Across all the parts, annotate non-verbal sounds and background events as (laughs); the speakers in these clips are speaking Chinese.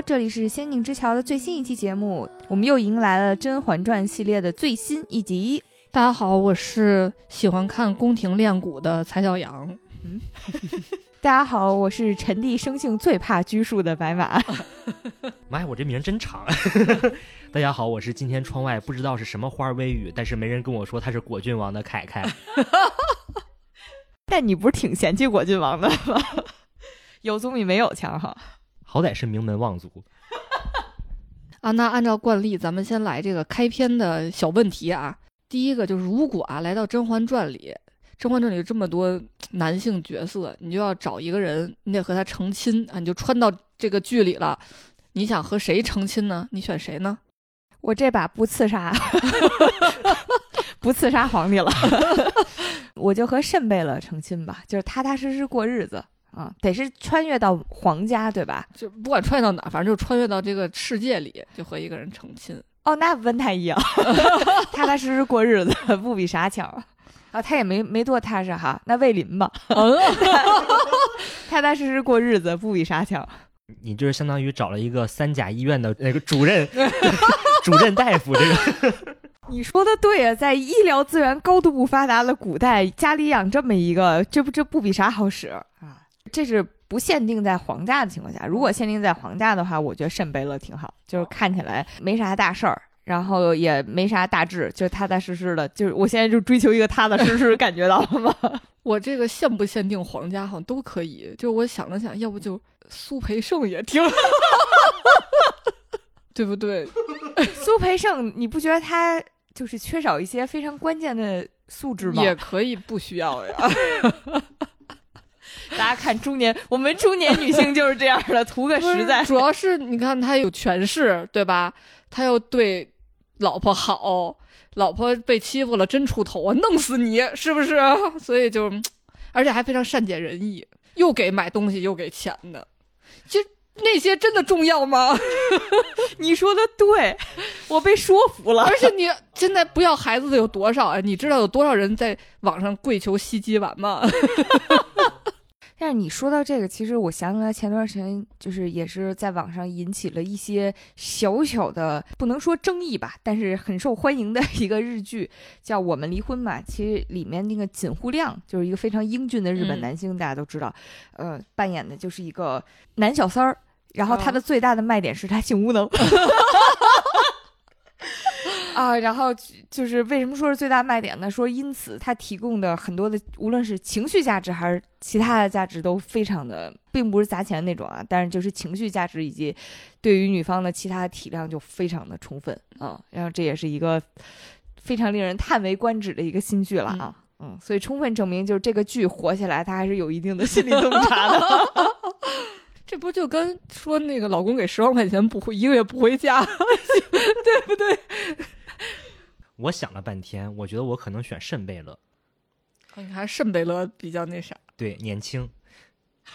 好，这里是《仙境之桥》的最新一期节目，我们又迎来了《甄嬛传》系列的最新一集。大家好，我是喜欢看宫廷练蛊的蔡小阳。嗯，(laughs) 大家好，我是陈帝生性最怕拘束的白马。(laughs) 妈呀，我这名真长！(laughs) 大家好，我是今天窗外不知道是什么花微雨，但是没人跟我说他是果郡王的凯凯。但你不是挺嫌弃果郡王的吗？有总比没有强哈。好歹是名门望族。啊，那按照惯例，咱们先来这个开篇的小问题啊。第一个就是，如果啊来到《甄嬛传》里，《甄嬛传》里有这么多男性角色，你就要找一个人，你得和他成亲啊，你就穿到这个剧里了。你想和谁成亲呢？你选谁呢？我这把不刺杀，(laughs) 不刺杀皇帝了，(laughs) 我就和慎贝勒成亲吧，就是踏踏实实过日子啊。得是穿越到皇家，对吧？就不管穿越到哪，反正就穿越到这个世界里，就和一个人成亲。哦，那不太一样，(laughs) 踏踏实实过日子不比啥强啊？他也没没多踏实哈，那魏林吧，(laughs) 踏踏实实过日子不比啥强。你就是相当于找了一个三甲医院的那个主任，(laughs) 主任大夫。这个你说的对啊，在医疗资源高度不发达的古代，家里养这么一个，这不这不比啥好使啊？这是不限定在皇家的情况下，如果限定在皇家的话，我觉得圣贝勒挺好，就是看起来没啥大事儿，然后也没啥大志，就踏踏实实的。就是我现在就追求一个踏踏实实，(laughs) 感觉到了吗？(laughs) 我这个限不限定皇家好像都可以。就我想了想，要不就苏培盛也挺好，(laughs) 对不对？苏培盛，你不觉得他就是缺少一些非常关键的素质吗？也可以不需要呀。大家看中年，我们中年女性就是这样的，图个实在。主要是你看他有权势，对吧？他又对老婆好，老婆被欺负了真出头啊，弄死你是不是？(laughs) 所以就，而且还非常善解人意，又给买东西又给钱的，就那些真的重要吗？(laughs) 你说的对，我被说服了。而且你现在不要孩子的有多少啊？你知道有多少人在网上跪求吸鸡丸吗？(laughs) 但是你说到这个，其实我想起来前段时间就是也是在网上引起了一些小小的不能说争议吧，但是很受欢迎的一个日剧，叫《我们离婚》吧。其实里面那个锦户亮就是一个非常英俊的日本男星，大家都知道，呃，扮演的就是一个男小三儿，然后他的最大的卖点是他性无能。(laughs) 啊，然后就是为什么说是最大卖点呢？说因此他提供的很多的，无论是情绪价值还是其他的价值，都非常的，并不是砸钱那种啊。但是就是情绪价值以及对于女方的其他的体谅就非常的充分啊。然后这也是一个非常令人叹为观止的一个新剧了啊。嗯，所以充分证明就是这个剧火起来，它还是有一定的心理洞察的。(laughs) 这不就跟说那个老公给十万块钱不回一个月不回家，(laughs) 对不对？我想了半天，我觉得我可能选圣贝勒。你看圣贝勒比较那啥，对，年轻。(laughs)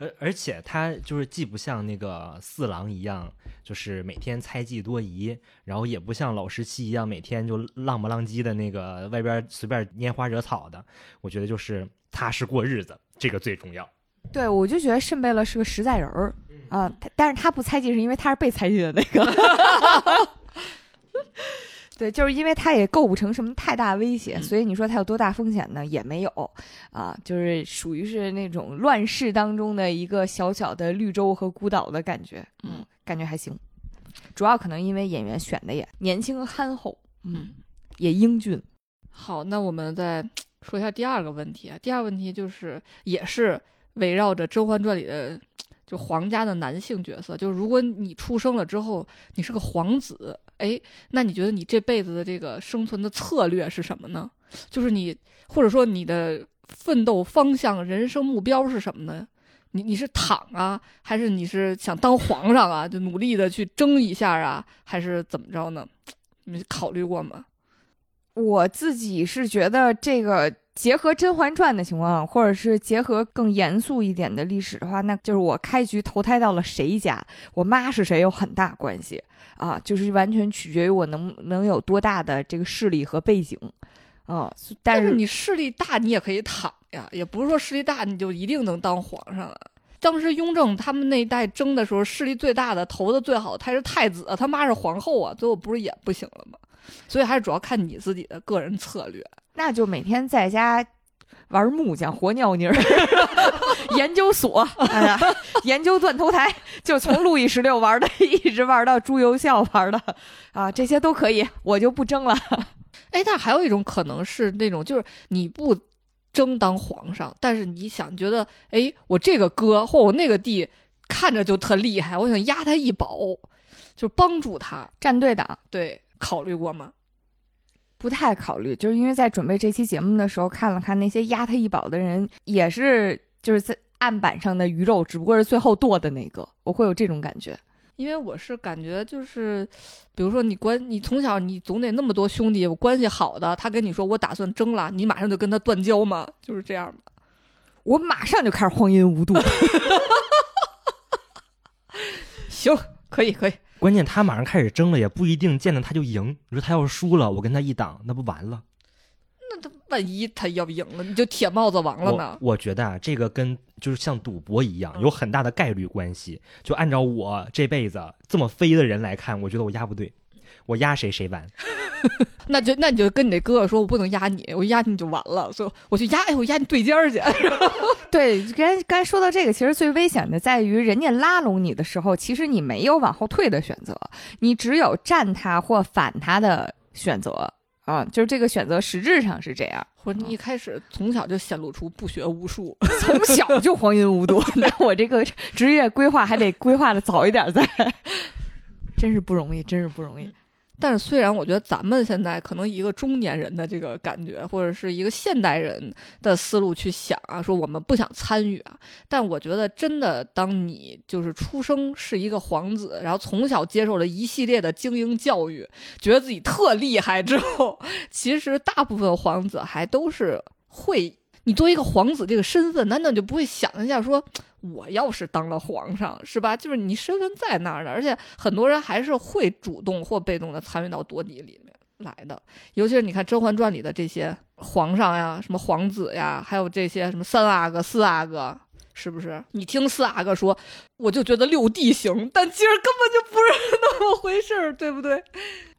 而而且他就是既不像那个四郎一样，就是每天猜忌多疑，然后也不像老十七一样每天就浪不浪叽的那个外边随便拈花惹草的。我觉得就是踏实过日子，这个最重要。对，我就觉得圣贝勒是个实在人儿啊，但是他不猜忌是因为他是被猜忌的那个。(laughs) (laughs) 对，就是因为他也构不成什么太大威胁，所以你说他有多大风险呢？也没有啊，就是属于是那种乱世当中的一个小小的绿洲和孤岛的感觉，嗯，感觉还行。主要可能因为演员选的也年轻憨厚，嗯，也英俊。好，那我们再 (tsk) 说一下第二个问题啊，第二个问题就是也是。围绕着《甄嬛传》里的就皇家的男性角色，就是如果你出生了之后，你是个皇子，哎，那你觉得你这辈子的这个生存的策略是什么呢？就是你或者说你的奋斗方向、人生目标是什么呢？你你是躺啊，还是你是想当皇上啊？就努力的去争一下啊，还是怎么着呢？你考虑过吗？我自己是觉得这个。结合《甄嬛传》的情况，或者是结合更严肃一点的历史的话，那就是我开局投胎到了谁家，我妈是谁有很大关系啊，就是完全取决于我能能有多大的这个势力和背景，啊，但是你势力大，你也可以躺呀，也不是说势力大你就一定能当皇上啊。当时雍正他们那一代争的时候，势力最大的、投的最好的，他是太子，他妈是皇后啊，最后不是也不行了吗？所以还是主要看你自己的个人策略。那就每天在家玩木匠、活尿泥儿，(laughs) 研究所，(laughs) 哎呀，研究断头台，就从路易十六玩的，一直玩到朱由校玩的，啊，这些都可以，我就不争了。(laughs) 哎，但还有一种可能是那种，就是你不争当皇上，但是你想觉得，哎，我这个哥或我那个弟看着就特厉害，我想压他一宝，就帮助他站队党。对，考虑过吗？不太考虑，就是因为在准备这期节目的时候，看了看那些压他一宝的人，也是就是在案板上的鱼肉，只不过是最后剁的那个，我会有这种感觉。因为我是感觉就是，比如说你关你从小你总得那么多兄弟，我关系好的，他跟你说我打算争了，你马上就跟他断交吗？就是这样吗？我马上就开始荒淫无度。(laughs) (laughs) 行，可以可以。关键他马上开始争了，也不一定见到他就赢。你说他要是输了，我跟他一挡，那不完了？那他万一他要赢了，你就铁帽子王了呢我？我觉得啊，这个跟就是像赌博一样，有很大的概率关系。就按照我这辈子这么飞的人来看，我觉得我压不对，我压谁谁完。(laughs) 那就那你就跟你那哥哥说，我不能压你，我压你就完了，所以我去压，哎，我压你对尖儿去。(laughs) 对，刚才刚说到这个，其实最危险的在于人家拉拢你的时候，其实你没有往后退的选择，你只有站他或反他的选择啊，就是这个选择实质上是这样。或者你一开始从小就显露出不学无术，从小就荒淫无度，(laughs) 那我这个职业规划还得规划的早一点再，真是不容易，真是不容易。但是虽然我觉得咱们现在可能一个中年人的这个感觉，或者是一个现代人的思路去想啊，说我们不想参与啊，但我觉得真的，当你就是出生是一个皇子，然后从小接受了一系列的精英教育，觉得自己特厉害之后，(laughs) 其实大部分皇子还都是会。你作为一个皇子这个身份，难道你就不会想一下说，我要是当了皇上，是吧？就是你身份在那儿的，而且很多人还是会主动或被动的参与到夺嫡里面来的。尤其是你看《甄嬛传》里的这些皇上呀、什么皇子呀，还有这些什么三阿哥、四阿哥，是不是？你听四阿哥说，我就觉得六弟行，但其实根本就不是那么回事儿，对不对？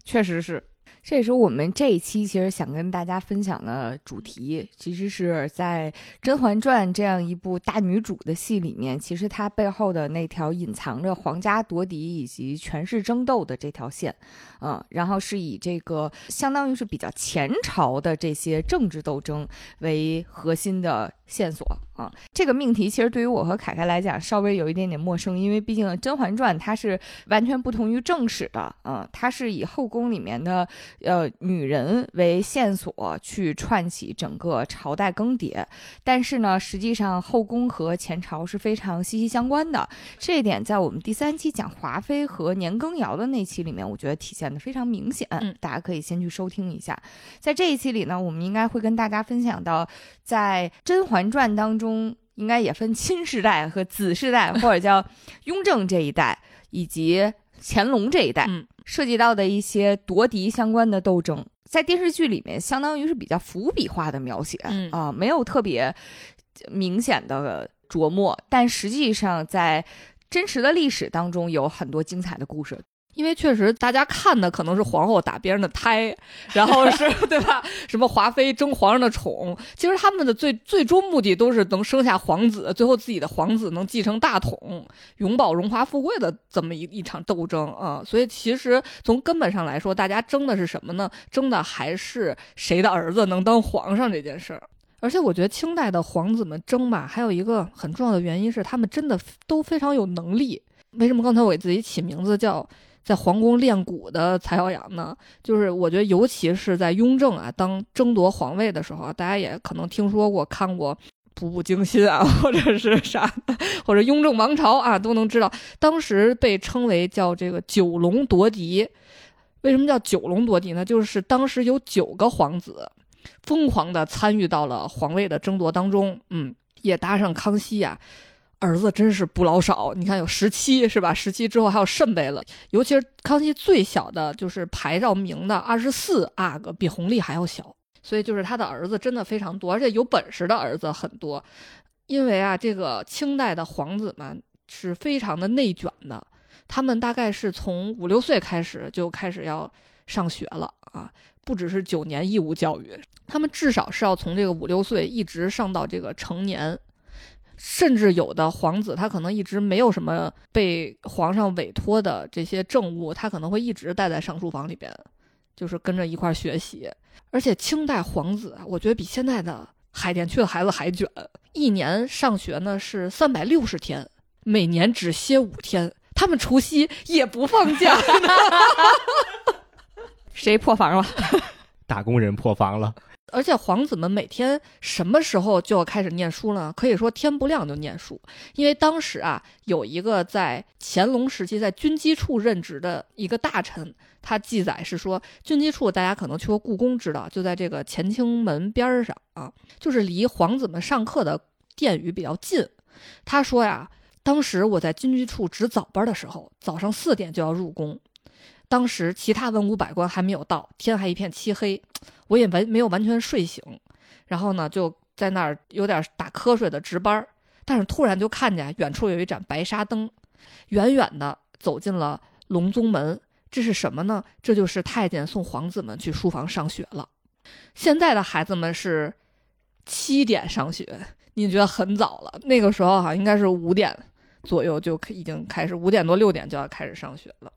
确实是。这也是我们这一期其实想跟大家分享的主题，其实是在《甄嬛传》这样一部大女主的戏里面，其实它背后的那条隐藏着皇家夺嫡以及权势争斗的这条线，嗯，然后是以这个相当于是比较前朝的这些政治斗争为核心的线索啊。这个命题其实对于我和凯凯来讲稍微有一点点陌生，因为毕竟《甄嬛传》它是完全不同于正史的，嗯，它是以后宫里面的。呃，女人为线索去串起整个朝代更迭，但是呢，实际上后宫和前朝是非常息息相关的。这一点在我们第三期讲华妃和年羹尧的那期里面，我觉得体现的非常明显。嗯大家可以先去收听一下。在这一期里呢，我们应该会跟大家分享到，在《甄嬛传》当中，应该也分亲世代和子世代，或者叫雍正这一代，以及乾隆这一代。嗯涉及到的一些夺嫡相关的斗争，在电视剧里面相当于是比较伏笔化的描写，嗯啊，没有特别明显的琢磨，但实际上在真实的历史当中有很多精彩的故事。因为确实大家看的可能是皇后打别人的胎，然后是 (laughs) 对吧？什么华妃争皇上的宠，其实他们的最最终目的都是能生下皇子，最后自己的皇子能继承大统，永保荣华富贵的这么一一场斗争啊。所以其实从根本上来说，大家争的是什么呢？争的还是谁的儿子能当皇上这件事儿。而且我觉得清代的皇子们争吧，还有一个很重要的原因是他们真的都非常有能力。为什么刚才我给自己起名字叫？在皇宫练蛊的蔡小阳呢，就是我觉得，尤其是在雍正啊当争夺皇位的时候，大家也可能听说过、看过《步步惊心》啊，(laughs) 或者是啥，或者雍正王朝啊，都能知道，当时被称为叫这个九龙夺嫡。为什么叫九龙夺嫡呢？就是当时有九个皇子疯狂的参与到了皇位的争夺当中，嗯，也搭上康熙呀、儿子真是不老少，你看有十七是吧？十七之后还有慎贝勒，尤其是康熙最小的，就是排到明的二十四阿哥，比弘历还要小，所以就是他的儿子真的非常多，而且有本事的儿子很多。因为啊，这个清代的皇子们是非常的内卷的，他们大概是从五六岁开始就开始要上学了啊，不只是九年义务教育，他们至少是要从这个五六岁一直上到这个成年，甚至有的皇子他可能一直没有什么被皇上委托的这些政务，他可能会一直待在上书房里边，就是跟着一块儿学习。而且清代皇子啊，我觉得比现在的海淀区的孩子还卷，一年上学呢是三百六十天，每年只歇五天，他们除夕也不放假。(laughs) 谁破防了？(laughs) 打工人破防了。而且皇子们每天什么时候就要开始念书呢？可以说天不亮就念书，因为当时啊有一个在乾隆时期在军机处任职的一个大臣，他记载是说，军机处大家可能去过故宫知道，就在这个乾清门边上啊，就是离皇子们上课的殿宇比较近。他说呀，当时我在军机处值早班的时候，早上四点就要入宫。当时其他文武百官还没有到，天还一片漆黑，我也完没有完全睡醒，然后呢就在那儿有点打瞌睡的值班，但是突然就看见远处有一盏白纱灯，远远的走进了隆宗门，这是什么呢？这就是太监送皇子们去书房上学了。现在的孩子们是七点上学，你觉得很早了？那个时候哈应该是五点左右就已经开始，五点多六点就要开始上学了。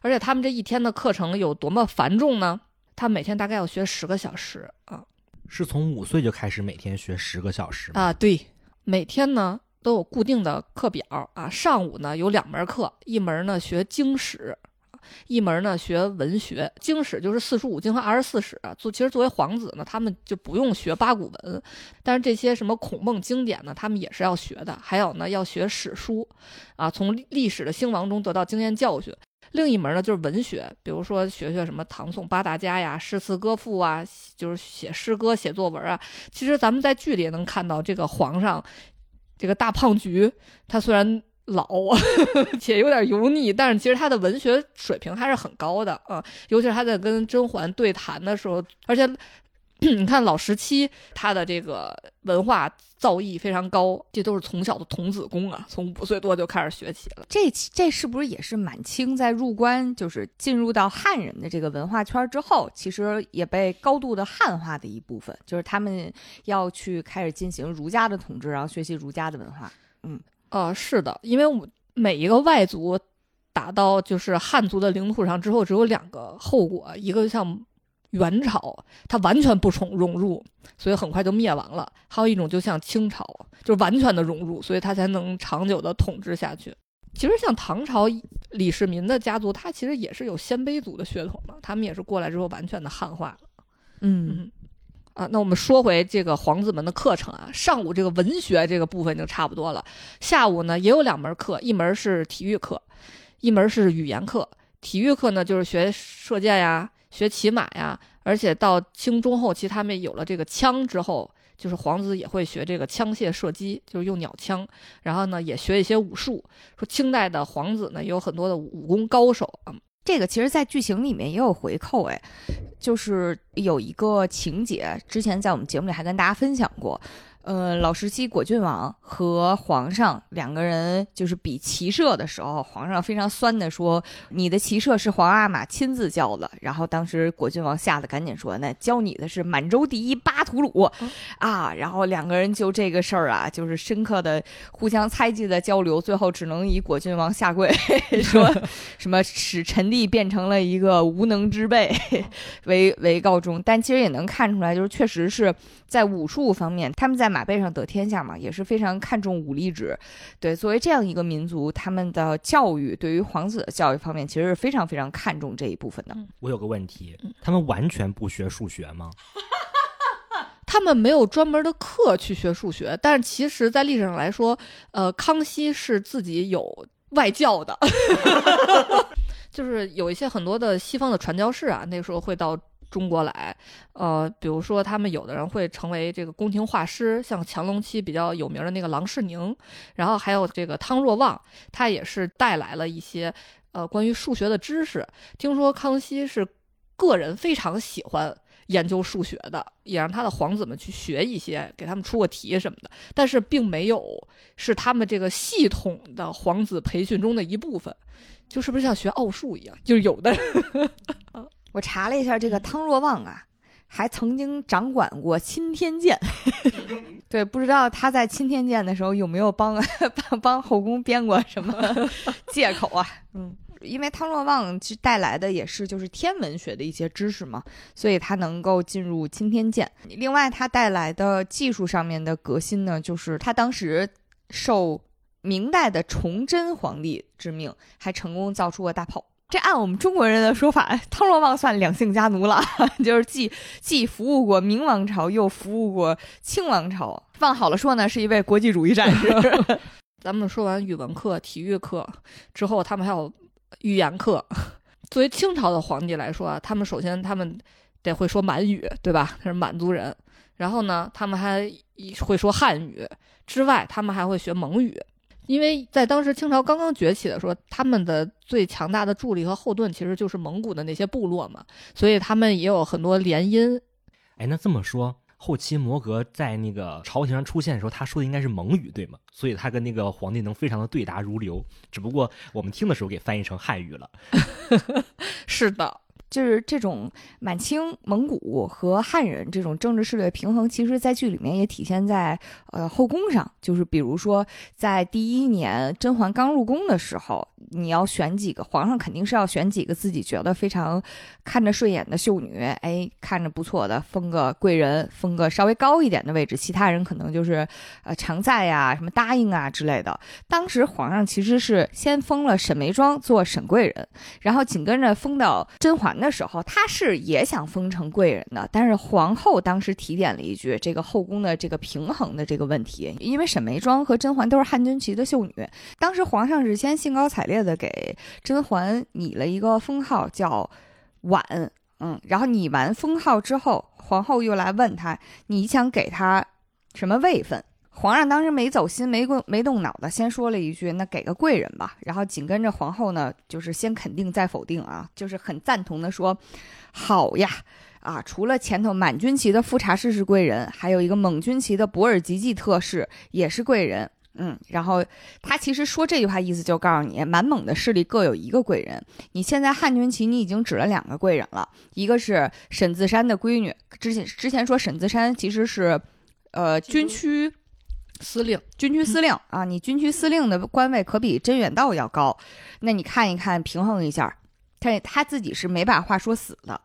而且他们这一天的课程有多么繁重呢？他每天大概要学十个小时啊，是从五岁就开始每天学十个小时吗？啊，对，每天呢都有固定的课表啊。上午呢有两门课，一门呢学经史，一门呢学文学。经史就是四书五经和二十四史。作其实作为皇子呢，他们就不用学八股文，但是这些什么孔孟经典呢，他们也是要学的。还有呢要学史书，啊，从历史的兴亡中得到经验教训。另一门呢就是文学，比如说学学什么唐宋八大家呀，诗词歌赋啊，就是写诗歌、写作文啊。其实咱们在剧里也能看到，这个皇上，这个大胖菊，他虽然老 (laughs) 且有点油腻，但是其实他的文学水平还是很高的啊。尤其是他在跟甄嬛对谈的时候，而且。(clears throat) 你看老十七，他的这个文化造诣非常高，这都是从小的童子功啊，从五岁多就开始学起了。这这是不是也是满清在入关，就是进入到汉人的这个文化圈之后，其实也被高度的汉化的一部分，就是他们要去开始进行儒家的统治，然后学习儒家的文化。嗯，呃，是的，因为我每一个外族打到就是汉族的领土上之后，只有两个后果，一个像。元朝它完全不融融入，所以很快就灭亡了。还有一种就像清朝，就是完全的融入，所以它才能长久的统治下去。其实像唐朝李世民的家族，他其实也是有鲜卑族的血统的，他们也是过来之后完全的汉化了。嗯啊，那我们说回这个皇子们的课程啊，上午这个文学这个部分就差不多了，下午呢也有两门课，一门是体育课，一门是语言课。体育课呢就是学射箭呀。学骑马呀，而且到清中后期，他们有了这个枪之后，就是皇子也会学这个枪械射击，就是用鸟枪。然后呢，也学一些武术。说清代的皇子呢，有很多的武功高手啊。这个其实，在剧情里面也有回扣，哎，就是有一个情节，之前在我们节目里还跟大家分享过。呃，老时期果郡王和皇上两个人就是比骑射的时候，皇上非常酸的说：“你的骑射是皇阿玛亲自教的。”然后当时果郡王吓得赶紧说：“那教你的是满洲第一巴图鲁啊！”然后两个人就这个事儿啊，就是深刻的互相猜忌的交流，最后只能以果郡王下跪 (laughs) 说 (laughs) 什么使臣弟变成了一个无能之辈为为告终。但其实也能看出来，就是确实是在武术方面，他们在。马背上得天下嘛，也是非常看重武力值。对，作为这样一个民族，他们的教育对于皇子的教育方面，其实是非常非常看重这一部分的。我有个问题，他们完全不学数学吗？(laughs) 他们没有专门的课去学数学，但是其实，在历史上来说，呃，康熙是自己有外教的，(laughs) 就是有一些很多的西方的传教士啊，那时候会到。中国来，呃，比如说他们有的人会成为这个宫廷画师，像乾隆期比较有名的那个郎世宁，然后还有这个汤若望，他也是带来了一些呃关于数学的知识。听说康熙是个人非常喜欢研究数学的，也让他的皇子们去学一些，给他们出个题什么的。但是并没有是他们这个系统的皇子培训中的一部分，就是不是像学奥数一样，就是有的人 (laughs) 我查了一下，这个汤若望啊，还曾经掌管过钦天监。(laughs) 对，不知道他在钦天监的时候有没有帮 (laughs) 帮帮后宫编过什么 (laughs) 借口啊？嗯，因为汤若望其实带来的也是就是天文学的一些知识嘛，所以他能够进入钦天监。另外，他带来的技术上面的革新呢，就是他当时受明代的崇祯皇帝之命，还成功造出过大炮。这按我们中国人的说法，(laughs) 汤若望算两姓家奴了，(laughs) 就是既既服务过明王朝，又服务过清王朝。往好了说呢，是一位国际主义战士。(laughs) 咱们说完语文课、体育课之后，他们还有语言课。作为清朝的皇帝来说啊，他们首先他们得会说满语，对吧？他是满族人。然后呢，他们还会说汉语，之外，他们还会学蒙语。因为在当时清朝刚刚崛起的时候，他们的最强大的助力和后盾其实就是蒙古的那些部落嘛，所以他们也有很多联姻。哎，那这么说，后期摩格在那个朝廷上出现的时候，他说的应该是蒙语，对吗？所以他跟那个皇帝能非常的对答如流，只不过我们听的时候给翻译成汉语了。(laughs) 是的。就是这种满清、蒙古和汉人这种政治势力的平衡，其实，在剧里面也体现在呃后宫上。就是比如说，在第一年甄嬛刚入宫的时候，你要选几个，皇上肯定是要选几个自己觉得非常看着顺眼的秀女，哎，看着不错的，封个贵人，封个稍微高一点的位置，其他人可能就是呃常在呀、什么答应啊之类的。当时皇上其实是先封了沈眉庄做沈贵人，然后紧跟着封到甄嬛。的时候，他是也想封成贵人的，但是皇后当时提点了一句这个后宫的这个平衡的这个问题，因为沈眉庄和甄嬛都是汉军旗的秀女，当时皇上是先兴高采烈的给甄嬛拟了一个封号叫婉，嗯，然后拟完封号之后，皇后又来问他，你想给他什么位分？皇上当时没走心，没动没动脑的，先说了一句：“那给个贵人吧。”然后紧跟着皇后呢，就是先肯定再否定啊，就是很赞同的说：“好呀，啊，除了前头满军旗的富察氏是贵人，还有一个蒙军旗的博尔吉季特氏也是贵人。”嗯，然后他其实说这句话意思就告诉你，满蒙的势力各有一个贵人。你现在汉军旗你已经指了两个贵人了，一个是沈自山的闺女，之前之前说沈自山其实是，呃，军区。司令，军区司令啊，你军区司令的官位可比甄远道要高，那你看一看，平衡一下，他他自己是没把话说死的。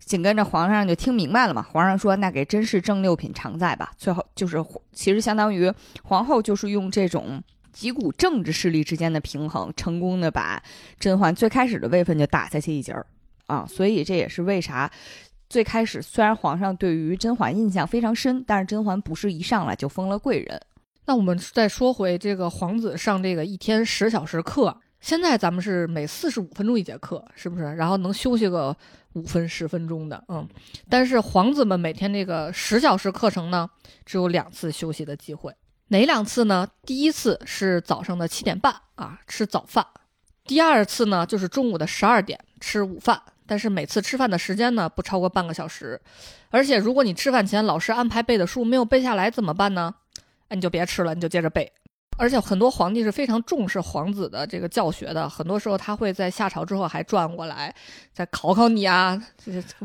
紧跟着皇上就听明白了嘛，皇上说那给甄氏正六品常在吧。最后就是其实相当于皇后就是用这种几股政治势力之间的平衡，成功的把甄嬛最开始的位分就打下去一截儿啊。所以这也是为啥最开始虽然皇上对于甄嬛印象非常深，但是甄嬛不是一上来就封了贵人。那我们再说回这个皇子上这个一天十小时课，现在咱们是每四十五分钟一节课，是不是？然后能休息个五分十分钟的，嗯。但是皇子们每天这个十小时课程呢，只有两次休息的机会，哪两次呢？第一次是早上的七点半啊，吃早饭；第二次呢，就是中午的十二点吃午饭。但是每次吃饭的时间呢，不超过半个小时。而且如果你吃饭前老师安排背的书没有背下来怎么办呢？哎，你就别吃了，你就接着背。而且很多皇帝是非常重视皇子的这个教学的，很多时候他会在下朝之后还转过来再考考你啊，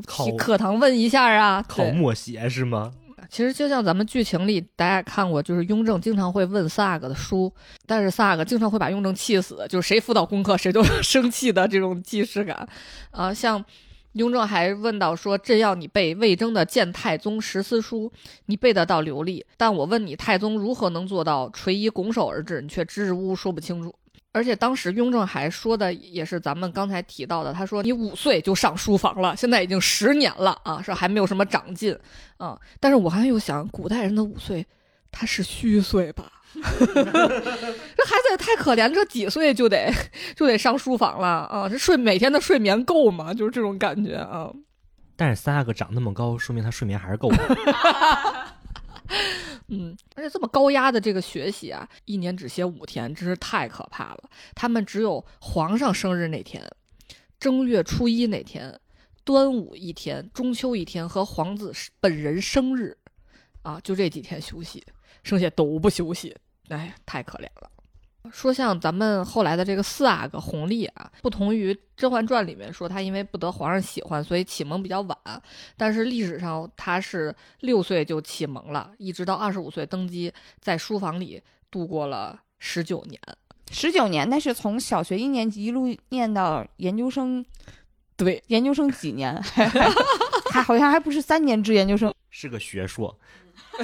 考课堂问一下啊，考默写是吗？其实就像咱们剧情里大家看过，就是雍正经常会问萨格的书，但是萨格经常会把雍正气死，就是谁辅导功课谁都 (laughs) 生气的这种既视感啊，像。雍正还问到说：“朕要你背魏征的《谏太宗十思书》，你背得到流利，但我问你，太宗如何能做到垂衣拱手而治？你却支支吾吾说不清楚。而且当时雍正还说的也是咱们刚才提到的，他说你五岁就上书房了，现在已经十年了啊，说还没有什么长进啊。但是我还又想，古代人的五岁，他是虚岁吧？” (laughs) 这孩子也太可怜，这几岁就得就得上书房了啊！这睡每天的睡眠够吗？就是这种感觉啊。但是三阿哥长那么高，说明他睡眠还是够的。(laughs) 嗯，而且这么高压的这个学习啊，一年只歇五天，真是太可怕了。他们只有皇上生日那天、正月初一那天、端午一天、中秋一天和皇子本人生日，啊，就这几天休息，剩下都不休息，哎，太可怜了。说像咱们后来的这个四阿哥弘历啊，不同于《甄嬛传》里面说他因为不得皇上喜欢，所以启蒙比较晚，但是历史上他是六岁就启蒙了，一直到二十五岁登基，在书房里度过了十九年。十九年，那是从小学一年级一路念到研究生，对，研究生几年？(laughs) 还好像还不是三年制研究生，是个学硕。(laughs)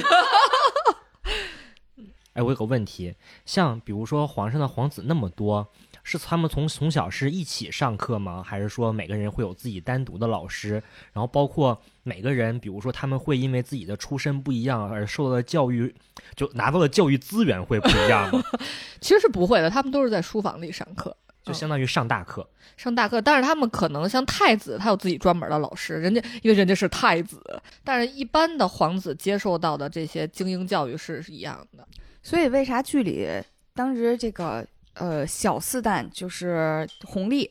哎，我有个问题，像比如说皇上的皇子那么多，是他们从从小是一起上课吗？还是说每个人会有自己单独的老师？然后包括每个人，比如说他们会因为自己的出身不一样而受到的教育，就拿到的教育资源会不一样吗？(laughs) 其实是不会的，他们都是在书房里上课，就相当于上大课。上大课，但是他们可能像太子，他有自己专门的老师，人家因为人家是太子，但是一般的皇子接受到的这些精英教育是是一样的。所以为啥剧里当时这个呃小四旦就是弘历，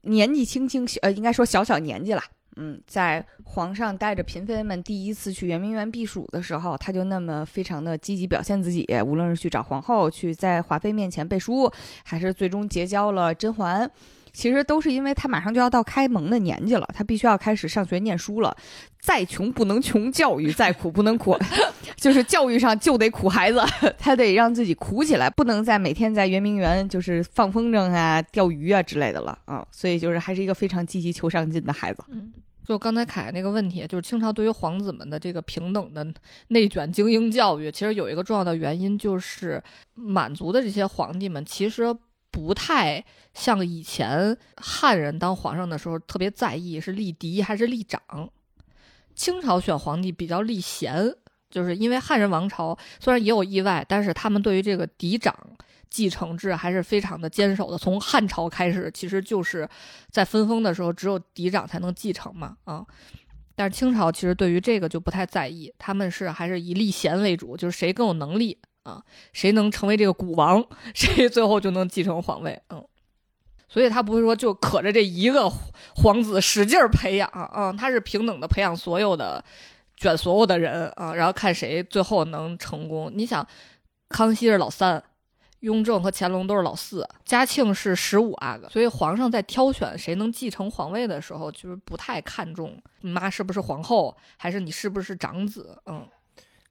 年纪轻轻呃应该说小小年纪了，嗯，在皇上带着嫔妃们第一次去圆明园避暑的时候，他就那么非常的积极表现自己，无论是去找皇后，去在华妃面前背书，还是最终结交了甄嬛。其实都是因为他马上就要到开蒙的年纪了，他必须要开始上学念书了。再穷不能穷教育，再苦不能苦，(laughs) 就是教育上就得苦孩子，他得让自己苦起来，不能再每天在圆明园就是放风筝啊、钓鱼啊之类的了啊。所以就是还是一个非常积极求上进的孩子。嗯，就刚才凯那个问题，就是清朝对于皇子们的这个平等的内卷精英教育，其实有一个重要的原因，就是满族的这些皇帝们其实。不太像以前汉人当皇上的时候特别在意是立嫡还是立长。清朝选皇帝比较立贤，就是因为汉人王朝虽然也有意外，但是他们对于这个嫡长继承制还是非常的坚守的。从汉朝开始，其实就是在分封的时候只有嫡长才能继承嘛，啊。但是清朝其实对于这个就不太在意，他们是还是以立贤为主，就是谁更有能力。啊，谁能成为这个古王，(laughs) 谁最后就能继承皇位。嗯，所以他不会说就可着这一个皇子使劲培养啊，他是平等的培养所有的，卷所有的人啊，然后看谁最后能成功。你想，康熙是老三，雍正和乾隆都是老四，嘉庆是十五阿哥，所以皇上在挑选谁能继承皇位的时候，就是不太看重你妈是不是皇后，还是你是不是长子。嗯。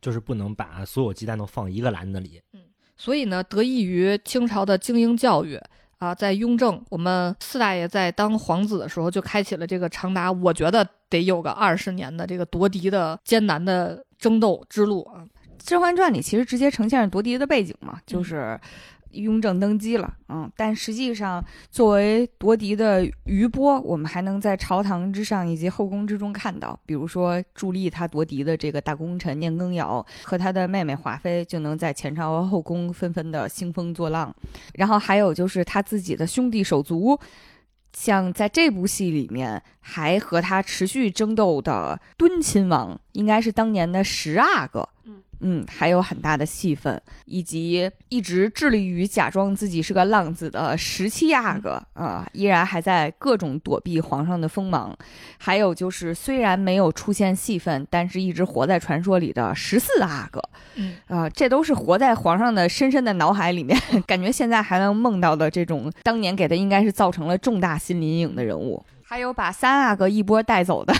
就是不能把所有鸡蛋都放一个篮子里。嗯，所以呢，得益于清朝的精英教育啊，在雍正，我们四大爷在当皇子的时候，就开启了这个长达我觉得得有个二十年的这个夺嫡的艰难的争斗之路啊。《甄嬛传》里其实直接呈现了夺嫡的背景嘛，就是。雍正登基了，嗯，但实际上作为夺嫡的余波，我们还能在朝堂之上以及后宫之中看到，比如说助力他夺嫡的这个大功臣年羹尧和他的妹妹华妃，就能在前朝后宫纷纷的兴风作浪。然后还有就是他自己的兄弟手足，像在这部戏里面还和他持续争斗的敦亲王，应该是当年的十阿哥。嗯，还有很大的戏份，以及一直致力于假装自己是个浪子的十七阿哥啊，依然还在各种躲避皇上的锋芒。还有就是，虽然没有出现戏份，但是一直活在传说里的十四阿哥，嗯啊，这都是活在皇上的深深的脑海里面，感觉现在还能梦到的这种，当年给他应该是造成了重大心理阴影的人物。还有把三阿哥一波带走的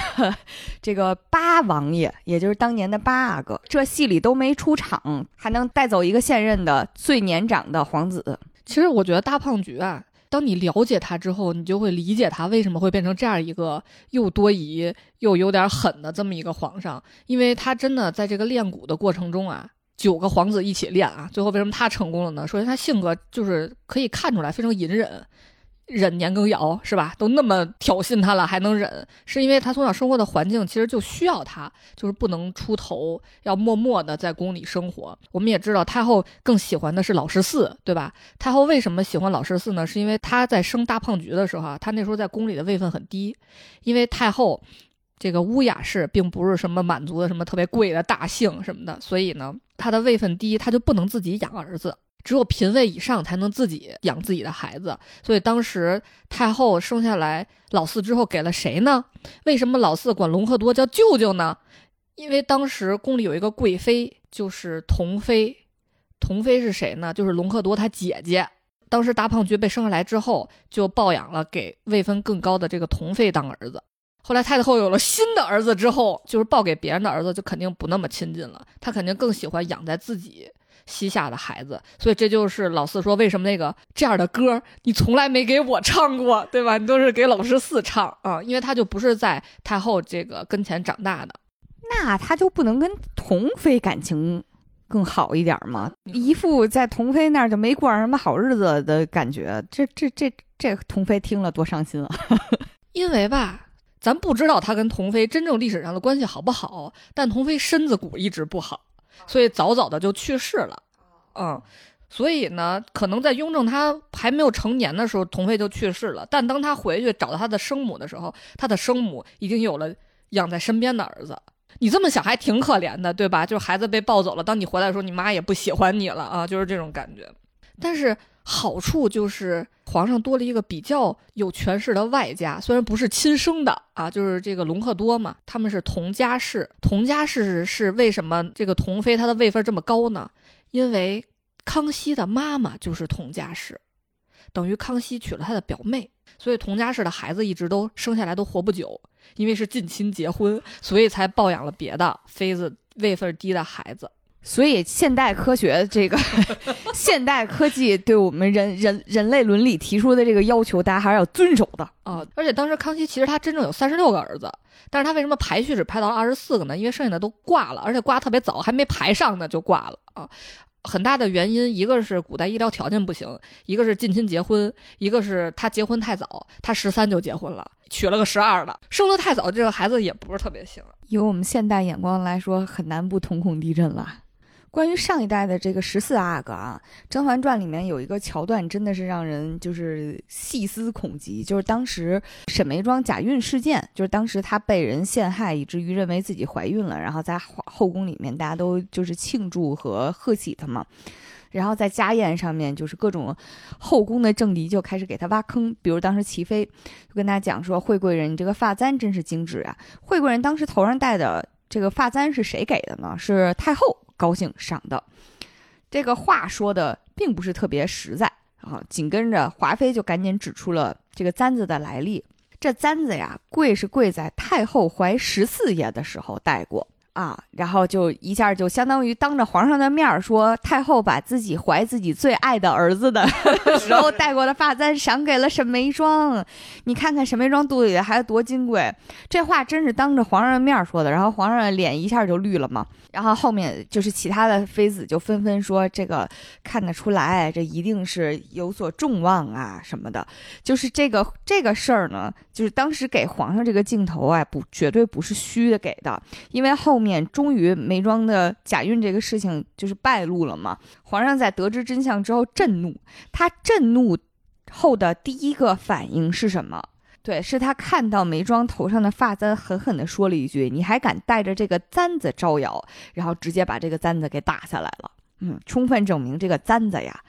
这个八王爷，也就是当年的八阿哥，这戏里都没出场，还能带走一个现任的最年长的皇子。其实我觉得大胖菊啊，当你了解他之后，你就会理解他为什么会变成这样一个又多疑又有点狠的这么一个皇上，因为他真的在这个练蛊的过程中啊，九个皇子一起练啊，最后为什么他成功了呢？首先他性格就是可以看出来非常隐忍。忍年羹尧是吧？都那么挑衅他了，还能忍，是因为他从小生活的环境其实就需要他，就是不能出头，要默默的在宫里生活。我们也知道太后更喜欢的是老十四，对吧？太后为什么喜欢老十四呢？是因为他在生大胖菊的时候啊，他那时候在宫里的位分很低，因为太后这个乌雅氏并不是什么满族的什么特别贵的大姓什么的，所以呢，他的位分低，他就不能自己养儿子。只有嫔位以上才能自己养自己的孩子。所以当时太后生下来老四之后给了谁呢？为什么老四管隆科多叫舅舅呢？因为当时宫里有一个贵妃，就是佟妃。佟妃是谁呢？就是隆科多他姐姐。当时大胖菊被生下来之后，就抱养了给位分更高的这个佟妃当儿子。后来太后有了新的儿子之后，就是抱给别人的儿子就肯定不那么亲近了，她肯定更喜欢养在自己膝下的孩子。所以这就是老四说为什么那个这样的歌你从来没给我唱过，对吧？你都是给老十四唱啊，因为他就不是在太后这个跟前长大的。那他就不能跟童妃感情更好一点吗？一副在童妃那儿就没过上什么好日子的感觉，这这这这童妃听了多伤心啊！(laughs) 因为吧，咱不知道他跟童妃真正历史上的关系好不好，但童妃身子骨一直不好，所以早早的就去世了。嗯，所以呢，可能在雍正他还没有成年的时候，佟妃就去世了。但当他回去找到他的生母的时候，他的生母已经有了养在身边的儿子。你这么想还挺可怜的，对吧？就是孩子被抱走了，当你回来的时候，你妈也不喜欢你了啊，就是这种感觉。但是好处就是皇上多了一个比较有权势的外家，虽然不是亲生的啊，就是这个隆科多嘛，他们是同家氏。同家氏是为什么这个佟妃她的位分这么高呢？因为康熙的妈妈就是佟家氏，等于康熙娶了他的表妹，所以佟家氏的孩子一直都生下来都活不久。因为是近亲结婚，所以才抱养了别的妃子位分低的孩子。所以现代科学这个 (laughs) 现代科技对我们人人人类伦理提出的这个要求，大家还是要遵守的啊！而且当时康熙其实他真正有三十六个儿子，但是他为什么排序只排到了二十四个呢？因为剩下的都挂了，而且挂特别早，还没排上呢就挂了啊！很大的原因，一个是古代医疗条件不行，一个是近亲结婚，一个是他结婚太早，他十三就结婚了，娶了个十二的，生的太早，这个孩子也不是特别行。以我们现代眼光来说，很难不瞳孔地震了。关于上一代的这个十四阿哥啊，《甄嬛传》里面有一个桥段，真的是让人就是细思恐极。就是当时沈眉庄假孕事件，就是当时她被人陷害，以至于认为自己怀孕了，然后在后宫里面大家都就是庆祝和贺喜她嘛。然后在家宴上面，就是各种后宫的政敌就开始给她挖坑，比如当时齐妃就跟他讲说：“惠贵人，你这个发簪真是精致啊！惠贵人当时头上戴的这个发簪是谁给的呢？是太后。”高兴赏的，这个话说的并不是特别实在啊。紧跟着华妃就赶紧指出了这个簪子的来历，这簪子呀，贵是贵在太后怀十四爷的时候戴过。啊，然后就一下就相当于当着皇上的面说，太后把自己怀自己最爱的儿子的 (laughs) 时候戴过的发簪赏给了沈眉庄。你看看沈眉庄肚子里的孩子多金贵，这话真是当着皇上的面说的。然后皇上的脸一下就绿了嘛。然后后面就是其他的妃子就纷纷说，这个看得出来，这一定是有所众望啊什么的。就是这个这个事儿呢，就是当时给皇上这个镜头啊，不绝对不是虚的给的，因为后。面终于眉庄的假孕这个事情就是败露了嘛？皇上在得知真相之后震怒，他震怒后的第一个反应是什么？对，是他看到眉庄头上的发簪，狠狠地说了一句：“你还敢带着这个簪子招摇？”然后直接把这个簪子给打下来了。嗯，充分证明这个簪子呀，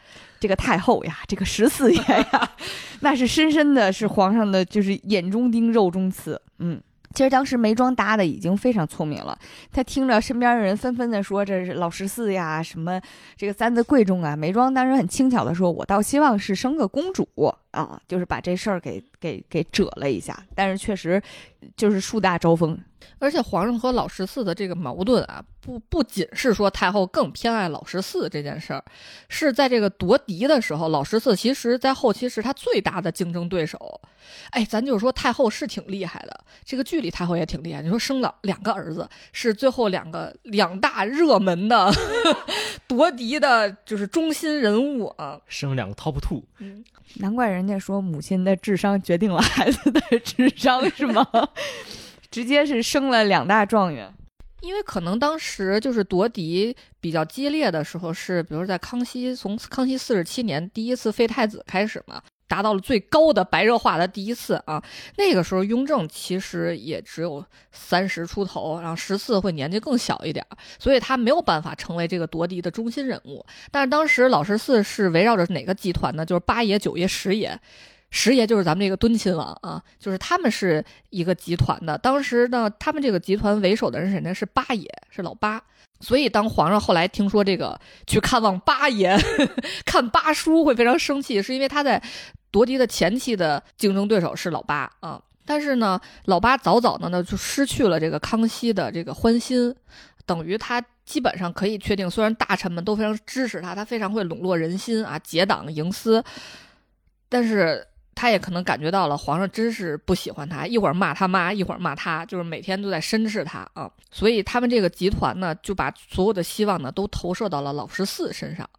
这个太后呀，这个十四爷呀，(laughs) 那是深深的是皇上的就是眼中钉、肉中刺。嗯。其实当时眉庄搭的已经非常聪明了，他听着身边的人纷纷的说这是老十四呀，什么这个簪子贵重啊。眉庄当时很轻巧的说：“我倒希望是生个公主啊，就是把这事儿给给给遮了一下。”但是确实就是树大招风。而且皇上和老十四的这个矛盾啊，不不仅是说太后更偏爱老十四这件事儿，是在这个夺嫡的时候，老十四其实在后期是他最大的竞争对手。哎，咱就说太后是挺厉害的，这个剧里太后也挺厉害。你说生了两个儿子，是最后两个两大热门的 (laughs) 夺嫡的，就是中心人物啊，生两个 top two。嗯，难怪人人家说母亲的智商决定了孩子的智商，是吗？(laughs) 直接是升了两大状元，因为可能当时就是夺嫡比较激烈的时候，是比如在康熙从康熙四十七年第一次废太子开始嘛，达到了最高的白热化的第一次啊。那个时候雍正其实也只有三十出头，然后十四会年纪更小一点，所以他没有办法成为这个夺嫡的中心人物。但是当时老十四是围绕着哪个集团呢？就是八爷、九爷、十爷。十爷就是咱们这个敦亲王啊，就是他们是一个集团的。当时呢，他们这个集团为首的人是谁呢？是八爷，是老八。所以当皇上后来听说这个去看望八爷，(laughs) 看八叔会非常生气，是因为他在夺嫡的前期的竞争对手是老八啊。但是呢，老八早早的呢就失去了这个康熙的这个欢心，等于他基本上可以确定，虽然大臣们都非常支持他，他非常会笼络人心啊，结党营私，但是。他也可能感觉到了，皇上真是不喜欢他，一会儿骂他妈，一会儿骂他，就是每天都在申斥他啊。所以他们这个集团呢，就把所有的希望呢都投射到了老十四身上，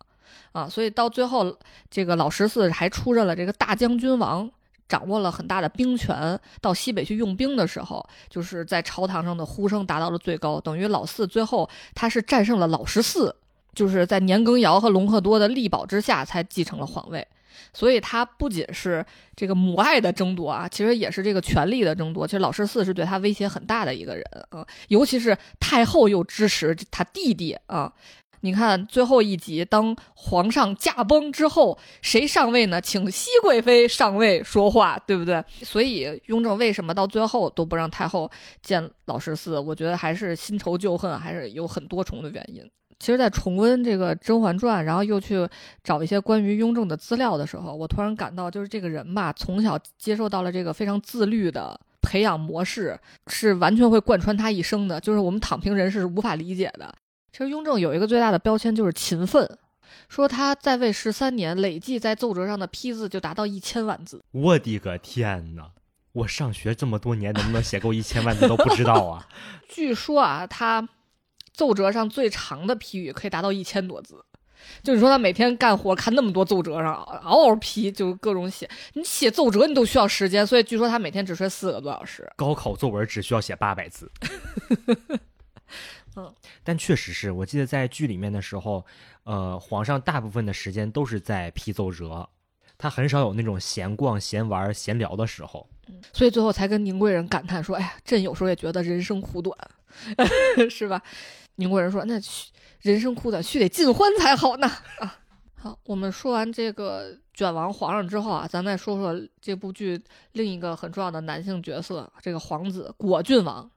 啊，所以到最后，这个老十四还出任了这个大将军王，掌握了很大的兵权，到西北去用兵的时候，就是在朝堂上的呼声达到了最高，等于老四最后他是战胜了老十四，就是在年羹尧和隆科多的力保之下才继承了皇位。所以他不仅是这个母爱的争夺啊，其实也是这个权力的争夺。其实老十四是对他威胁很大的一个人啊，尤其是太后又支持他弟弟啊。你看最后一集，当皇上驾崩之后，谁上位呢？请熹贵妃上位说话，对不对？所以雍正为什么到最后都不让太后见老十四？我觉得还是新仇旧恨，还是有很多重的原因。其实，在重温这个《甄嬛传》，然后又去找一些关于雍正的资料的时候，我突然感到，就是这个人吧，从小接受到了这个非常自律的培养模式，是完全会贯穿他一生的。就是我们躺平人是无法理解的。其实，雍正有一个最大的标签就是勤奋，说他在位十三年，累计在奏折上的批字就达到一千万字。我的个天哪！我上学这么多年，能不能写够一千万字都不知道啊。(laughs) 据说啊，他。奏折上最长的批语可以达到一千多字，就你说他每天干活看那么多奏折上嗷嗷批，就各种写。你写奏折你都需要时间，所以据说他每天只睡四个多小时。高考作文只需要写八百字。(laughs) 嗯，但确实是我记得在剧里面的时候，呃，皇上大部分的时间都是在批奏折，他很少有那种闲逛、闲玩、闲聊的时候。嗯，所以最后才跟宁贵人感叹说：“哎呀，朕有时候也觉得人生苦短，(laughs) 是吧？”宁贵人说：“那人生苦短，须得尽欢才好呢。”啊，好，我们说完这个卷王皇上之后啊，咱再说说这部剧另一个很重要的男性角色，这个皇子果郡王。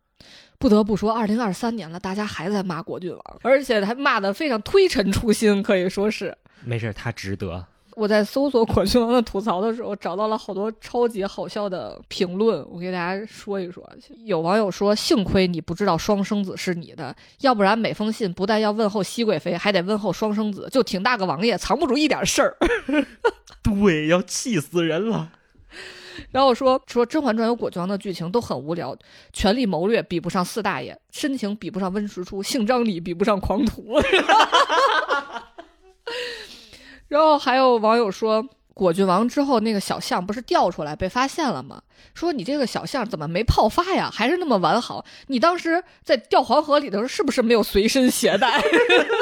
不得不说，二零二三年了，大家还在骂果郡王，而且还骂的非常推陈出新，可以说是。没事，他值得。我在搜索果郡王的吐槽的时候，找到了好多超级好笑的评论，我给大家说一说。有网友说：“幸亏你不知道双生子是你的，要不然每封信不但要问候熹贵妃，还得问候双生子，就挺大个王爷，藏不住一点事儿。(laughs) ”对，要气死人了。然后说说《甄嬛传》有果郡王的剧情都很无聊，权力谋略比不上四大爷，深情比不上温实初，性张力比不上狂徒。(laughs) 然后还有网友说，果郡王之后那个小象不是掉出来被发现了吗？说你这个小象怎么没泡发呀？还是那么完好？你当时在掉黄河里的时候是不是没有随身携带？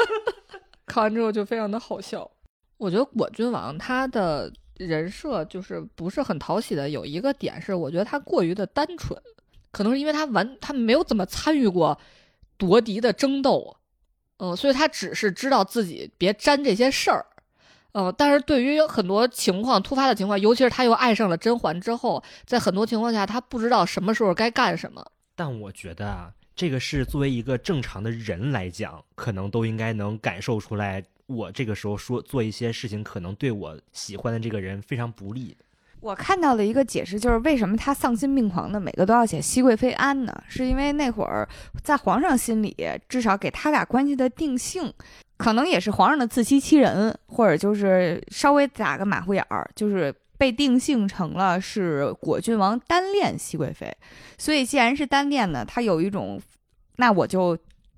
(laughs) 看完之后就非常的好笑。我觉得果郡王他的人设就是不是很讨喜的，有一个点是我觉得他过于的单纯，可能是因为他完他没有怎么参与过夺嫡的争斗，嗯，所以他只是知道自己别沾这些事儿。嗯，但是对于很多情况突发的情况，尤其是他又爱上了甄嬛之后，在很多情况下他不知道什么时候该干什么。但我觉得啊，这个是作为一个正常的人来讲，可能都应该能感受出来，我这个时候说做一些事情，可能对我喜欢的这个人非常不利。我看到的一个解释就是，为什么他丧心病狂的每个都要写熹贵妃安呢？是因为那会儿在皇上心里，至少给他俩关系的定性。可能也是皇上的自欺欺人，或者就是稍微打个马虎眼儿，就是被定性成了是果郡王单恋熹贵妃，所以既然是单恋呢，他有一种，那我就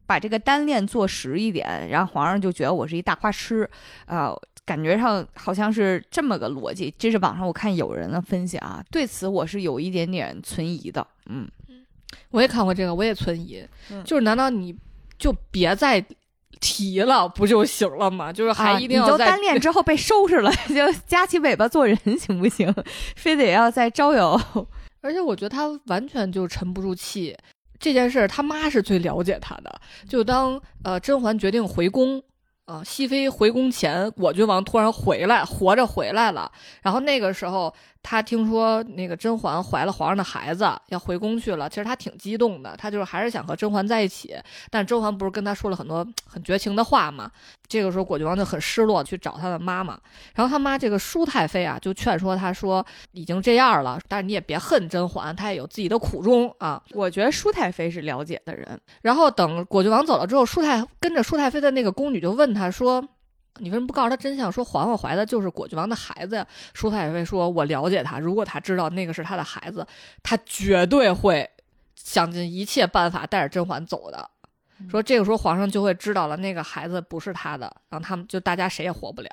把这个单恋做实一点，然后皇上就觉得我是一大花痴，啊，感觉上好像是这么个逻辑。这是网上我看有人的分析啊，对此我是有一点点存疑的。嗯我也看过这个，我也存疑，就是难道你就别再。提了不就行了吗？就是还啊一定要在、你就单恋之后被收拾了，(laughs) 就夹起尾巴做人行不行？非得要再招摇？而且我觉得他完全就沉不住气。这件事儿，他妈是最了解他的。就当呃甄嬛决定回宫，啊、熹妃回宫前，果郡王突然回来，活着回来了。然后那个时候，他听说那个甄嬛怀了皇上的孩子，要回宫去了。其实他挺激动的，他就是还是想和甄嬛在一起。但甄嬛不是跟他说了很多很绝情的话嘛？这个时候，果郡王就很失落，去找他的妈妈。然后他妈这个舒太妃啊，就劝说他说：“已经这样了，但是你也别恨甄嬛，她也有自己的苦衷啊。我觉得舒太妃是了解的人，”然后等果郡王走了之后，舒太跟着舒太妃的那个宫女就问他说：“你为什么不告诉他真相？说嬛嬛怀的就是果郡王的孩子呀？”舒太妃说：“我了解他，如果他知道那个是他的孩子，他绝对会想尽一切办法带着甄嬛走的。”说这个时候皇上就会知道了，那个孩子不是他的，然后他们就大家谁也活不了。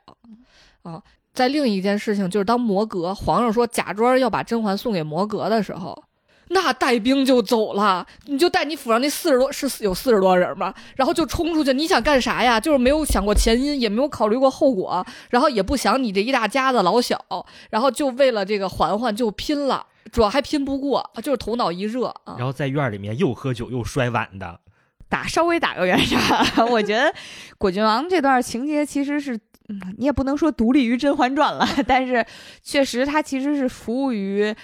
啊，在另一件事情就是当摩格皇上说假装要把甄嬛送给摩格的时候，那带兵就走了，你就带你府上那四十多是有四十多人吗？然后就冲出去，你想干啥呀？就是没有想过前因，也没有考虑过后果，然后也不想你这一大家子老小，然后就为了这个嬛嬛就拼了，主要还拼不过，就是头脑一热啊然。后在院里面又喝酒又摔碗的，打稍微打个圆场。我觉得果郡王这段情节其实是，嗯，你也不能说独立于《甄嬛传》了，但是确实它其实是服务于，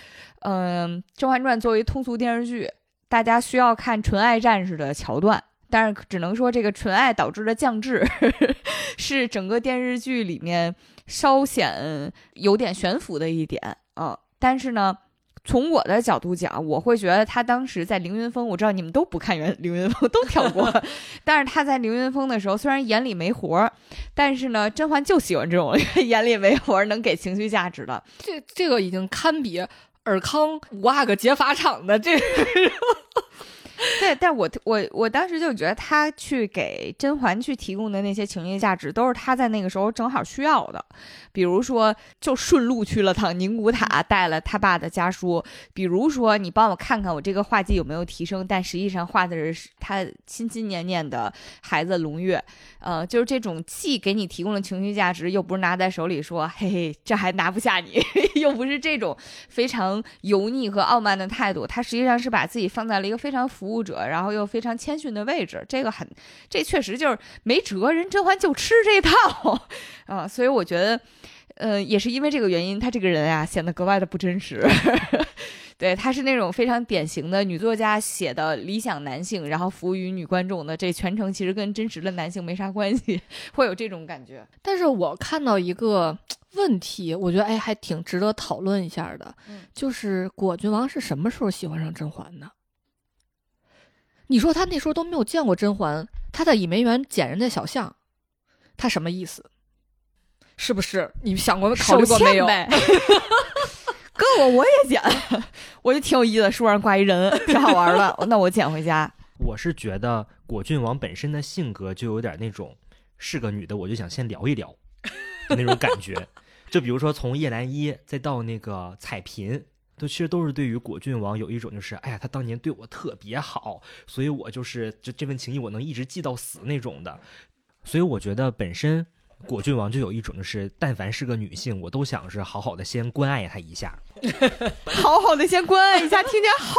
嗯、甄嬛传》作为通俗电视剧，大家需要看纯爱战士的桥段。但是只能说这个纯爱导致的降智，(laughs) 是整个电视剧里面稍显有点悬浮的一点啊、但是呢，从我的角度讲，我会觉得他当时在凌云峰，我知道你们都不看原凌云峰，都跳过，(laughs) 但是他在凌云峰的时候，虽然眼里没活儿，但是呢，甄嬛就喜欢这种 (laughs) 眼里没活儿、能给情绪价值的。这这个已经堪比尔康五阿哥劫法场的这对，但我我我当时就觉得他去给甄嬛去提供的那些情绪价值，都是他在那个时候正好需要的。比如说，就顺路去了趟宁古塔，带了他爸的家书；比如说，你帮我看看我这个画技有没有提升，但实际上画的是他心心念念的孩子龙月。呃，就是这种既给你提供了情绪价值，又不是拿在手里说，嘿嘿，这还拿不下你，(laughs) 又不是这种非常油腻和傲慢的态度，他实际上是把自己放在了一个非常服务者，然后又非常谦逊的位置。这个很，这确实就是没辙，人甄嬛就吃这套啊、所以我觉得，呃，也是因为这个原因，他这个人啊显得格外的不真实。(laughs) 对，他是那种非常典型的女作家写的理想男性，然后服务于女观众的，这全程其实跟真实的男性没啥关系，(laughs) 会有这种感觉。但是我看到一个问题，我觉得哎还挺值得讨论一下的，嗯就是果郡王是什么时候喜欢上甄嬛的？你说他那时候都没有见过甄嬛，他在倚梅园捡人家小象，他什么意思？是不是？你想过考虑过没有？呗。(laughs) 哥我我也捡，我就挺有意思，树上挂一人，挺好玩的。(laughs) 那我捡回家。(laughs) 我是觉得果郡王本身的性格就有点那种是个女的，我就想先聊一聊的那种感觉。就比如说从叶澜依再到那个彩嫔，都其实都是对于果郡王有一种就是，哎呀，他当年对我特别好，所以我就是这这份情谊我能一直记到死那种的。所以我觉得本身果郡王就有一种就是，但凡是个女性，我都想是好好的先关爱她一下。(laughs) 好好的先关爱一下，听起来好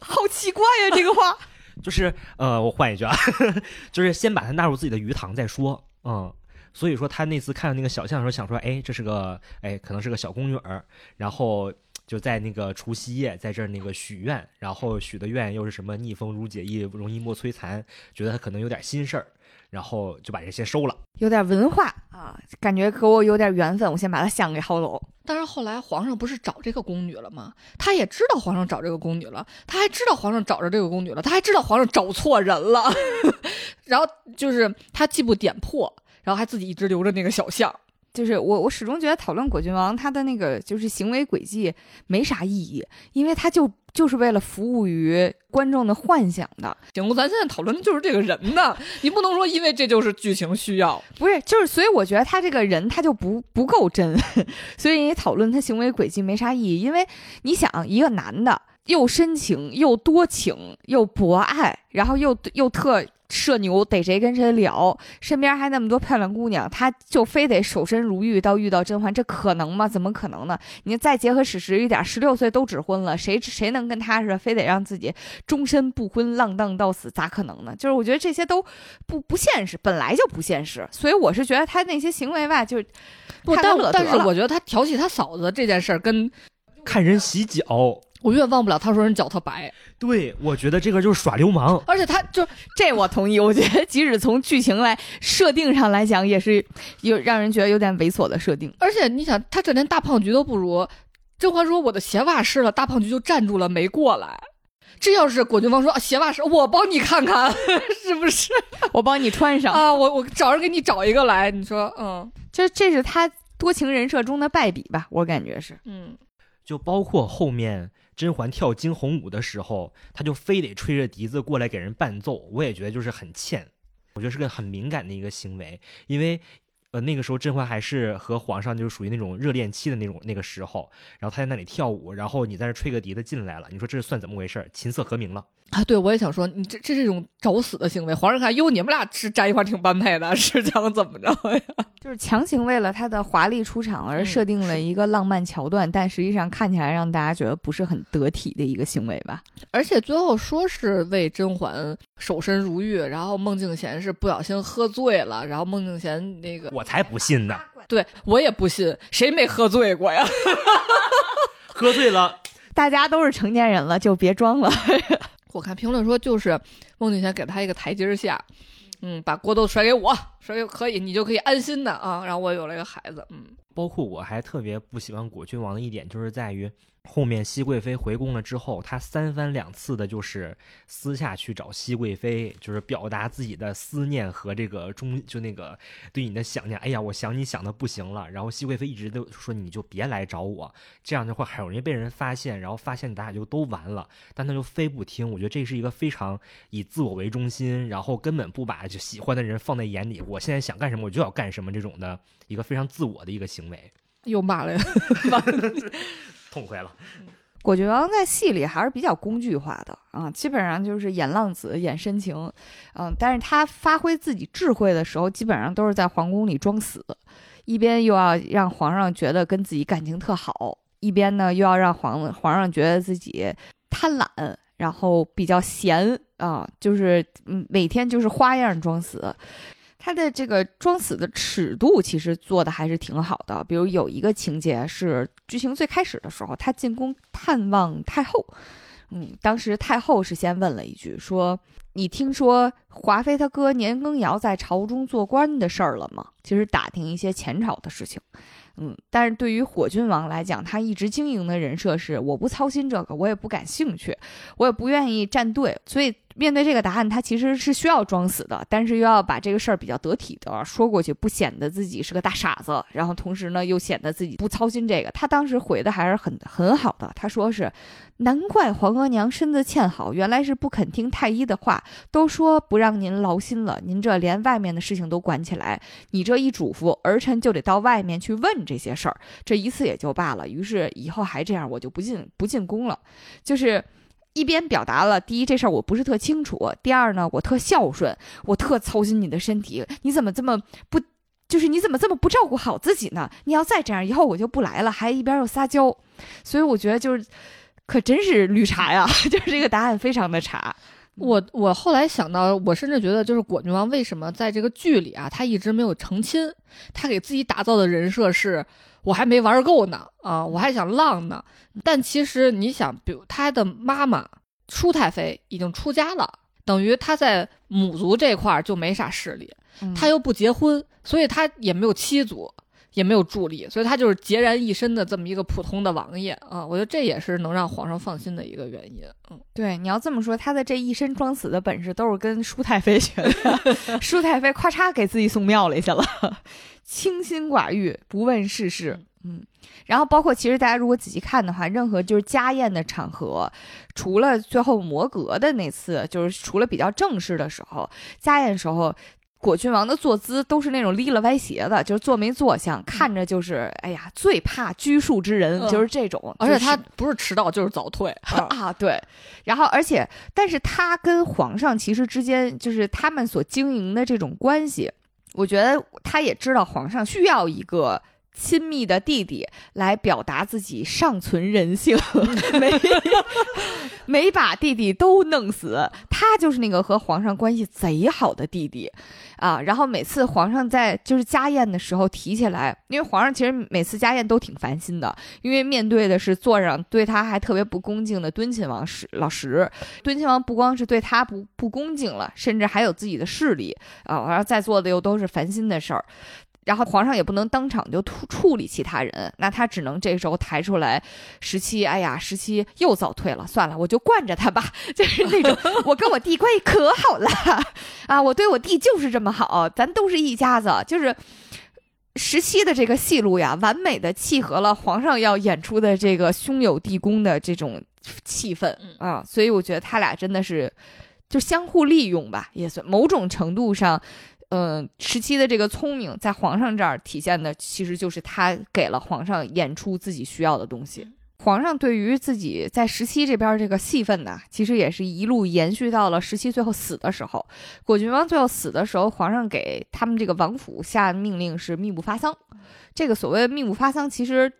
好奇怪呀、这个话。就是呃，我换一句啊，(laughs) 就是先把她纳入自己的鱼塘再说，嗯。所以说他那次看到那个小象的时候，想说，哎，这是个，哎，可能是个小宫女儿，然后就在那个除夕夜在这儿那个许愿，然后许的愿又是什么逆风如解意，容易莫摧残，觉得他可能有点心事儿，然后就把这些收了。有点文化啊，感觉和我有点缘分，我先把他象给薅走。但是后来皇上不是找这个宫女了吗？他也知道皇上找这个宫女了，他还知道皇上找着这个宫女了，他还知道皇上找错人了，(laughs) 然后就是他既不点破，然后还自己一直留着那个小象。就是我，我始终觉得讨论果郡王他的那个就是行为轨迹没啥意义，因为他就就是为了服务于观众的幻想的，行，咱现在讨论的就是这个人呢，你不能说因为这就是剧情需要。不是，就是所以我觉得他这个人他就不不够真，(laughs) 所以你讨论他行为轨迹没啥意义，因为你想一个男的又深情又多情又博爱，然后又又特社牛逮谁跟谁聊，身边还那么多漂亮姑娘，他就非得守身如玉到遇到甄嬛，这可能吗？怎么可能呢？你再结合史实一点，十六岁都指婚了，谁谁能跟他似的，非得让自己终身不婚，浪荡到死，咋可能呢？就是我觉得这些都不不现实，本来就不现实，所以我是觉得他那些行为吧，就是不，看但但是我觉得他调戏他嫂子这件事儿，跟看人洗脚，我永远忘不了他说人脚特白，对我觉得这个就是耍流氓。而且他就这我同意，我觉得即使从剧情来设定上来讲，也是有让人觉得有点猥琐的设定。而且你想，他这连大胖菊都不如。甄嬛说我的鞋袜湿了，大胖菊就站住了没过来。这要是果郡王说、啊、鞋袜湿，我帮你看看 (laughs) 是不是 (laughs) 我帮你穿上，啊？我我找人给你找一个来。你说，嗯就这是他多情人设中的败笔吧，我感觉是。嗯，就包括后面甄嬛跳惊鸿舞的时候，他就非得吹着笛子过来给人伴奏，我也觉得就是很欠，我觉得是个很敏感的一个行为，因为。呃，那个时候甄嬛还是和皇上就是属于那种热恋期的那种那个时候，然后他在那里跳舞，然后你在那吹个笛子进来了，你说这是算怎么回事？琴瑟和鸣了。啊，对，我也想说，你这这是一种找死的行为。皇上看，哟，你们俩是站一块儿挺般配的，(laughs) 是想怎么着呀？(laughs) 就是强行为了他的华丽出场而嗯设定了一个浪漫桥段，但实际上看起来让大家觉得不是很得体的一个行为吧。而且最后说是为甄嬛守身如玉，然后孟静娴是不小心喝醉了，然后孟静娴那个，我才不信呢，对我也不信，谁没喝醉过呀？(laughs) (laughs) 喝醉了，大家都是成年人了，就别装了。(laughs) 我看评论说，就是孟静娴给他一个台阶下，嗯，把锅都甩给我，甩给可以，你就可以安心的啊，然后我有了一个孩子，嗯，包括我还特别不喜欢果郡王的一点，就是在于后面熹贵妃回宫了之后，他三番两次的就是私下去找熹贵妃，就是表达自己的思念和这个忠，就那个对你的想念。哎呀，我想你想的不行了。然后熹贵妃一直都说你就别来找我，这样的话很容易被人发现，然后发现咱俩就都完了。但他就非不听，我觉得这是一个非常以自我为中心，然后根本不把就喜欢的人放在眼里。我现在想干什么我就要干什么这种的一个非常自我的一个行为。又骂了呀，(laughs) 痛快了。果郡王在戏里还是比较工具化的啊，基本上就是演浪子、演深情，嗯，但是他发挥自己智慧的时候，基本上都是在皇宫里装死，一边又要让皇上觉得跟自己感情特好，一边呢又要让皇皇上觉得自己贪婪，然后比较闲啊，就是嗯每天就是花样装死。他的这个装死的尺度其实做的还是挺好的，比如有一个情节是剧情最开始的时候，他进宫探望太后，嗯，当时太后是先问了一句，说：“你听说华妃她哥年羹尧在朝中做官的事儿了吗？”其实打听一些前朝的事情，嗯，但是对于火郡王来讲，他一直经营的人设是我不操心这个，我也不感兴趣，我也不愿意站队，所以面对这个答案，他其实是需要装死的，但是又要把这个事儿比较得体的说过去，不显得自己是个大傻子，然后同时呢又显得自己不操心这个。他当时回的还是很很好的，他说是难怪皇额娘身子欠好，原来是不肯听太医的话，都说不让您劳心了，您这连外面的事情都管起来，你这一嘱咐，儿臣就得到外面去问这些事儿，这一次也就罢了。于是以后还这样，我就不进不进宫了，就是。一边表达了第一这事儿我不是特清楚，第二呢我特孝顺，我特操心你的身体，你怎么这么不，就是你怎么这么不照顾好自己呢？你要再这样，以后我就不来了，还一边又撒娇，所以我觉得就是，可真是绿茶呀，(laughs) 就是这个答案非常的茶。我我后来想到，我甚至觉得，就是果郡王为什么在这个剧里啊，他一直没有成亲？他给自己打造的人设是，我还没玩够呢，啊，我还想浪呢。但其实你想，比如他的妈妈舒太妃已经出家了，等于他在母族这块儿就没啥势力，嗯他又不结婚，所以他也没有妻族。也没有助力，所以他就是孑然一身的这么一个普通的王爷啊！我觉得这也是能让皇上放心的一个原因。嗯，对，你要这么说，他的这一身装死的本事都是跟舒太妃学的。(laughs) 舒太妃咔嚓给自己送庙里去了，清心寡欲，不问世事。嗯，然后包括其实大家如果仔细看的话，任何就是家宴的场合，除了最后摩格的那次，就是除了比较正式的时候，家宴时候。果郡王的坐姿都是那种立了歪斜的，就是坐没坐相，看着就是哎呀，最怕拘束之人，嗯就是这种。而且他不是迟到就是早退啊。(laughs) 啊，对，然后而且，但是他跟皇上其实之间就是他们所经营的这种关系，我觉得他也知道皇上需要一个。亲密的弟弟来表达自己尚存人性，(laughs) 没没把弟弟都弄死，他就是那个和皇上关系贼好的弟弟，啊，然后每次皇上在就是家宴的时候提起来，因为皇上其实每次家宴都挺烦心的，因为面对的是坐上对他还特别不恭敬的敦亲王石老石，敦亲王不光是对他不不恭敬了，甚至还有自己的势力啊，然后在座的又都是烦心的事儿。然后皇上也不能当场就处处理其他人，那他只能这时候抬出来十七，哎呀，十七又早退了，算了，我就惯着他吧，(laughs) 就是那种 (laughs) 我跟我弟关系可好了啊，我对我弟就是这么好，咱都是一家子，就是。十七的这个戏路呀，完美的契合了皇上要演出的这个兄友弟恭的这种气氛啊，所以我觉得他俩真的是就相互利用吧，也算某种程度上，嗯、十七的这个聪明在皇上这儿体现的，其实就是他给了皇上演出自己需要的东西。皇上对于自己在十七这边这个戏份呢，其实也是一路延续到了十七最后死的时候。果郡王最后死的时候，皇上给他们这个王府下命令是秘不发丧。这个所谓的秘不发丧，其实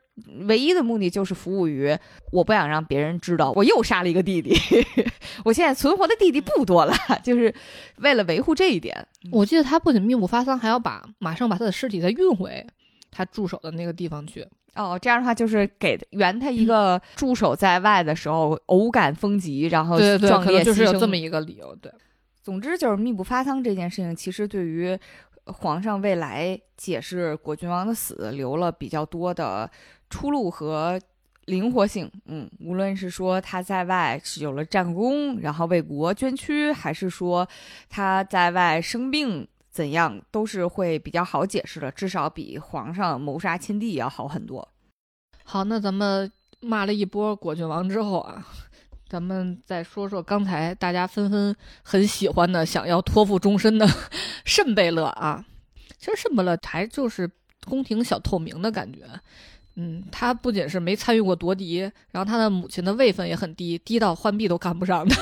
唯一的目的就是服务于我不想让别人知道我又杀了一个弟弟，(laughs) 我现在存活的弟弟不多了，(laughs) 就是为了维护这一点。我记得他不仅秘不发丧，还要把马上把他的尸体再运回他驻守的那个地方去。哦，这样的话就是给圆他一个驻守在外的时候偶感风疾，然后对对对，可能就是有这么一个理由。对，总之就是密不发丧这件事情，其实对于皇上未来解释果郡王的死留了比较多的出路和灵活性。嗯，无论是说他在外是有了战功，然后为国捐躯，还是说他在外生病怎样，都是会比较好解释的，至少比皇上谋杀亲弟要好很多。好，那咱们骂了一波果郡王之后啊，咱们再说说刚才大家纷纷很喜欢的、想要托付终身的慎贝勒啊。其实慎贝勒还就是宫廷小透明的感觉。嗯，他不仅是没参与过夺嫡，然后他的母亲的位分也很低，低到浣碧都看不上的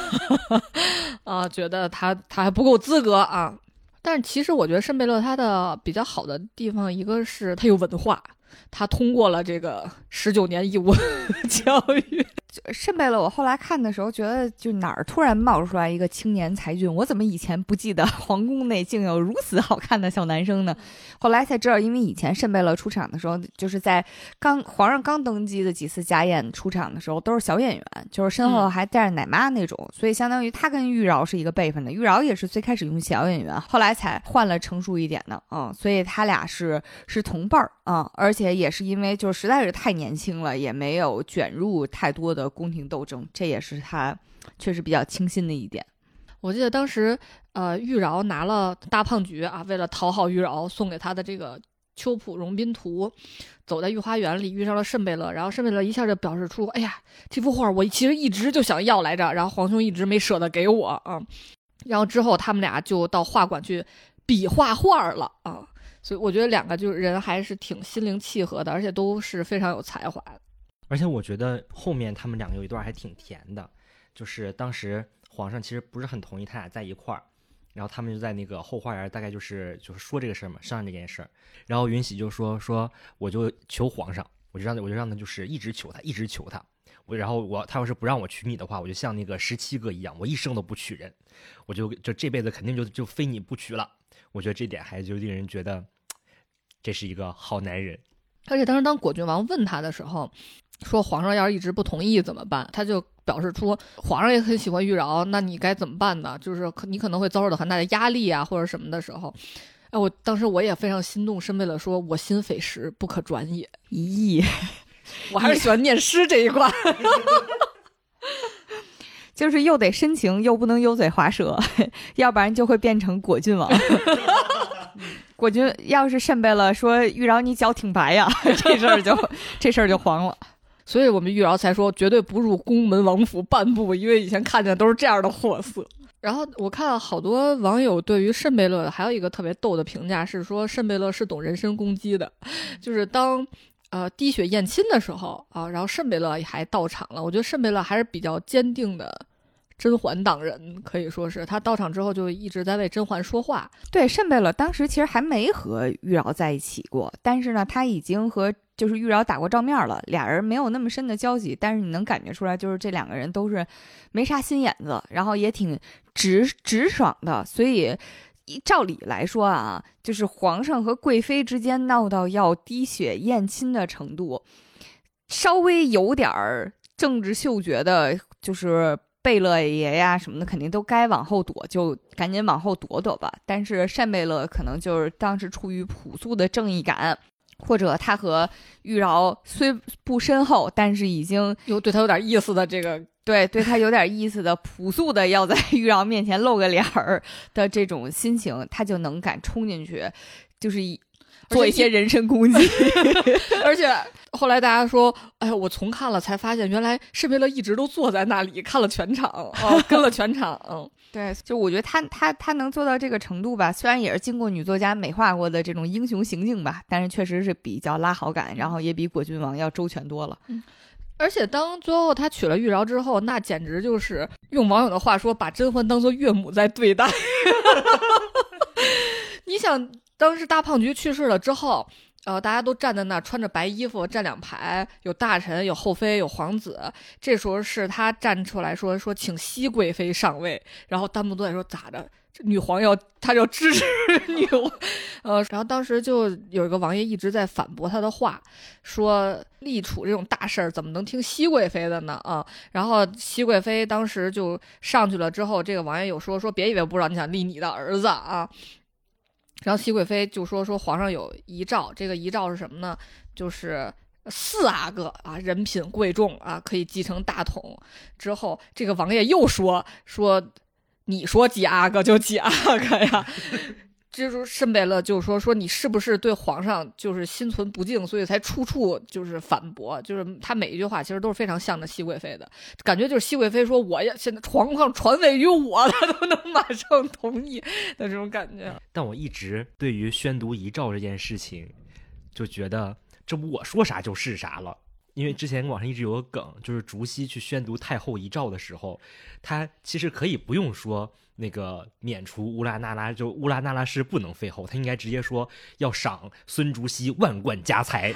(laughs) 啊，觉得他他还不够资格啊。但是其实我觉得圣贝勒他的比较好的地方，一个是他有文化，他通过了这个十九年义务 (laughs) 教育。慎贝勒，我后来看的时候觉得，就哪儿突然冒出来一个青年才俊，我怎么以前不记得 (laughs) 皇宫内竟有如此好看的小男生呢？后来才知道，因为以前慎贝勒出场的时候，就是在刚皇上刚登基的几次家宴出场的时候，都是小演员，就是身后嗯还带着奶妈那种，所以相当于他跟玉娆是一个辈分的。玉娆也是最开始用小演员，后来才换了成熟一点的，嗯，所以他俩是是同伴儿啊、而且也是因为就实在是太年轻了，也没有卷入太多的宫廷斗争，这也是他确实比较清新的一点。我记得当时，呃，玉娆拿了大胖菊啊，为了讨好玉娆，送给他的这个《秋浦荣宾图》，走在御花园里遇上了慎贝勒，然后慎贝勒一下就表示出，哎呀，这幅画我其实一直就想要来着，然后皇兄一直没舍得给我啊。然后之后他们俩就到画馆去比画画了啊。所以我觉得两个就是人还是挺心灵契合的，而且都是非常有才华。而且我觉得后面他们两个有一段还挺甜的，就是当时皇上其实不是很同意他俩在一块儿，然后他们就在那个后花园，大概就是就是说这个事儿嘛，商量这件事儿。然后允喜就说说我就求皇上，我就让我就让他就是一直求他，一直求他。我然后我他要是不让我娶你的话，我就像那个十七哥一样，我一生都不娶人，我就就这辈子肯定就就非你不娶了。我觉得这点还就令人觉得 (tsk) 这是一个好男人。而且当时当果郡王问他的时候，说皇上要是一直不同意怎么办？他就表示出皇上也很喜欢玉娆，那你该怎么办呢？就是可你可能会遭受到很大的压力啊，或者什么的时候。哎，我当时我也非常心动，申贝勒说：“我心匪石不可转也。咦，” (laughs) 我还是喜欢念诗这一块。(laughs) 就是又得深情，又不能油嘴滑舌，要不然就会变成果郡王。(laughs) 果郡要是慎贝勒说玉娆你脚挺白呀，这事儿就这事儿就黄了。所以我们玉娆才说绝对不入宫门王府半步，因为以前看见都是这样的货色。然后我看到好多网友对于慎贝勒还有一个特别逗的评价是说，慎贝勒是懂人身攻击的，就是当呃滴血验亲的时候啊，然后慎贝勒还到场了。我觉得慎贝勒还是比较坚定的甄嬛党人，可以说是他到场之后就一直在为甄嬛说话。对，慎贝勒当时其实还没和玉娆在一起过，但是呢，他已经和就是玉娆打过照面了，俩人没有那么深的交集，但是你能感觉出来，就是这两个人都是没啥心眼子，然后也挺直直爽的，所以照理来说啊，就是皇上和贵妃之间闹到要滴血验亲的程度，稍微有点儿政治嗅觉的，就是。贝勒爷呀什么的，肯定都该往后躲，就赶紧往后躲躲吧。但是单贝勒可能就是当时出于朴素的正义感，或者他和玉娆虽不深厚，但是已经有对他有点意思的这个，(laughs) 对对他有点意思的朴素的要在玉娆面前露个脸儿的这种心情，他就能敢冲进去，就是一。做一些人身攻击，(laughs) 而且后来大家说，哎呀，我重看了才发现，原来施贝勒一直都坐在那里看了全场，哦，跟了全场。嗯，对，就我觉得他他他能做到这个程度吧，虽然也是经过女作家美化过的这种英雄行径吧，但是确实是比较拉好感，然后也比果郡王要周全多了。嗯，而且当最后他娶了玉娆之后，那简直就是用网友的话说，把甄嬛当做岳母在对待。(laughs) (laughs) 你想。当时大胖菊去世了之后，呃，大家都站在那儿，穿着白衣服，站两排，有大臣，有后妃，有皇子。这时候是他站出来说说，请熹贵妃上位。然后弹幕都在说咋的，女皇要他要支持 (laughs) 女，呃，然后当时就有一个王爷一直在反驳他的话，说立储这种大事儿怎么能听熹贵妃的呢？啊，然后熹贵妃当时就上去了之后，这个王爷有说说，别以为不知道你想立你的儿子啊。然后熹贵妃就说说皇上有遗诏，这个遗诏是什么呢？就是四阿哥啊，人品贵重啊，可以继承大统。之后这个王爷又说说，你说几阿哥就几阿哥呀。这时候申贝勒就说说你是不是对皇上就是心存不敬，所以才处处就是反驳，就是他每一句话其实都是非常向着熹贵妃的感觉，就是熹贵妃说我要现在皇上传位于我，他 (laughs) 都能马上同意的这种感觉。但我一直对于宣读遗诏这件事情，就觉得这不我说啥就是啥了，因为之前网上一直有个梗，就是竹溪去宣读太后遗诏的时候，他其实可以不用说。那个免除乌拉那拉，就乌拉那拉氏不能废后，他应该直接说要赏孙竹溪万贯家财。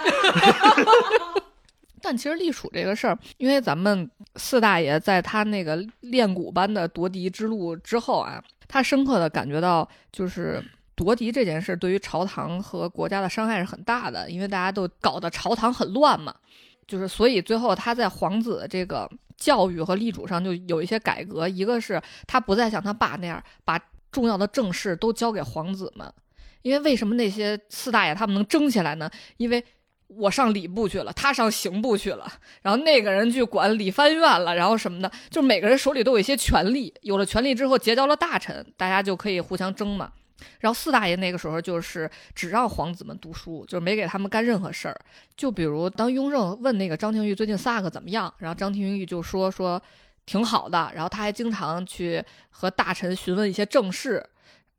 (laughs) 但其实隶属这个事儿，因为咱们四大爷在他那个练蛊般的夺嫡之路之后啊，他深刻的感觉到，就是夺嫡这件事对于朝堂和国家的伤害是很大的，因为大家都搞得朝堂很乱嘛。就是所以最后他在皇子的这个。教育和立主上就有一些改革，一个是他不再像他爸那样把重要的政事都交给皇子们，因为为什么那些四大爷他们能争起来呢？因为我上礼部去了，他上刑部去了，然后那个人去管理藩院了，然后什么的，就每个人手里都有一些权力，有了权力之后结交了大臣，大家就可以互相争嘛。然后四大爷那个时候就是只让皇子们读书，就是没给他们干任何事儿。就比如当雍正问那个张廷玉最近萨克怎么样，然后张廷玉就说说挺好的，然后他还经常去和大臣询问一些政事。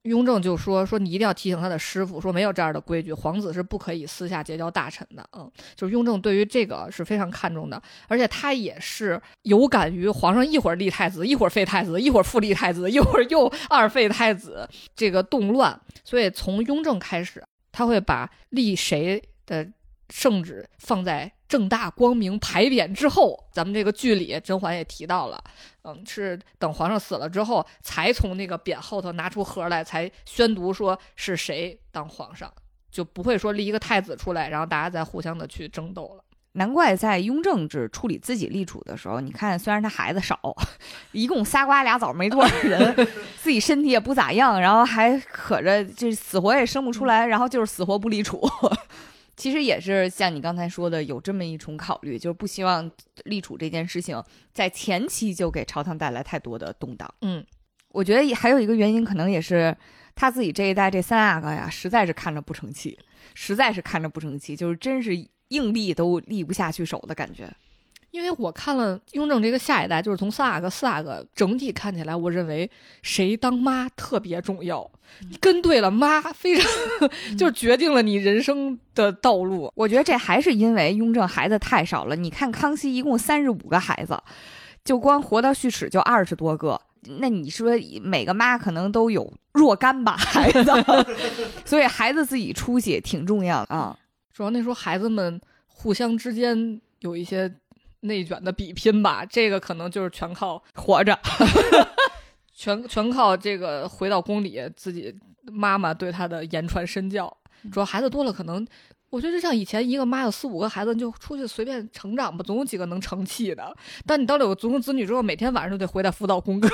雍正就说：“说你一定要提醒他的师傅，说没有这样的规矩，皇子是不可以私下结交大臣的。”嗯，就是雍正对于这个是非常看重的，而且他也是有感于皇上一会儿立太子，一会儿废太子，一会儿复立太子，一会儿又二废太子，这个动乱，所以从雍正开始，他会把立谁的圣旨放在。正大光明牌匾之后，咱们这个剧里甄嬛也提到了，嗯，是等皇上死了之后，才从那个匾后头拿出盒来，才宣读说是谁当皇上，就不会说立一个太子出来，然后大家再互相的去争斗了。难怪在雍正制处理自己立储的时候，你看虽然他孩子少，(laughs) 一共仨瓜俩枣没多少人，(laughs) 自己身体也不咋样，然后还可着这死活也生不出来，然后就是死活不立储。其实也是像你刚才说的，有这么一重考虑，就是不希望立储这件事情在前期就给朝堂带来太多的动荡。嗯，我觉得还有一个原因，可能也是他自己这一代这三阿哥呀，实在是看着不成器，实在是看着不成器，就是真是硬币都立不下去手的感觉。因为我看了雍正这个下一代，就是从三阿哥、四阿哥整体看起来，我认为谁当妈特别重要，你跟对了妈，非常 (laughs) 就是决定了你人生的道路。我觉得这还是因为雍正孩子太少了。你看康熙一共三十五个孩子，就光活到续齿就二十多个。那你说每个妈可能都有若干吧孩子，(laughs) 所以孩子自己出息挺重要的啊。主要那时候孩子们互相之间有一些内卷的比拼吧，这个可能就是全靠活着，(laughs) 全全靠这个回到宫里自己妈妈对他的言传身教。主要孩子多了，可能我觉得就像以前一个妈有四五个孩子，就出去随便成长吧，总有几个能成器的。但你到了有独生子女之后，每天晚上都得回来辅导功课。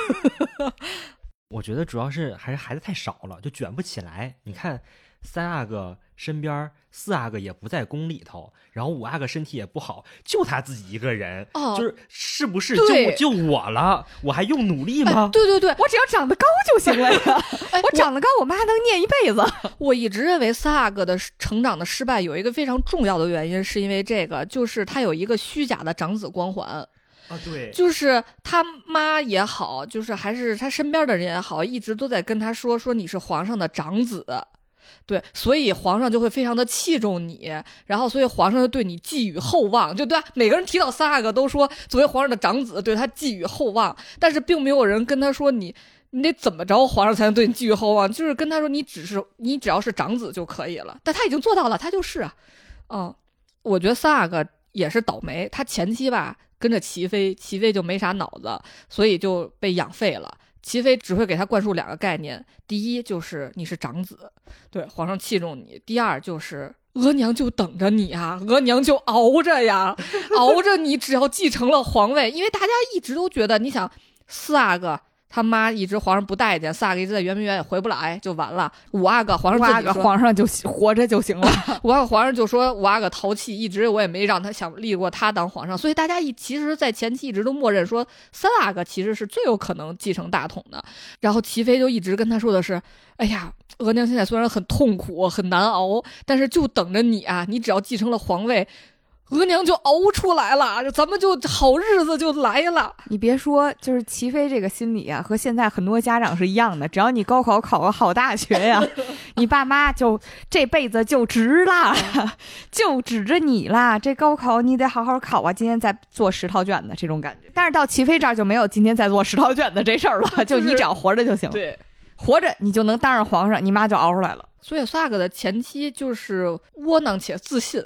(laughs) 我觉得主要是还是孩子太少了，就卷不起来。你看三阿哥身边四阿哥也不在宫里头，然后五阿哥身体也不好，就他自己一个人，哦就是是不是对就就我了？我还用努力吗？对对对，我只要长得高就行了呀。(laughs) 哎，我长得高，我妈能念一辈子。我一直认为四阿哥的成长的失败有一个非常重要的原因，是因为这个，就是他有一个虚假的长子光环，啊，对，就是他妈也好，就是还是他身边的人也好，一直都在跟他说说你是皇上的长子。对，所以皇上就会非常的器重你，然后所以皇上就对你寄予厚望，就对？每个人提到三阿哥都说作为皇上的长子对他寄予厚望，但是并没有人跟他说你你得怎么着皇上才能对你寄予厚望，就是跟他说你只是你只要是长子就可以了，但他已经做到了，他就是啊，嗯，我觉得三阿哥也是倒霉，他前期吧跟着齐妃，齐妃就没啥脑子，所以就被养废了。齐妃只会给他灌输两个概念：第一就是你是长子，对皇上器重你；第二就是额娘就等着你啊，额娘就熬着呀，(laughs) 熬着你只要继承了皇位，因为大家一直都觉得，你想四阿哥。他妈一直皇上不待见，四阿哥一直在圆明园也回不来，就完了。五阿哥皇上自挖个己说，皇上就活着就行了。(laughs) 五阿哥皇上就说五阿哥淘气，一直我也没让他想立过他当皇上，所以大家一其实，在前期一直都默认说三阿哥其实是最有可能继承大统的。然后齐妃就一直跟他说的是：“哎呀，额娘现在虽然很痛苦很难熬，但是就等着你啊，你只要继承了皇位。”额娘就熬出来了，咱们就好日子就来了。你别说，就是齐飞这个心理啊，和现在很多家长是一样的。只要你高考考个好大学呀，(laughs) 你爸妈就这辈子就值啦，(laughs) 就指着你啦。这高考你得好好考啊，今天再做十套卷子这种感觉。但是到齐飞这儿就没有今天再做十套卷子这事儿了，(laughs) 就你只要活着就行了，对，活着你就能当上皇上，你妈就熬出来了。所以萨克的前期就是窝囊且自信，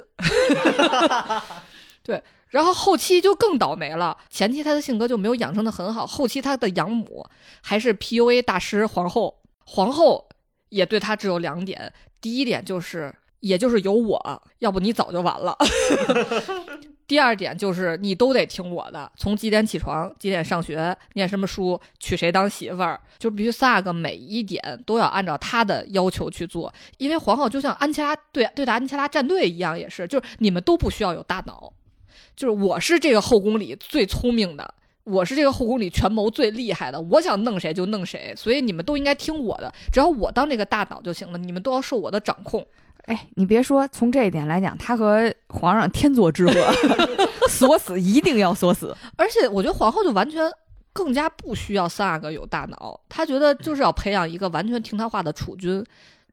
(laughs) 对，然后后期就更倒霉了。前期他的性格就没有养成的很好，后期他的养母还是 PUA 大师皇后，皇后也对他只有两点，第一点就是，也就是有我，要不你早就完了。(laughs) 第二点就是你都得听我的，从几点起床，几点上学，念什么书，娶谁当媳妇儿，就必须萨个每一点都要按照他的要求去做。因为皇后就像安琪拉对对待安琪拉战队一样，也是，就是你们都不需要有大脑，就是我是这个后宫里最聪明的，我是这个后宫里权谋最厉害的，我想弄谁就弄谁，所以你们都应该听我的，只要我当这个大脑就行了，你们都要受我的掌控。哎，你别说，从这一点来讲，他和皇上天作之合，(laughs) 锁死一定要锁死。而且我觉得皇后就完全更加不需要三阿哥有大脑，她觉得就是要培养一个完全听她话的储君，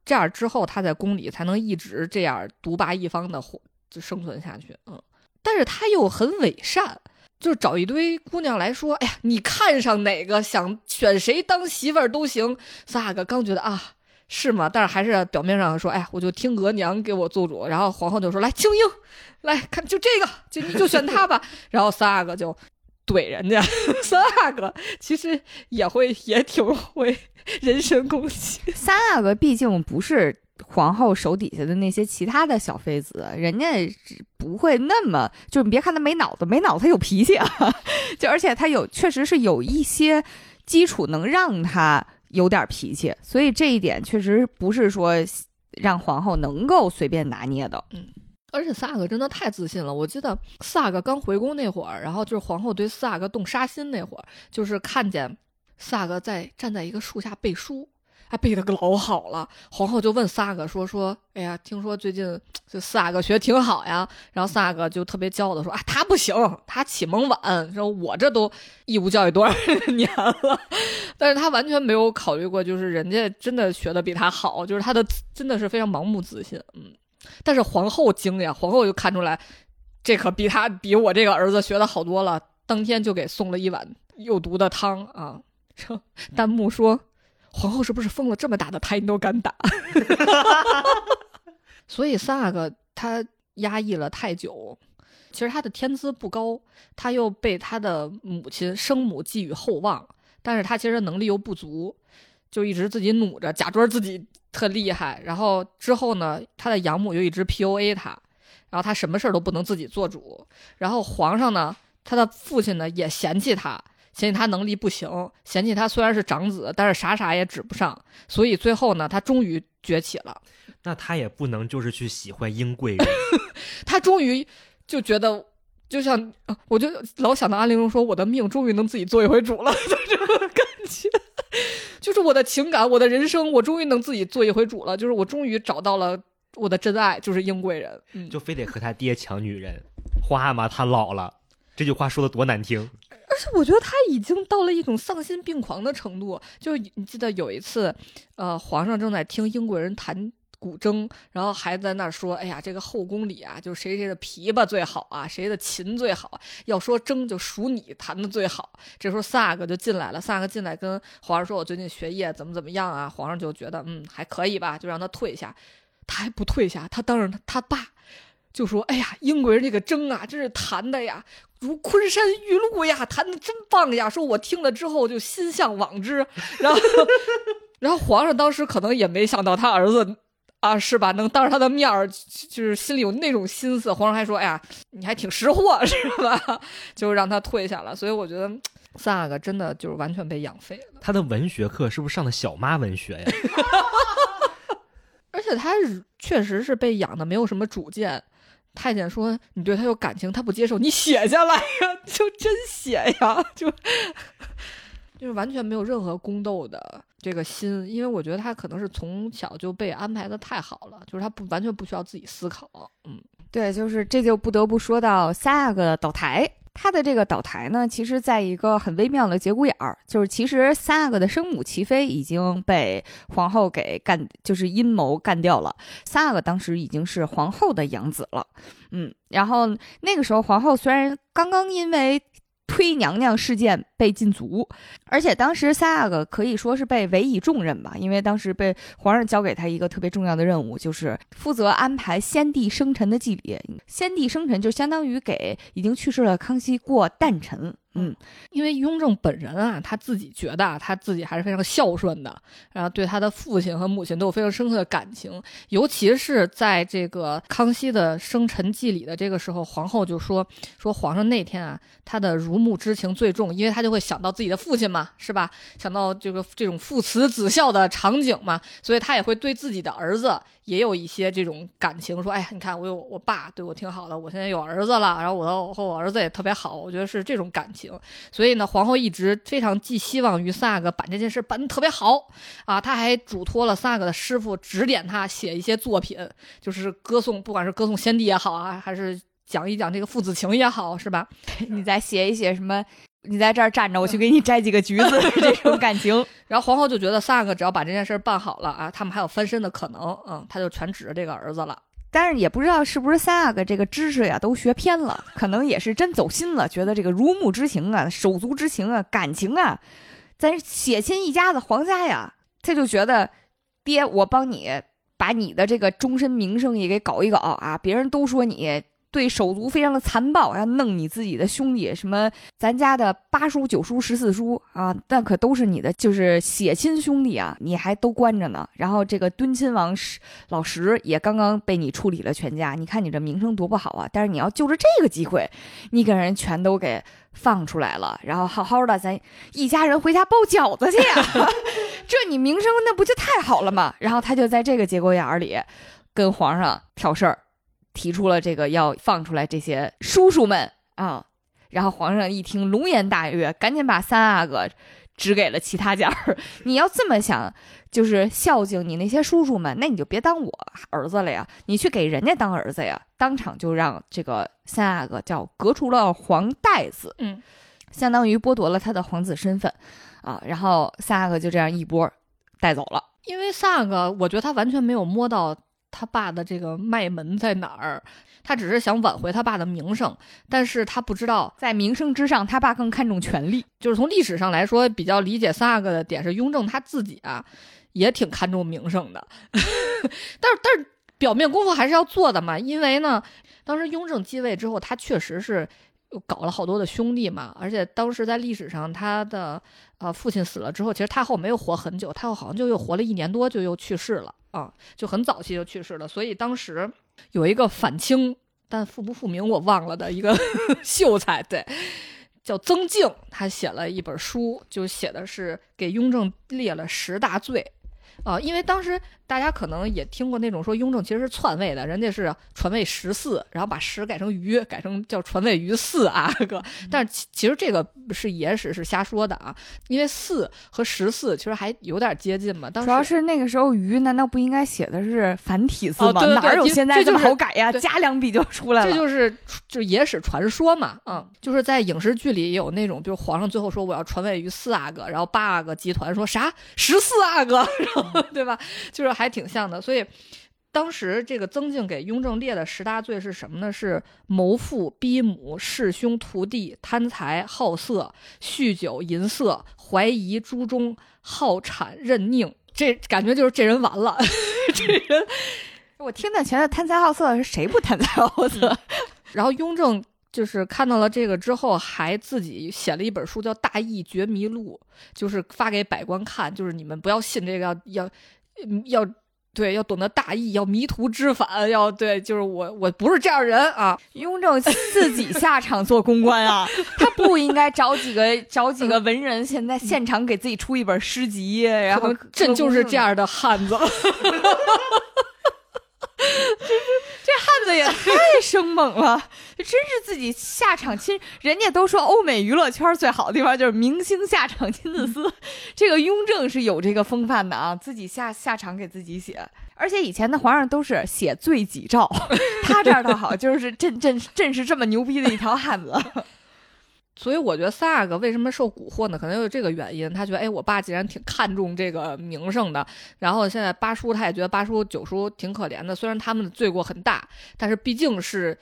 这样之后她在宫里才能一直这样独霸一方的活就生存下去。嗯，但是她又很伪善。就是找一堆姑娘来说，哎呀，你看上哪个，想选谁当媳妇儿都行。三阿哥刚觉得啊，是吗？但是还是表面上说，哎，我就听额娘给我做主。然后皇后就说，来，青樱，来看，就这个，就你就选他吧。(laughs) 然后三阿哥就怼人家，(laughs) 三阿哥其实也会也挺会人身攻击。三阿哥毕竟不是皇后手底下的那些其他的小妃子，人家不会那么，就你别看他没脑子，没脑子他有脾气啊，(laughs) 就而且他有确实是有一些基础能让他有点脾气，所以这一点确实不是说让皇后能够随便拿捏的。嗯而且四阿哥真的太自信了。我记得四阿哥刚回宫那会儿，然后就是皇后对四阿哥动杀心那会儿，就是看见四阿哥在站在一个树下背书，还背的老好了。皇后就问四阿哥说说，哎呀，听说最近这四阿哥学挺好呀。然后四阿哥就特别骄傲的说啊，他不行，他启蒙晚，说我这都义务教育多少 (laughs) 年了。但是他完全没有考虑过，就是人家真的学的比他好，就是他的真的是非常盲目自信。嗯，但是皇后惊呀，皇后就看出来，这可比他比我这个儿子学的好多了。当天就给送了一碗有毒的汤啊！(laughs) 弹幕说：“皇后是不是封了？这么大的胎你都敢打？” (laughs) 所以三阿哥他压抑了太久，其实他的天资不高，他又被他的母亲生母寄予厚望，但是他其实能力又不足，就一直自己努着，假装自己特厉害。然后之后呢，他的养母又一直 PUA 他，然后他什么事儿都不能自己做主。然后皇上呢？他的父亲呢也嫌弃他，嫌弃他能力不行，嫌弃他虽然是长子，但是啥啥也指不上。所以最后呢，他终于崛起了。那他也不能就是去喜欢英贵人。(laughs) 他终于就觉得，就像我就老想到安陵容说：“我的命终于能自己做一回主了。(laughs) ”就这个感觉，(laughs) 就是我的情感，我的人生，我终于能自己做一回主了。就是我终于找到了我的真爱，就是英贵人。嗯，就非得和他爹抢女人。花嘛，他老了。这句话说的多难听，而且我觉得他已经到了一种丧心病狂的程度。就你记得有一次，呃，皇上正在听英国人弹古筝，然后还在那说：“哎呀，这个后宫里啊，就谁谁的琵琶最好啊，谁的琴最好。要说筝，就数你弹的最好。”这时候萨克就进来了，萨克进来跟皇上说：“我最近学业怎么怎么样啊？”皇上就觉得嗯还可以吧，就让他退下。他还不退下，他当着他爸就说：“哎呀，英国人这个筝啊，真是弹的呀。”如昆山玉露呀，弹的真棒呀！说我听了之后就心向往之，然后，(laughs) 然后皇上当时可能也没想到他儿子啊，是吧？能当着他的面儿，就是心里有那种心思。皇上还说：“哎呀，你还挺识货，是吧？” (laughs) 就让他退下了。所以我觉得萨克真的就是完全被养废了。他的文学课是不是上的小妈文学呀？(laughs) 而且他确实是被养的没有什么主见。太监说：“你对他有感情，他不接受，你写下来呀，(laughs) 就真写呀，就 (laughs) 就是完全没有任何宫斗的这个心，因为我觉得他可能是从小就被安排的太好了，就是他不完全不需要自己思考。嗯，对，就是这就不得不说到下个倒台。”他的这个倒台呢，其实在一个很微妙的节骨眼儿，就是其实三阿哥的生母齐妃已经被皇后给干，就是阴谋干掉了。三阿哥当时已经是皇后的养子了，嗯，然后那个时候皇后虽然刚刚因为。推娘娘事件被禁足，而且当时三阿哥可以说是被委以重任吧，因为当时被皇上交给他一个特别重要的任务，就是负责安排先帝生辰的祭礼。先帝生辰就相当于给已经去世的康熙过诞辰。嗯，因为雍正本人啊，他自己觉得他自己还是非常孝顺的，然后对他的父亲和母亲都有非常深刻的感情。尤其是在这个康熙的生辰祭礼的这个时候，皇后就说说皇上那天啊，他的如沐之情最重，因为他就会想到自己的父亲嘛，是吧？想到这个这种父慈子孝的场景嘛，所以他也会对自己的儿子也有一些这种感情，说哎呀，你看我有我爸对我挺好的，我现在有儿子了，然后我和我儿子也特别好，我觉得是这种感情。所以呢，皇后一直非常寄希望于萨格把这件事办得特别好啊。他还嘱托了萨格的师傅指点他写一些作品，就是歌颂，不管是歌颂先帝也好啊，还是讲一讲这个父子情也好，是吧？(laughs) 你再写一写什么？你在这儿站着，我去给你摘几个橘子，(laughs) 这种感情。(laughs) 然后皇后就觉得萨格只要把这件事办好了啊，他们还有翻身的可能。嗯，他就全指着这个儿子了。但是也不知道是不是三阿哥这个知识呀都学偏了，可能也是真走心了，觉得这个如沐之情啊、手足之情啊、感情啊，咱血亲一家子皇家呀，他就觉得爹，我帮你把你的这个终身名声也给搞一搞啊，别人都说你。对手足非常的残暴，要弄你自己的兄弟，什么咱家的八叔、九叔、十四叔啊，那可都是你的，就是血亲兄弟啊，你还都关着呢。然后这个敦亲王老石也刚刚被你处理了全家，你看你这名声多不好啊！但是你要就着这个机会，你给人全都给放出来了，然后好好的咱一家人回家包饺子去呀，(laughs) 这你名声那不就太好了吗？然后他就在这个节骨眼儿里跟皇上挑事儿。提出了这个要放出来这些叔叔们啊，然后皇上一听龙颜大悦，赶紧把三阿哥指给了其他家儿。你要这么想，就是孝敬你那些叔叔们，那你就别当我儿子了呀，你去给人家当儿子呀。当场就让这个三阿哥叫革除了皇带子，嗯，相当于剥夺了他的皇子身份啊。然后三阿哥就这样一波带走了。因为三阿哥，我觉得他完全没有摸到他爸的这个脉门在哪儿，他只是想挽回他爸的名声，但是他不知道，在名声之上，他爸更看重权力。就是从历史上来说，比较理解三阿哥的点是，雍正他自己啊也挺看重名声的，(laughs) 但是但是表面功夫还是要做的嘛，因为呢，当时雍正继位之后，他确实是搞了好多的兄弟嘛，而且当时在历史上他的呃父亲死了之后，其实太后没有活很久，太后好像就又活了一年多就又去世了啊，就很早期就去世了，所以当时有一个反清但复不复明我忘了的一个 (laughs) 秀才，对。叫曾静，他写了一本书，就写的是给雍正列了十大罪，啊、因为当时大家可能也听过那种说雍正其实是篡位的，人家是传位十四，然后把十改成余，改成叫传位余四啊哥，(laughs) 但是其其实这个是野史是瞎说的啊，因为四和十四其实还有点接近嘛，当时主要是那个时候“于”难道不应该写的是繁体字吗？哦对对对哪有现在这么好改呀？对加两笔就出来了。这就是就野史传说嘛，嗯，就是在影视剧里也有那种，就是皇上最后说我要传位于四阿哥，然后八阿哥集团说啥十四阿哥，(laughs) 然后对吧？就是还挺像的，所以。当时这个曾静给雍正列的十大罪是什么呢？是谋父、逼母、弑兄、屠弟、贪财、好色、酗酒、淫色、怀疑、诛忠、好产、任佞。这感觉就是这人完了，(laughs) 这人 (laughs) 我听的全是贪财好色，是谁不贪财好色？然后雍正就是看到了这个之后，还自己写了一本书叫《大义觉迷录》，就是发给百官看，就是你们不要信这个，要要嗯要对，要懂得大义，要迷途知返，要对，就是我我不是这样人啊。雍正自己下场做公关啊，(laughs) 他不应该找几个找几个文人，现在现场给自己出一本诗集，然后朕就是这样的汉子，(laughs) 汉子也太生猛了，真是自己下场亲。人家都说欧美娱乐圈最好的地方就是明星下场亲自撕，(laughs) 这个雍正是有这个风范的啊，自己下下场给自己写。而且以前的皇上都是写罪己诏，(laughs) 他这儿倒好，就是朕朕朕是这么牛逼的一条汉子。所以我觉得三阿哥为什么受蛊惑呢？可能有这个原因。他觉得，哎，我爸既然挺看重这个名声的，然后现在八叔他也觉得八叔九叔挺可怜的。虽然他们的罪过很大，但是毕竟是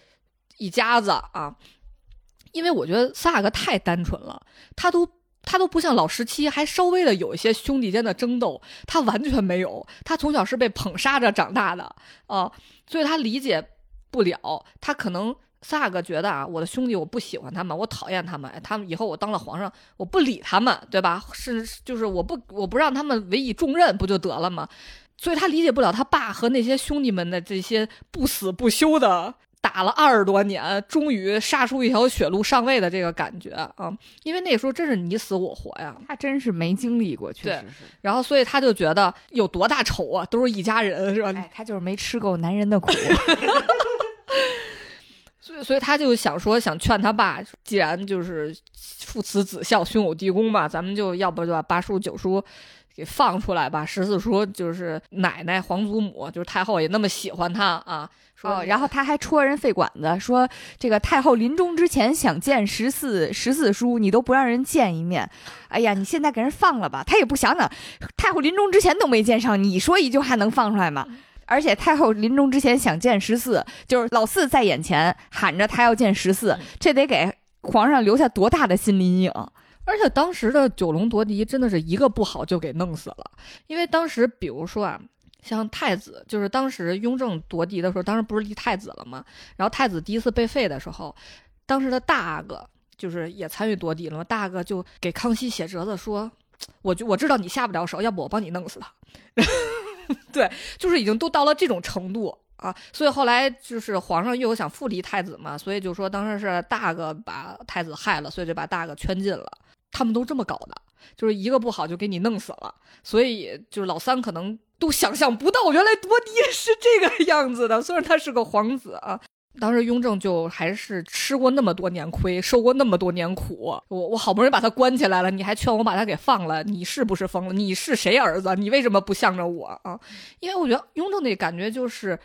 一家子啊。因为我觉得三阿哥太单纯了，他都他都不像老十七，还稍微的有一些兄弟间的争斗，他完全没有。他从小是被捧杀着长大的啊，所以他理解不了，他可能。三阿哥觉得啊，我的兄弟我不喜欢他们，我讨厌他们，哎他们以后我当了皇上，我不理他们，对吧？是就是我不我不让他们委以重任，不就得了吗？所以他理解不了他爸和那些兄弟们的这些不死不休的打了二十多年，终于杀出一条血路上位的这个感觉啊！因为那时候真是你死我活呀，他真是没经历过，确实是。然后所以他就觉得有多大仇啊，都是一家人，是吧？哎，他就是没吃够男人的苦。(laughs) 所以，所以他就想说，想劝他爸，既然就是父慈子孝、兄友弟恭嘛，咱们就要不就把八叔、九叔给放出来吧。十四叔就是奶奶、皇祖母，就是太后也那么喜欢他啊。说、哦，然后他还戳人肺管子，说这个太后临终之前想见十四十四叔，你都不让人见一面。哎呀，你现在给人放了吧，他也不想想，太后临终之前都没见上，你说一句话能放出来吗？而且太后临终之前想见十四，就是老四在眼前喊着他要见十四，这得给皇上留下多大的心理阴影？而且当时的九龙夺嫡真的是一个不好就给弄死了，因为当时比如说啊，像太子，就是当时雍正夺嫡的时候，当时不是立太子了吗？然后太子第一次被废的时候，当时的大阿哥就是也参与夺嫡了嘛，大阿哥就给康熙写折子说，我就我知道你下不了手，要不我帮你弄死他。(laughs) 对，就是已经都到了这种程度啊，所以后来就是皇上又想复立太子嘛，所以就说当时是大哥把太子害了，所以就把大哥圈禁了。他们都这么搞的，就是一个不好就给你弄死了，所以就是老三可能都想象不到，原来夺嫡是这个样子的。虽然他是个皇子啊，当时雍正就还是吃过那么多年亏，受过那么多年苦，我我好不容易把他关起来了，你还劝我把他给放了，你是不是疯了？你是谁儿子？你为什么不向着我啊？因为我觉得雍正那感觉就是。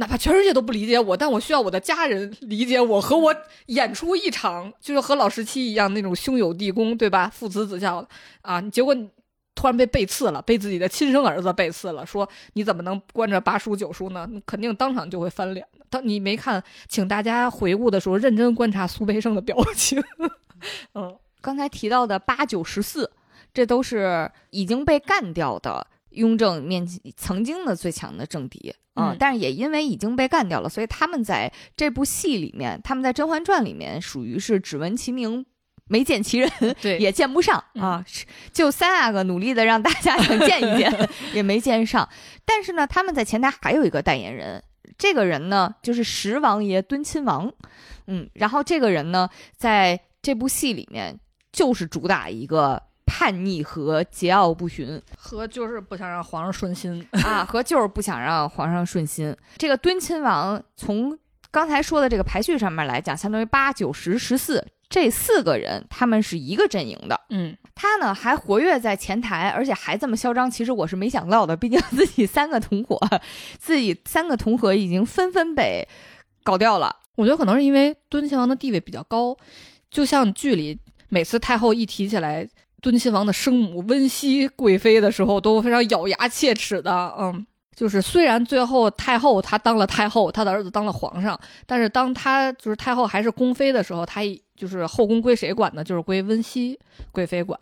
哪怕全世界都不理解我，但我需要我的家人理解我，和我演出一场，就是和老十七一样那种兄友弟恭，对吧？父慈子孝啊！结果突然被背刺了，被自己的亲生儿子背刺了，说你怎么能关着八叔九叔呢？肯定当场就会翻脸的。当你没看，请大家回顾的时候，认真观察苏培盛的表情。(laughs) 嗯，刚才提到的八九十四，这都是已经被干掉的雍正面前曾经的最强的政敌。嗯，但是也因为已经被干掉了，所以他们在这部戏里面，他们在《甄嬛传》里面属于是只闻其名，没见其人，(laughs) 对，也见不上啊。就三阿哥努力的让大家想见一见，(laughs) 也没见上。但是呢，他们在前台还有一个代言人，这个人呢就是十王爷敦亲王。嗯，然后这个人呢，在这部戏里面就是主打一个。叛逆和桀骜不驯，和就是不想让皇上顺心啊，和就是不想让皇上顺心。这个敦亲王从刚才说的这个排序上面来讲，相当于八九十十四这四个人，他们是一个阵营的。嗯，他呢还活跃在前台，而且还这么嚣张，其实我是没想到的。毕竟自己三个同伙，自己三个同伙已经纷纷被搞掉了。我觉得可能是因为敦亲王的地位比较高，就像剧里每次太后一提起来。敦亲王的生母温熙贵妃的时候，都非常咬牙切齿的。嗯，就是虽然最后太后她当了太后，她的儿子当了皇上，但是当她就是太后还是宫妃的时候，她就是后宫归谁管呢？就是归温熙贵妃管。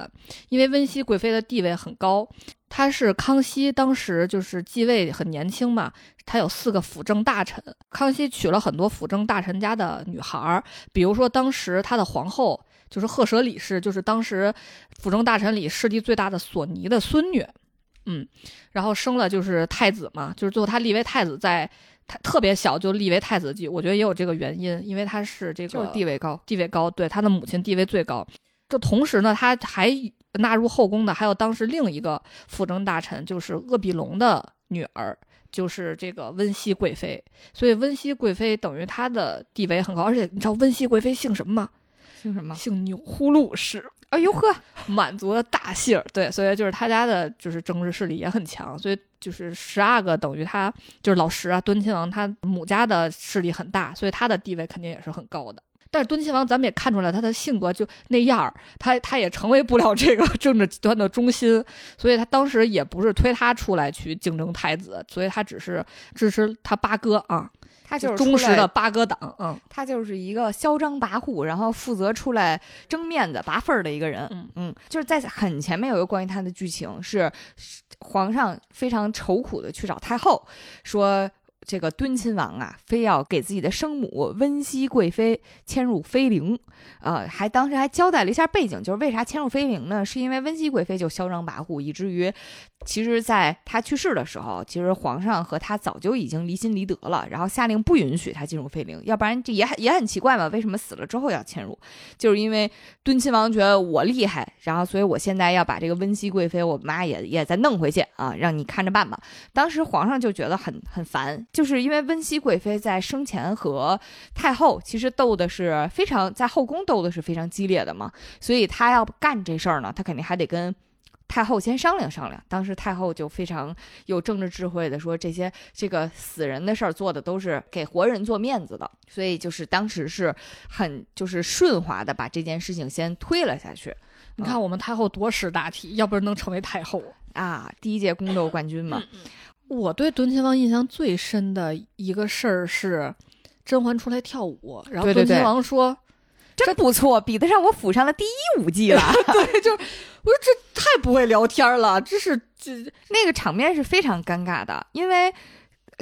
因为温熙贵妃的地位很高，她是康熙当时就是继位很年轻嘛，她有四个辅政大臣，康熙娶了很多辅政大臣家的女孩儿，比如说当时他的皇后。就是赫舍里氏，就是当时辅政大臣里势力最大的索尼的孙女，嗯，然后生了就是太子嘛，就是最后他立为太子，在他特别小就立为太子继，我觉得也有这个原因，因为他是这个地位高，地位高，对他的母亲地位最高。这同时呢，他还纳入后宫的还有当时另一个辅政大臣，就是鄂必龙的女儿，就是这个温熙贵妃。所以温熙贵妃等于她的地位很高，而且你知道温熙贵妃姓什么吗？姓什么？姓钮祜禄氏。哎呦呵，满族的大姓。对，所以就是他家的，就是政治势力也很强。所以就是十阿哥等于他就是老十啊，敦亲王他母家的势力很大，所以他的地位肯定也是很高的。但是敦亲王咱们也看出来，他的性格就那样儿，他他也成为不了这个政治极端的中心，所以他当时也不是推他出来去竞争太子，所以他只是支持他八哥啊。他就是忠实的八哥党，嗯，他就是一个嚣张跋扈，然后负责出来争面子、拔份儿的一个人，嗯嗯，就是在很前面有一个关于他的剧情，是皇上非常愁苦的去找太后说。这个敦亲王啊，非要给自己的生母温熙贵妃迁入妃陵，呃，还当时还交代了一下背景，就是为啥迁入妃陵呢？是因为温熙贵妃就嚣张跋扈，以至于其实在她去世的时候，其实皇上和她早就已经离心离德了，然后下令不允许她进入妃陵，要不然这也很也很奇怪嘛，为什么死了之后要迁入？就是因为敦亲王觉得我厉害，然后所以我现在要把这个温熙贵妃我妈也也再弄回去啊，让你看着办吧。当时皇上就觉得很很烦。就是因为温熙贵妃在生前和太后其实斗的是非常在后宫斗的是非常激烈的嘛，所以她要干这事儿呢，她肯定还得跟太后先商量商量。当时太后就非常有政治智慧的说，这些这个死人的事儿做的都是给活人做面子的，所以就是当时是很就是顺滑的把这件事情先推了下去。你看我们太后多识大体，要不然能成为太后啊？第一届宫斗冠军嘛。我对敦亲王印象最深的一个事儿是，甄嬛出来跳舞，然后敦亲王说：“真不错，比得上我府上的第一舞 (laughs) 技了。”对，就我说这太不会聊天了，这是这那个场面是非常尴尬的，因为。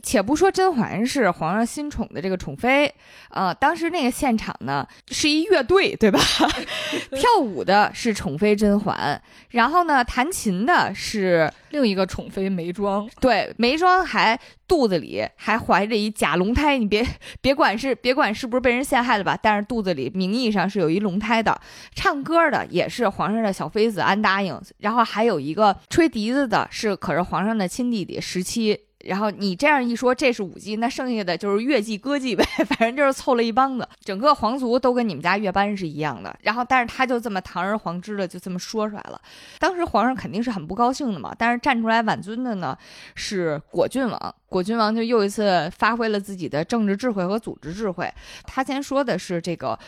且不说甄嬛是皇上新宠的这个宠妃，呃，当时那个现场呢是一乐队，对吧？(laughs) 跳舞的是宠妃甄嬛，然后呢弹琴的是另一个宠妃眉庄，对，眉庄还肚子里还怀着一假龙胎，你别别管是别管是不是被人陷害了吧，但是肚子里名义上是有一龙胎的。唱歌的也是皇上的小妃子安答应，然后还有一个吹笛子的是可是皇上的亲弟弟十七。然后你这样一说，这是舞姬，那剩下的就是乐伎、歌伎呗，(laughs) 反正就是凑了一帮子，整个皇族都跟你们家乐班是一样的。然后，但是他就这么堂而皇之的就这么说出来了。当时皇上肯定是很不高兴的嘛，但是站出来挽尊的呢是果郡王。果郡王就又一次发挥了自己的政治智慧和组织智慧。他先说的是这个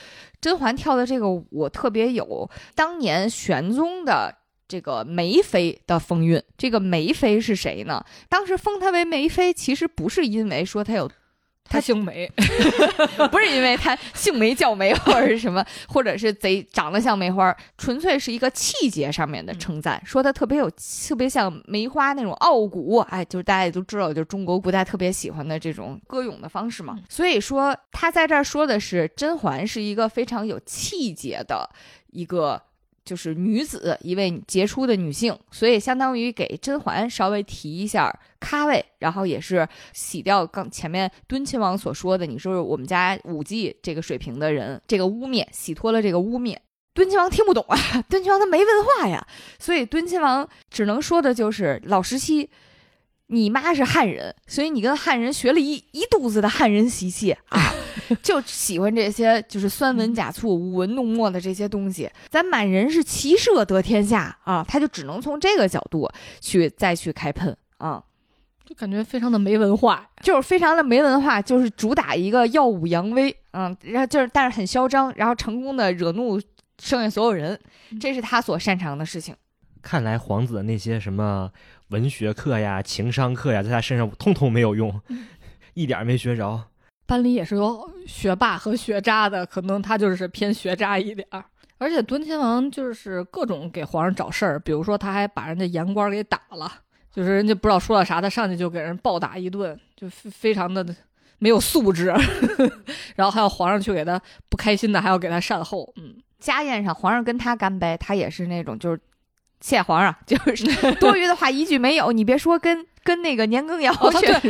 甄嬛跳的这个舞特别有当年玄宗的。这个梅妃的风韵，这个梅妃是谁呢？当时封她为梅妃，其实不是因为说她有，她姓梅，(laughs) 不是因为她姓梅叫梅或者是什么，或者是贼长得像梅花，纯粹是一个气节上面的称赞，说她特别有，特别像梅花那种傲骨。哎，就是大家也都知道，就是中国古代特别喜欢的这种歌咏的方式嘛。所以说，他在这儿说的是甄嬛是一个非常有气节的一个。就是女子一位杰出的女性，所以相当于给甄嬛稍微提一下咖位，然后也是洗掉刚前面敦亲王所说的你是我们家舞姬这个水平的人这个污蔑，洗脱了这个污蔑。敦亲王听不懂啊，敦亲王他没文化呀，所以敦亲王只能说的就是老十七。你妈是汉人，所以你跟汉人学了一一肚子的汉人习气啊，(laughs) 就喜欢这些就是酸文假醋、舞文弄墨的这些东西。咱满人是骑射得天下啊，他就只能从这个角度去再去开喷啊，就感觉非常的没文化，就是非常的没文化，就是主打一个耀武扬威，嗯，然后就是但是很嚣张，然后成功的惹怒剩下所有人，这是他所擅长的事情。看来皇子的那些什么文学课呀、情商课呀，在他身上通通没有用，(laughs) 一点没学着。班里也是有学霸和学渣的，可能他就是偏学渣一点儿。而且敦亲王就是各种给皇上找事儿，比如说他还把人家言官给打了，就是人家不知道说了啥，他上去就给人暴打一顿，就非常的没有素质。(laughs) 然后还有皇上去给他不开心的，还要给他善后。嗯，家宴上皇上跟他干杯，他也是那种就是。谢皇上，就是 (laughs) 多余的话一句没有。你别说跟跟那个年羹尧，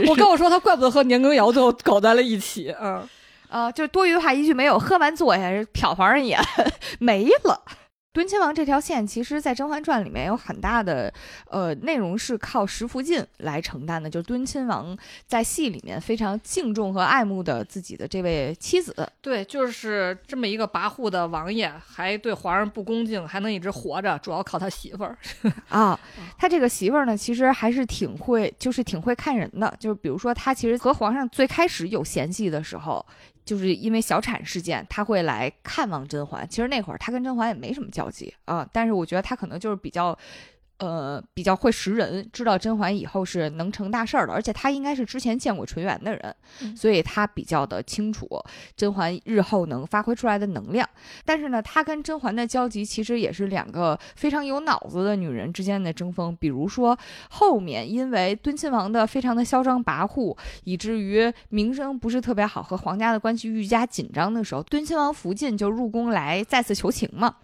我跟我说他怪不得和年羹尧最后搞在了一起。嗯，啊，就多余的话一句没有。喝完坐下，瞟皇上一眼，(laughs) 没了。敦亲王这条线，其实，在《甄嬛传》里面有很大的，呃，内容是靠石福晋来承担的。就是敦亲王在戏里面非常敬重和爱慕的自己的这位妻子。对，就是这么一个跋扈的王爷，还对皇上不恭敬，还能一直活着，主要靠他媳妇儿 (laughs) 啊。他这个媳妇儿呢，其实还是挺会，就是挺会看人的。就是比如说，他其实和皇上最开始有嫌隙的时候。就是因为小产事件，他会来看望甄嬛。其实那会儿他跟甄嬛也没什么交集啊，但是我觉得他可能就是比较。呃，比较会识人，知道甄嬛以后是能成大事儿的，而且他应该是之前见过纯元的人，所以他比较的清楚甄嬛日后能发挥出来的能量。但是呢，他跟甄嬛的交集其实也是两个非常有脑子的女人之间的争锋。比如说后面因为敦亲王的非常的嚣张跋扈，以至于名声不是特别好，和皇家的关系愈加紧张的时候，敦亲王福晋就入宫来再次求情嘛。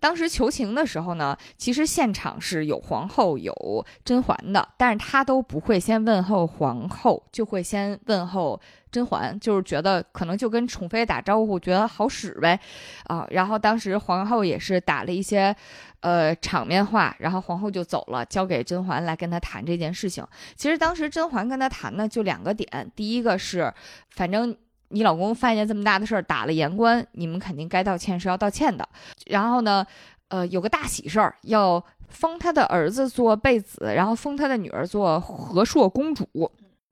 当时求情的时候呢，其实现场是有皇后有甄嬛的，但是他都不会先问候皇后，就会先问候甄嬛，就是觉得可能就跟宠妃打招呼，觉得好使呗，啊，然后当时皇后也是打了一些，呃，场面话，然后皇后就走了，交给甄嬛来跟他谈这件事情。其实当时甄嬛跟他谈呢，就两个点，第一个是，反正。你老公犯下这么大的事儿，打了言官，你们肯定该道歉是要道歉的。然后呢，呃，有个大喜事儿，要封他的儿子做贝子，然后封他的女儿做和硕公主。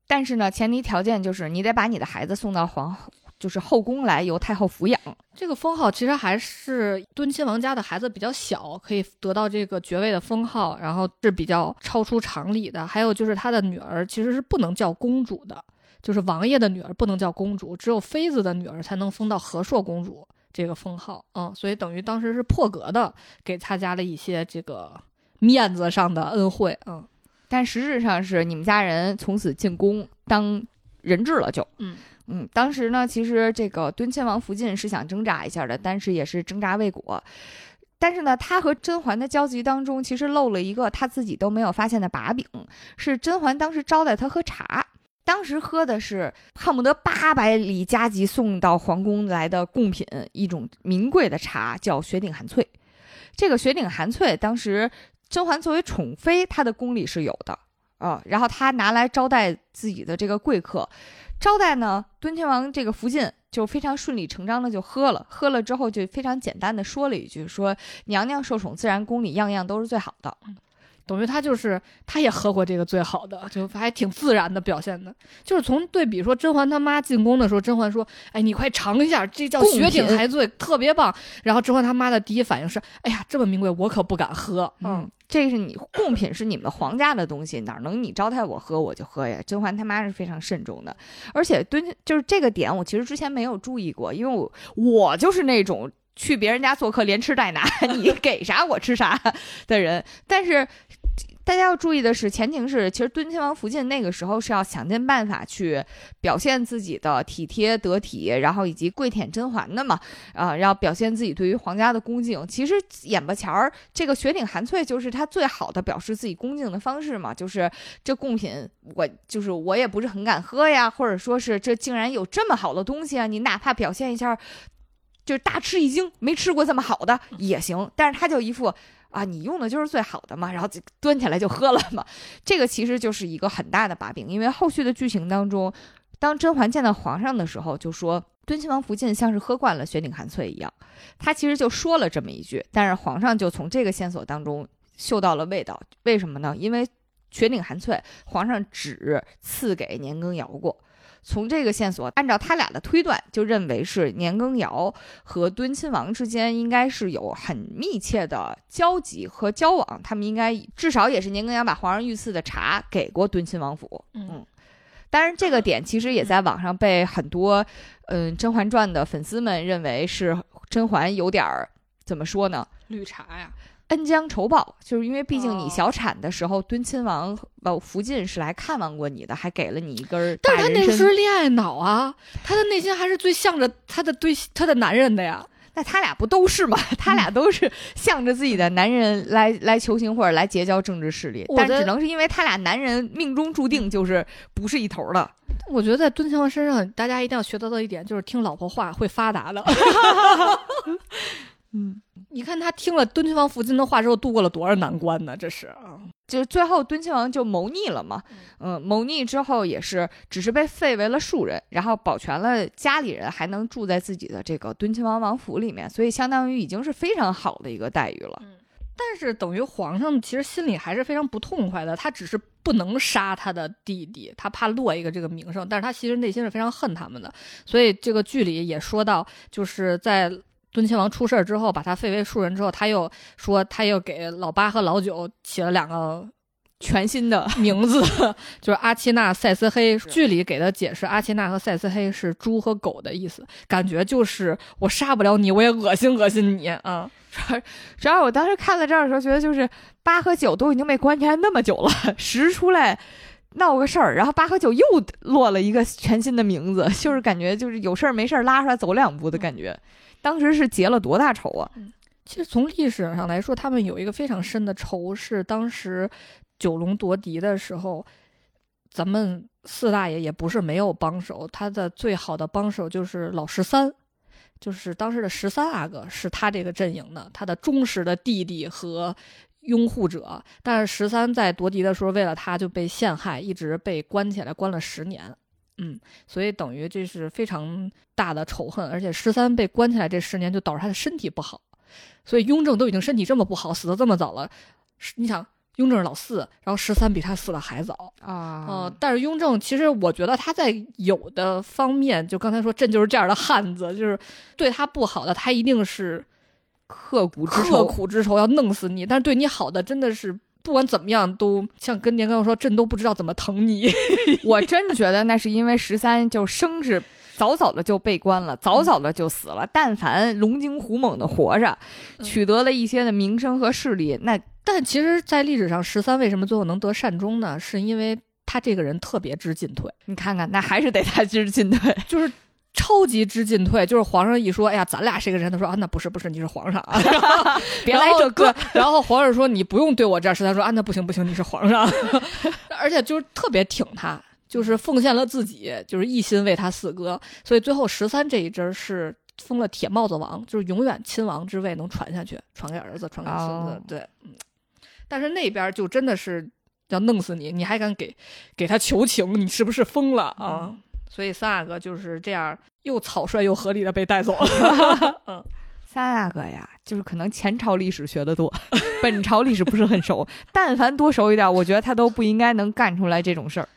但是呢，前提条件就是你得把你的孩子送到皇后，就是后宫来，由太后抚养。这个封号其实还是敦亲王家的孩子比较小，可以得到这个爵位的封号，然后是比较超出常理的。还有就是他的女儿其实是不能叫公主的。就是王爷的女儿不能叫公主，只有妃子的女儿才能封到和硕公主这个封号。嗯，所以等于当时是破格的给他家了一些这个面子上的恩惠。嗯，但实质上是你们家人从此进宫当人质了，就嗯嗯。当时呢，其实这个敦亲王福晋是想挣扎一下的，但是也是挣扎未果。但是呢，他和甄嬛的交集当中，其实漏了一个他自己都没有发现的把柄，是甄嬛当时招待他喝茶。当时喝的是恨不得八百里加急送到皇宫来的贡品，一种名贵的茶，叫雪顶寒翠。这个雪顶寒翠，当时甄嬛作为宠妃，她的宫里是有的啊，然后她拿来招待自己的这个贵客。招待呢，敦亲王这个福晋就非常顺理成章的就喝了，喝了之后就非常简单的说了一句，说娘娘受宠自然宫里样样都是最好的。等于他就是他也喝过这个最好的，就还挺自然的表现的。就是从对比说甄嬛他妈进宫的时候，甄嬛说：“哎，你快尝一下，这叫雪顶还醉，特别棒。”然后甄嬛他妈的第一反应是：“哎呀，这么名贵，我可不敢喝。”嗯，这是你贡品是你们皇家的东西，哪能你招待我喝我就喝呀？甄嬛他妈是非常慎重的，而且蹲就是这个点，我其实之前没有注意过，因为我我就是那种去别人家做客连吃带拿，(laughs) 你给啥我吃啥的人，但是。大家要注意的是，前提是其实敦亲王福晋那个时候是要想尽办法去表现自己的体贴得体，然后以及跪舔甄嬛的嘛，啊，要表现自己对于皇家的恭敬。其实眼巴前儿这个雪顶寒翠就是他最好的表示自己恭敬的方式嘛，就是这贡品我就是我也不是很敢喝呀，或者说是这竟然有这么好的东西啊，你哪怕表现一下就是大吃一惊，没吃过这么好的也行，但是他就一副。啊，你用的就是最好的嘛，然后就端起来就喝了嘛。(laughs) 这个其实就是一个很大的把柄，因为后续的剧情当中，当甄嬛见到皇上的时候，就说敦亲王福晋像是喝惯了雪顶寒翠一样，他其实就说了这么一句，但是皇上就从这个线索当中嗅到了味道。为什么呢？因为雪顶寒翠，皇上只赐给年羹尧过。从这个线索，按照他俩的推断，就认为是年羹尧和敦亲王之间应该是有很密切的交集和交往。他们应该至少也是年羹尧把皇上御赐的茶给过敦亲王府。嗯，当然这个点其实也在网上被很多嗯《甄嬛传》的粉丝们认为是甄嬛有点儿怎么说呢？绿茶呀。恩将仇报，就是因为毕竟你小产的时候，敦亲王呃福晋是来看望过你的，还给了你一根。但是他那是恋爱脑啊，他的内心还是最向着他的对他的男人的呀。那他俩不都是吗？(laughs) 他俩都是向着自己的男人来来求情或者来结交政治势力，但只能是因为他俩男人命中注定就是不是一头的。(laughs) 我觉得在敦亲王身上，大家一定要学到的一点就是听老婆话会发达的。(laughs) 嗯。你看他听了敦亲王福晋的话之后，度过了多少难关呢？这是啊，就是最后敦亲王就谋逆了嘛。嗯，谋逆之后也是只是被废为了庶人，然后保全了家里人，还能住在自己的这个敦亲王王府里面，所以相当于已经是非常好的一个待遇了。嗯，但是等于皇上其实心里还是非常不痛快的，他只是不能杀他的弟弟，他怕落一个这个名声，但是他其实内心是非常恨他们的。所以这个剧里也说到，就是在。敦亲王出事儿之后，把他废为庶人之后，他又说他又给老八和老九起了两个全新的 (laughs) 名字，(laughs) 就是阿奇纳、赛斯黑。剧里给的解释，阿奇纳和赛斯黑是猪和狗的意思，感觉就是我杀不了你，我也恶心恶心你啊。主要我当时看到这儿的时候，觉得就是八和九都已经被关起来那么久了，(laughs) 十出来闹个事儿，然后八和九又落了一个全新的名字，就是感觉就是有事儿没事儿拉出来走两步的感觉。当时是结了多大仇啊？其实从历史上来说，他们有一个非常深的仇，是当时九龙夺嫡的时候，咱们四大爷也不是没有帮手，他的最好的帮手就是老十三，就是当时的十三阿哥，是他这个阵营的，他的忠实的弟弟和拥护者。但是十三在夺嫡的时候，为了他就被陷害，一直被关起来，关了十年。嗯，所以等于这是非常大的仇恨，而且十三被关起来这十年就导致他的身体不好，所以雍正都已经身体这么不好，死的这么早了。你想，雍正是老四，然后十三比他死的还早啊。嗯，但是雍正其实我觉得他在有的方面，就刚才说朕就是这样的汉子，就是对他不好的，他一定是刻骨之仇刻骨之仇要弄死你，但是对你好的真的是。不管怎么样，都像跟年羹尧说，朕都不知道怎么疼你。(laughs) 我真的觉得那是因为十三就生是早早的就被关了，早早的就死了。但凡龙精虎猛的活着，取得了一些的名声和势力，那但其实，在历史上，十三为什么最后能得善终呢？是因为他这个人特别知进退。你看看，那还是得他知进退，就是。超级知进退，就是皇上一说，哎呀，咱俩是一个人，他说啊，那不是不是，你是皇上啊，(laughs) 别来这个。然后皇上说你不用对我这样，是他说啊，那不行不行，你是皇上，(laughs) 而且就是特别挺他，就是奉献了自己，就是一心为他四哥，所以最后十三这一支是封了铁帽子王，就是永远亲王之位能传下去，传给儿子，传给孙子。对，嗯，但是那边就真的是要弄死你，你还敢给给他求情，你是不是疯了啊？所以三阿哥就是这样又草率又合理的被带走了。(laughs) 嗯，三阿哥呀，就是可能前朝历史学的多，(laughs) 本朝历史不是很熟。但凡多熟一点，我觉得他都不应该能干出来这种事儿。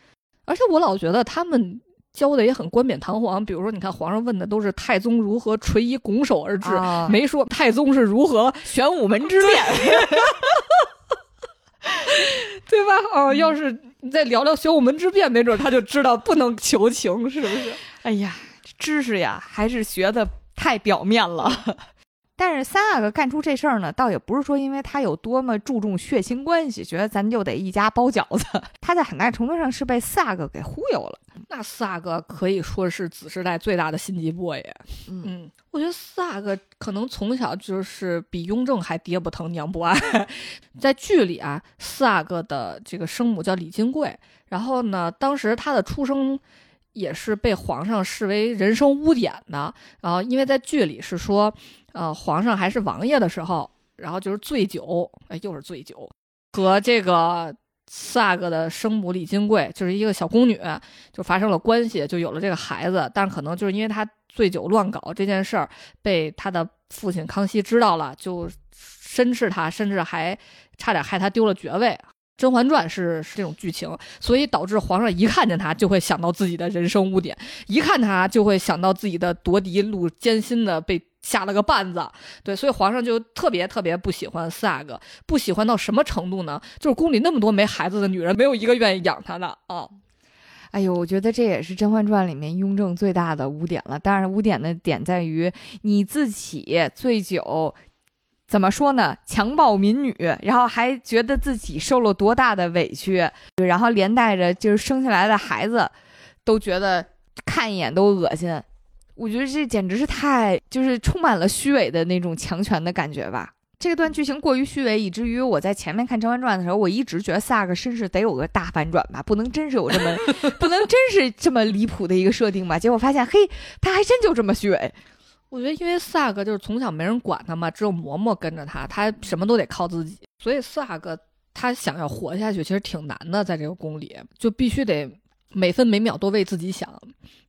而且我老觉得他们教的也很冠冕堂皇，比如说，你看皇上问的都是太宗如何垂衣拱手而治，啊没说太宗是如何玄武门之 (laughs) 变，(laughs) 对吧？哦，要是你再聊聊玄武门之变，没准他就知道不能求情，是不是？哎呀，知识呀，还是学的太表面了。但是三阿哥干出这事儿呢，倒也不是说因为他有多么注重血亲关系，觉得咱就得一家包饺子。(laughs) 他在很大程度上是被四阿哥给忽悠了。那四阿哥可以说是子时代最大的心机 boy 耶。嗯，嗯，我觉得四阿哥可能从小就是比雍正还爹不疼娘不爱。(laughs) 在剧里啊，四阿哥的这个生母叫李金贵，然后呢，当时他的出生也是被皇上视为人生污点的。然后因为在剧里是说，呃，皇上还是王爷的时候，然后就是醉酒，哎，又是醉酒，和这个。四阿哥的生母李金贵就是一个小宫女，就发生了关系，就有了这个孩子。但可能就是因为他醉酒乱搞这件事儿，被他的父亲康熙知道了，就申斥他，甚至还差点害他丢了爵位。《甄嬛传》是是这种剧情，所以导致皇上一看见他就会想到自己的人生污点，一看他就会想到自己的夺嫡路艰辛的被下了个绊子。对，所以皇上就特别特别不喜欢四阿哥，不喜欢到什么程度呢？就是宫里那么多没孩子的女人，没有一个愿意养他的啊。哎呦，我觉得这也是《甄嬛传》里面雍正最大的污点了。当然，污点的点在于你自己醉酒，怎么说呢？强暴民女，然后还觉得自己受了多大的委屈，然后连带着就是生下来的孩子都觉得看一眼都恶心。我觉得这简直是太就是充满了虚伪的那种强权的感觉吧。这段剧情过于虚伪，以至于我在前面看《甄嬛传》的时候，我一直觉得萨克身世得有个大反转吧，不能真是有这么 (laughs) 不能真是这么离谱的一个设定吧？结果发现，嘿，他还真就这么虚伪。我觉得，因为四阿哥就是从小没人管他嘛，只有嬷嬷跟着他，他什么都得靠自己，所以四阿哥他想要活下去，其实挺难的，在这个宫里就必须得每分每秒都为自己想，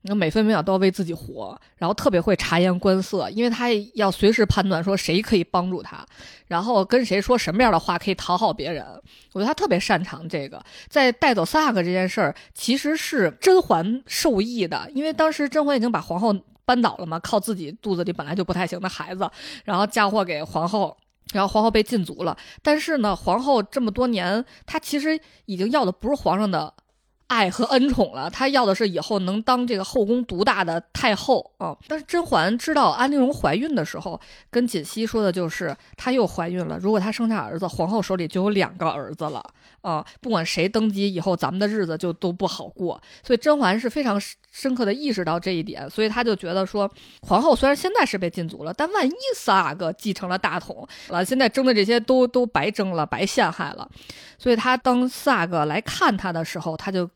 那每分每秒都要为自己活，然后特别会察言观色，因为他要随时判断说谁可以帮助他，然后跟谁说什么样的话可以讨好别人。我觉得他特别擅长这个。在带走萨克这件事儿，其实是甄嬛受益的，因为当时甄嬛已经把皇后。扳倒了嘛？靠自己肚子里本来就不太行的孩子，然后嫁祸给皇后，然后皇后被禁足了。但是呢，皇后这么多年，她其实已经要的不是皇上的爱和恩宠了，她要的是以后能当这个后宫独大的太后啊。但是甄嬛知道安陵容怀孕的时候，跟锦汐说的就是她又怀孕了，如果她生下儿子，皇后手里就有两个儿子了啊。不管谁登基以后，咱们的日子就都不好过。所以甄嬛是非常。深刻的意识到这一点，所以他就觉得说，皇后虽然现在是被禁足了，但万一四阿哥继承了大统了，现在争的这些都都白争了，白陷害了。所以他当四阿哥来看他的时候，他就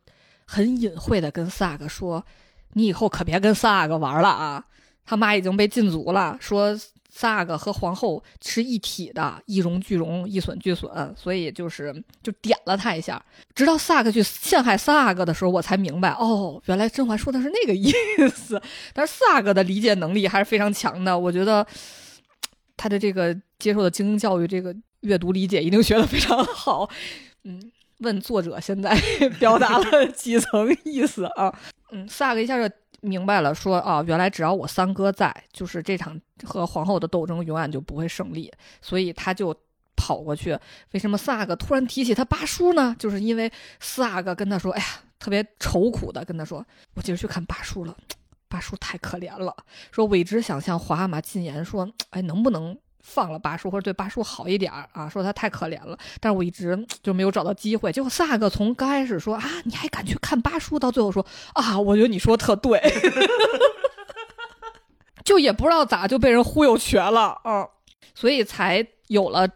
很隐晦的跟四阿哥说：“你以后可别跟四阿哥玩了啊，他妈已经被禁足了。”说。萨阿哥和皇后是一体的，一荣俱荣，一损俱损，所以就是就点了他一下。直到萨克去陷害萨阿哥的时候，我才明白，哦，原来甄嬛说的是那个意思。但是萨阿哥的理解能力还是非常强的，我觉得他的这个接受的精英教育，这个阅读理解一定学得非常好。嗯，问作者现在 (laughs) 表达了几层意思啊？嗯，萨克一下就。明白了，说啊，原来只要我三哥在，就是这场和皇后的斗争永远就不会胜利，所以他就跑过去。为什么四阿哥突然提起他八叔呢？就是因为四阿哥跟他说：“哎呀，特别愁苦的跟他说，我今儿去看八叔了，八叔太可怜了。说我一直想向皇阿玛进言，说，哎，能不能？”放了八叔，或者对八叔好一点啊，说他太可怜了，但是我一直就没有找到机会。结果萨克从刚开始说啊，你还敢去看八叔，到最后说啊，我觉得你说特对，(laughs) 就也不知道咋就被人忽悠瘸了嗯，所以才有了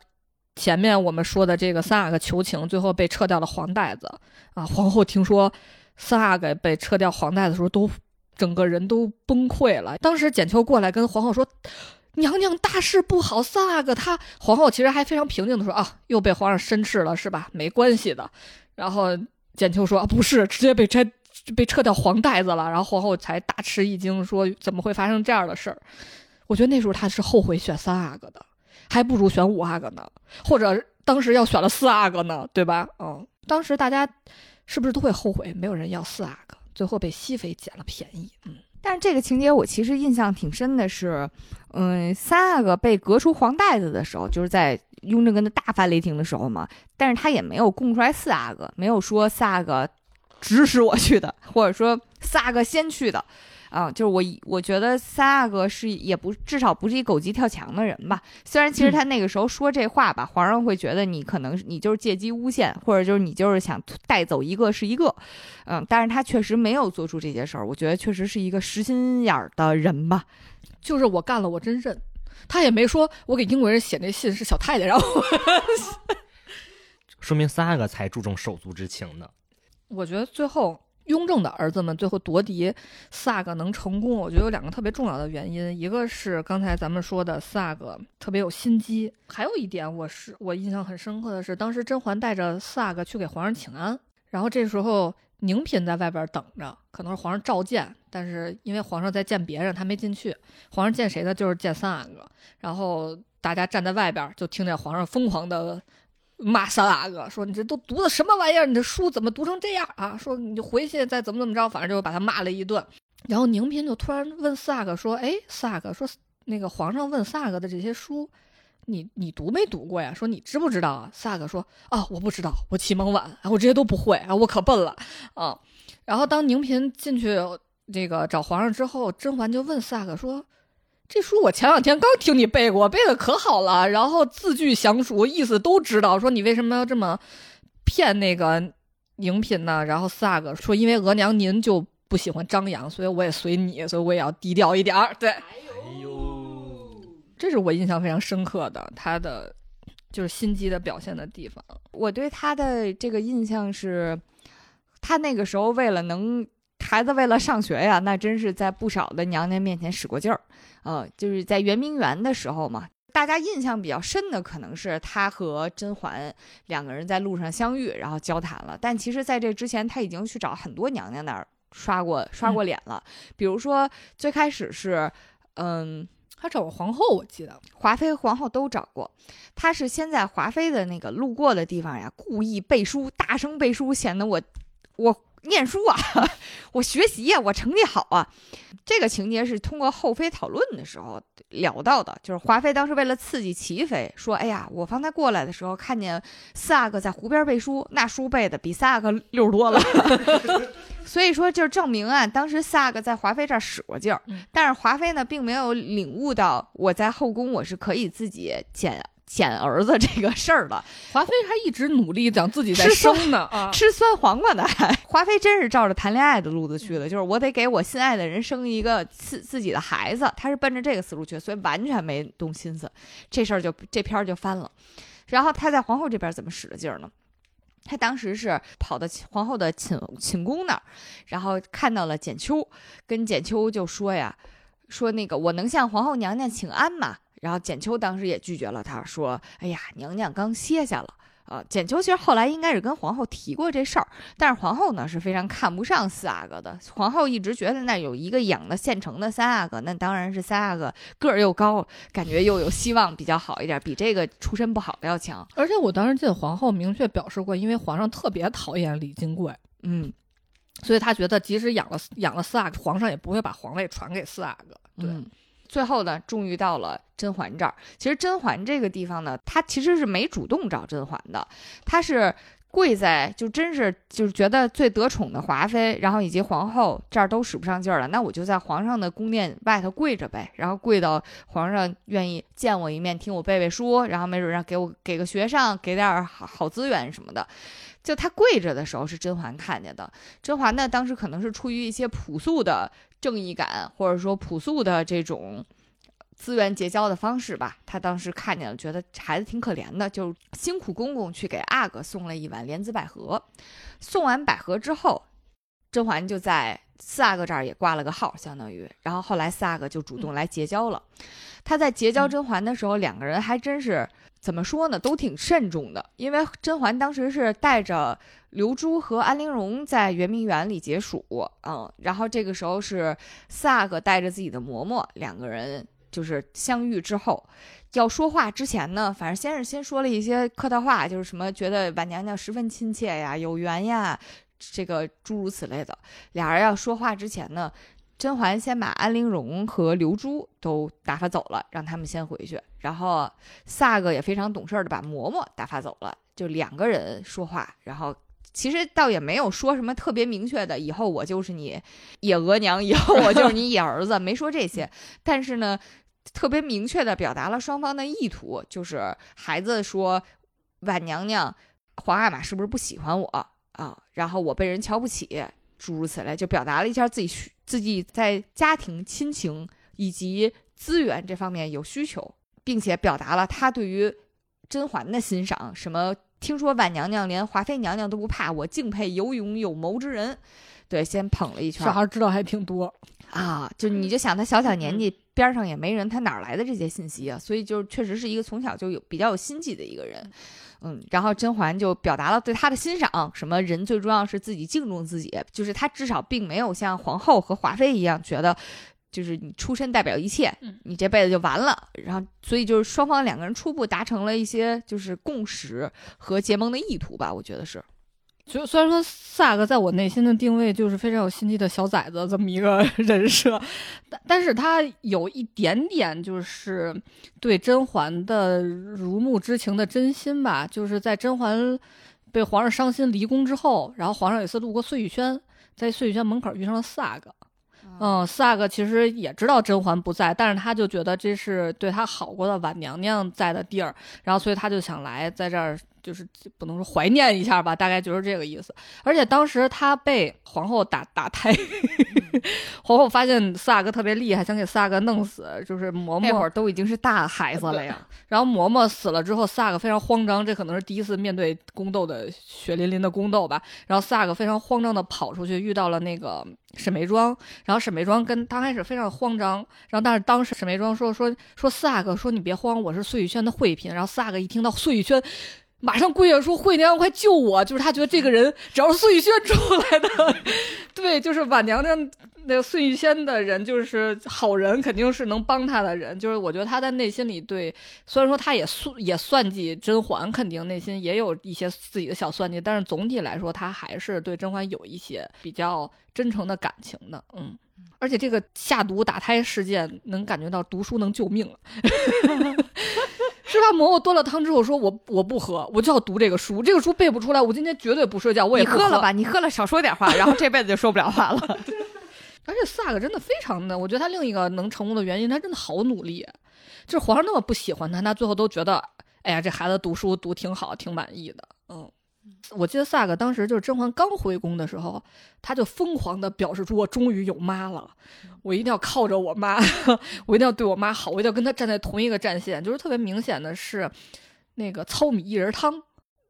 前面我们说的这个三阿哥求情，最后被撤掉了黄带子啊。皇后听说四阿哥被撤掉黄带子的时候，都整个人都崩溃了。当时简秋过来跟皇后说。娘娘大事不好，三阿哥他皇后其实还非常平静的说啊，又被皇上申斥了是吧？没关系的。然后简秋说啊，不是，直接被摘被撤掉黄带子了。然后皇后才大吃一惊，说怎么会发生这样的事儿？我觉得那时候他是后悔选三阿哥的，还不如选五阿哥呢，或者当时要选了四阿哥呢，对吧？嗯，当时大家是不是都会后悔没有人要四阿哥，最后被熹妃捡了便宜？嗯。但是这个情节我其实印象挺深的是，嗯，三阿哥被革出黄带子的时候，就是在雍正跟他大发雷霆的时候嘛。但是他也没有供出来四阿哥，没有说四阿哥指使我去的，或者说四阿哥先去的。啊，就是我，我觉得三阿哥是也不至少不是一狗急跳墙的人吧。虽然其实他那个时候说这话吧，皇上会觉得你可能你就是借机诬陷，或者就是你就是想带走一个是一个，嗯，但是他确实没有做出这些事儿。我觉得确实是一个实心眼儿的人吧。就是我干了，我真认。他也没说我给英国人写那信是小太太让我，说明三阿哥才注重手足之情呢。我觉得最后。雍正的儿子们最后夺嫡四阿哥能成功，我觉得有两个特别重要的原因，一个是刚才咱们说的四阿哥特别有心机，还有一点我是我印象很深刻的是，当时甄嬛带着四阿哥去给皇上请安，然后这时候宁嫔在外边等着，可能是皇上召见，但是因为皇上在见别人，他没进去，皇上见谁呢？就是见三阿哥，然后大家站在外边就听见皇上疯狂的。骂三阿哥说：“你这都读的什么玩意儿？你这书怎么读成这样啊？”说你回去再怎么怎么着，反正就把他骂了一顿。然后宁嫔就突然问四阿哥说：“哎，四阿哥说那个皇上问四阿哥的这些书，你你读没读过呀？说你知不知道啊？”四阿哥说：“啊，我不知道，我启蒙晚，我这些都不会啊，我可笨了啊。”然后当宁嫔进去这个找皇上之后，甄嬛就问四阿哥说。这书我前两天刚听你背过，背的可好了，然后字句详熟，意思都知道。说你为什么要这么骗那个宁嫔呢？然后四阿哥说，因为额娘您就不喜欢张扬，所以我也随你，所以我也要低调一点儿。对，哎呦，这是我印象非常深刻的，他的就是心机的表现的地方。我对他的这个印象是，他那个时候为了能。孩子为了上学呀，那真是在不少的娘娘面前使过劲儿，呃，就是在圆明园的时候嘛，大家印象比较深的可能是他和甄嬛两个人在路上相遇，然后交谈了。但其实，在这之前，他已经去找很多娘娘那儿刷过刷过脸了。比如说，最开始是，嗯，他找过皇后，我记得华妃和皇后都找过。他是先在华妃的那个路过的地方呀，故意背书，大声背书，显得我我。念书啊，(laughs) 我学习呀，我成绩好啊。这个情节是通过后妃讨论的时候聊到的，就是华妃当时为了刺激齐妃，说：“哎呀，我方才过来的时候看见四阿哥在湖边背书，那书背的比三阿哥溜多了。(laughs) ”所以说，就证明啊，当时四阿哥在华妃这儿使过劲儿，但是华妃呢，并没有领悟到我在后宫我是可以自己捡。捡儿子这个事儿了，华妃还一直努力讲自己在生呢，吃酸黄瓜呢。还华妃真是照着谈恋爱的路子去的，就是我得给我心爱的人生一个自自己的孩子，她是奔着这个思路去，所以完全没动心思，这事儿就这篇儿就翻了。然后她在皇后这边怎么使的劲儿呢？他当时是跑到皇后的寝寝宫那儿，然后看到了简秋，跟简秋就说呀，说那个我能向皇后娘娘请安吗？然后简秋当时也拒绝了，他说：“哎呀，娘娘刚歇下了。”啊，简秋其实后来应该是跟皇后提过这事儿，但是皇后呢是非常看不上四阿哥的。皇后一直觉得那有一个养的现成的三阿哥，那当然是三阿哥个儿又高，感觉又有希望比较好一点，比这个出身不好的要强。而且我当时记得皇后明确表示过，因为皇上特别讨厌李金贵，嗯，所以他觉得即使养了养了四阿哥，皇上也不会把皇位传给四阿哥。对。最后呢，终于到了甄嬛这儿。其实甄嬛这个地方呢，她其实是没主动找甄嬛的，她是跪在，就真是就是觉得最得宠的华妃，然后以及皇后这儿都使不上劲儿了，那我就在皇上的宫殿外头跪着呗，然后跪到皇上愿意见我一面，听我背背书，然后没准让给我给个学上，给点好好资源什么的。就他跪着的时候是甄嬛看见的，甄嬛呢当时可能是出于一些朴素的。正义感，或者说朴素的这种资源结交的方式吧。他当时看见了，觉得孩子挺可怜的，就辛苦公公去给阿哥送了一碗莲子百合。送完百合之后，甄嬛就在四阿哥这儿也挂了个号，相当于。然后后来四阿哥就主动来结交了。他在结交甄嬛的时候，两个人还真是怎么说呢，都挺慎重的。因为甄嬛当时是带着刘珠和安陵容在圆明园里解暑，嗯，然后这个时候是四阿哥带着自己的嬷嬷，两个人就是相遇之后。要说话之前呢，反正先是先说了一些客套话，就是什么觉得婉娘娘十分亲切呀、有缘呀，这个诸如此类的。俩人要说话之前呢，甄嬛先把安陵容和刘珠都打发走了，让他们先回去。然后四阿哥也非常懂事的把嬷嬷打发走了，就两个人说话。然后其实倒也没有说什么特别明确的，以后我就是你野额娘，以后我就是你野儿子，没说这些。但是呢。特别明确的表达了双方的意图，就是孩子说婉娘娘、皇阿玛是不是不喜欢我啊？然后我被人瞧不起，诸如此类，就表达了一下自己需自己在家庭亲情以及资源这方面有需求，并且表达了他对于甄嬛的欣赏。什么听说婉娘娘连华妃娘娘都不怕，我敬佩有勇有谋之人。对，先捧了一圈。小孩知道还挺多啊，就你就想他小小年纪。边上也没人，他哪来的这些信息啊？所以就确实是一个从小就有比较有心计的一个人，嗯。然后甄嬛就表达了对他的欣赏，什么人最重要是自己敬重自己，就是他至少并没有像皇后和华妃一样觉得，就是你出身代表一切，你这辈子就完了。然后所以就是双方两个人初步达成了一些就是共识和结盟的意图吧，我觉得是。就虽然说萨克在我内心的定位就是非常有心机的小崽子这么一个 (laughs) 人设，但但是他有一点点就是对甄嬛的如沐之情的真心吧，就是在甄嬛被皇上伤心离宫之后，然后皇上有一次路过碎玉轩，在碎玉轩门口遇上了萨克，嗯，萨克其实也知道甄嬛不在，但是他就觉得这是对他好过的婉娘娘在的地儿，然后所以他就想来在这儿。就是不能说怀念一下吧，大概就是这个意思。而且当时他被皇后打打胎，(laughs) 皇后发现四阿哥特别厉害，想给四阿哥弄死。就是嬷嬷那会儿都已经是大孩子了呀。(laughs) 然后嬷嬷死了之后，四阿哥非常慌张，这可能是第一次面对宫斗的血淋淋的宫斗吧。然后四阿哥非常慌张的跑出去，遇到了那个沈眉庄。然后沈眉庄跟刚开始非常慌张，然后但是当时沈眉庄说说说四阿哥说你别慌，我是碎玉轩的惠嫔。然后四阿哥一听到碎玉轩。马上跪下说：“惠娘娘，快救我！”就是他觉得这个人只要是碎玉轩出来的，(laughs) 对，就是婉娘娘那个碎玉轩的人，就是好人，肯定是能帮他的人。就是我觉得他在内心里对，虽然说他也算也算计甄嬛，肯定内心也有一些自己的小算计，但是总体来说，他还是对甄嬛有一些比较真诚的感情的。嗯，而且这个下毒打胎事件，能感觉到读书能救命。是吧？嬷嬷端了汤之后说：“我我不喝，我就要读这个书。这个书背不出来，我今天绝对不睡觉。我也喝了吧？你喝了少说点话，然后这辈子就说不了话了。(laughs) 而且萨克真的非常的，我觉得他另一个能成功的原因，他真的好努力。就是皇上那么不喜欢他，他最后都觉得，哎呀，这孩子读书读挺好，挺满意的。嗯。”我记得萨克当时就是甄嬛刚回宫的时候，他就疯狂的表示出我终于有妈了，我一定要靠着我妈，(laughs) 我一定要对我妈好，我一定要跟她站在同一个战线。就是特别明显的是，那个糙米薏仁汤，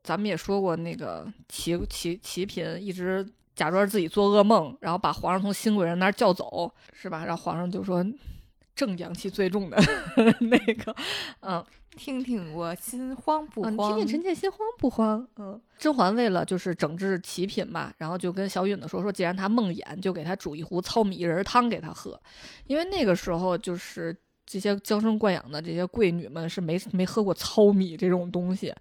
咱们也说过，那个齐齐齐嫔一直假装自己做噩梦，然后把皇上从新贵人那儿叫走，是吧？然后皇上就说正阳气最重的 (laughs) 那个，嗯。听听我心慌不慌？听听臣妾心慌不慌？嗯，甄嬛为了就是整治齐嫔嘛，然后就跟小允子说说，既然她梦魇，就给她煮一壶糙米薏仁汤给她喝，因为那个时候就是这些娇生惯养的这些贵女们是没 (laughs) 没喝过糙米这种东西。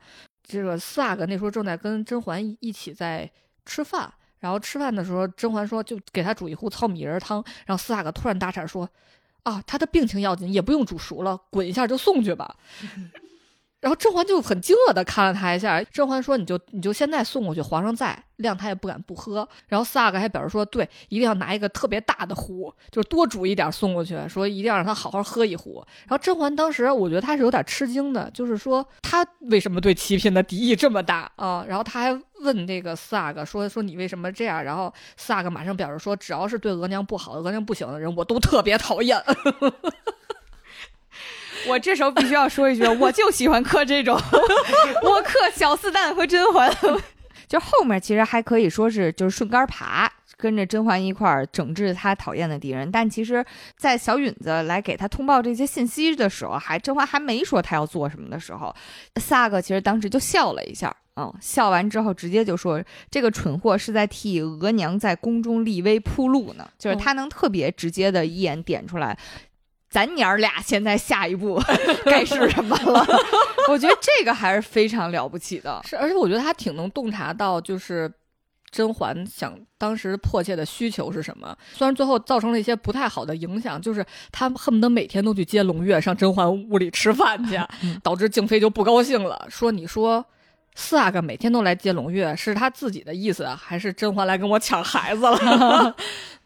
这个四阿哥那时候正在跟甄嬛一起在吃饭，然后吃饭的时候，甄嬛说就给他煮一壶糙米薏仁汤，然后四阿哥突然大喊说。啊，他的病情要紧，也不用煮熟了，滚一下就送去吧。然后甄嬛就很惊愕的看了他一下。甄嬛说：“你就你就现在送过去，皇上在，量他也不敢不喝。”然后四阿哥还表示说：“对，一定要拿一个特别大的壶，就是多煮一点送过去，说一定要让他好好喝一壶。”然后甄嬛当时我觉得他是有点吃惊的，就是说他为什么对齐嫔的敌意这么大啊？然后他还问那个四阿哥说：“说你为什么这样？”然后四阿哥马上表示说：“只要是对额娘不好、额娘不行的人，我都特别讨厌。(laughs) ”我这时候必须要说一句，我就喜欢磕这种，(laughs) 我磕小四蛋和甄嬛。(laughs) 就后面其实还可以说是就是顺杆爬，跟着甄嬛一块儿整治他讨厌的敌人。但其实，在小允子来给他通报这些信息的时候，还甄嬛还没说他要做什么的时候，四阿哥其实当时就笑了一下。嗯，笑完之后直接就说：“这个蠢货是在替额娘在宫中立威铺路呢。”就是他能特别直接的一眼点出来，咱娘儿俩现在下一步 (laughs) 该是什么了。(laughs) 我觉得这个还是非常了不起的。是，而且我觉得他挺能洞察到，就是甄嬛想当时迫切的需求是什么。虽然最后造成了一些不太好的影响，就是他恨不得每天都去接胧月上甄嬛屋里吃饭去，(laughs) 导致静妃就不高兴了，说：“你说。”四阿哥每天都来接胧月，是他自己的意思，还是甄嬛来跟我抢孩子了？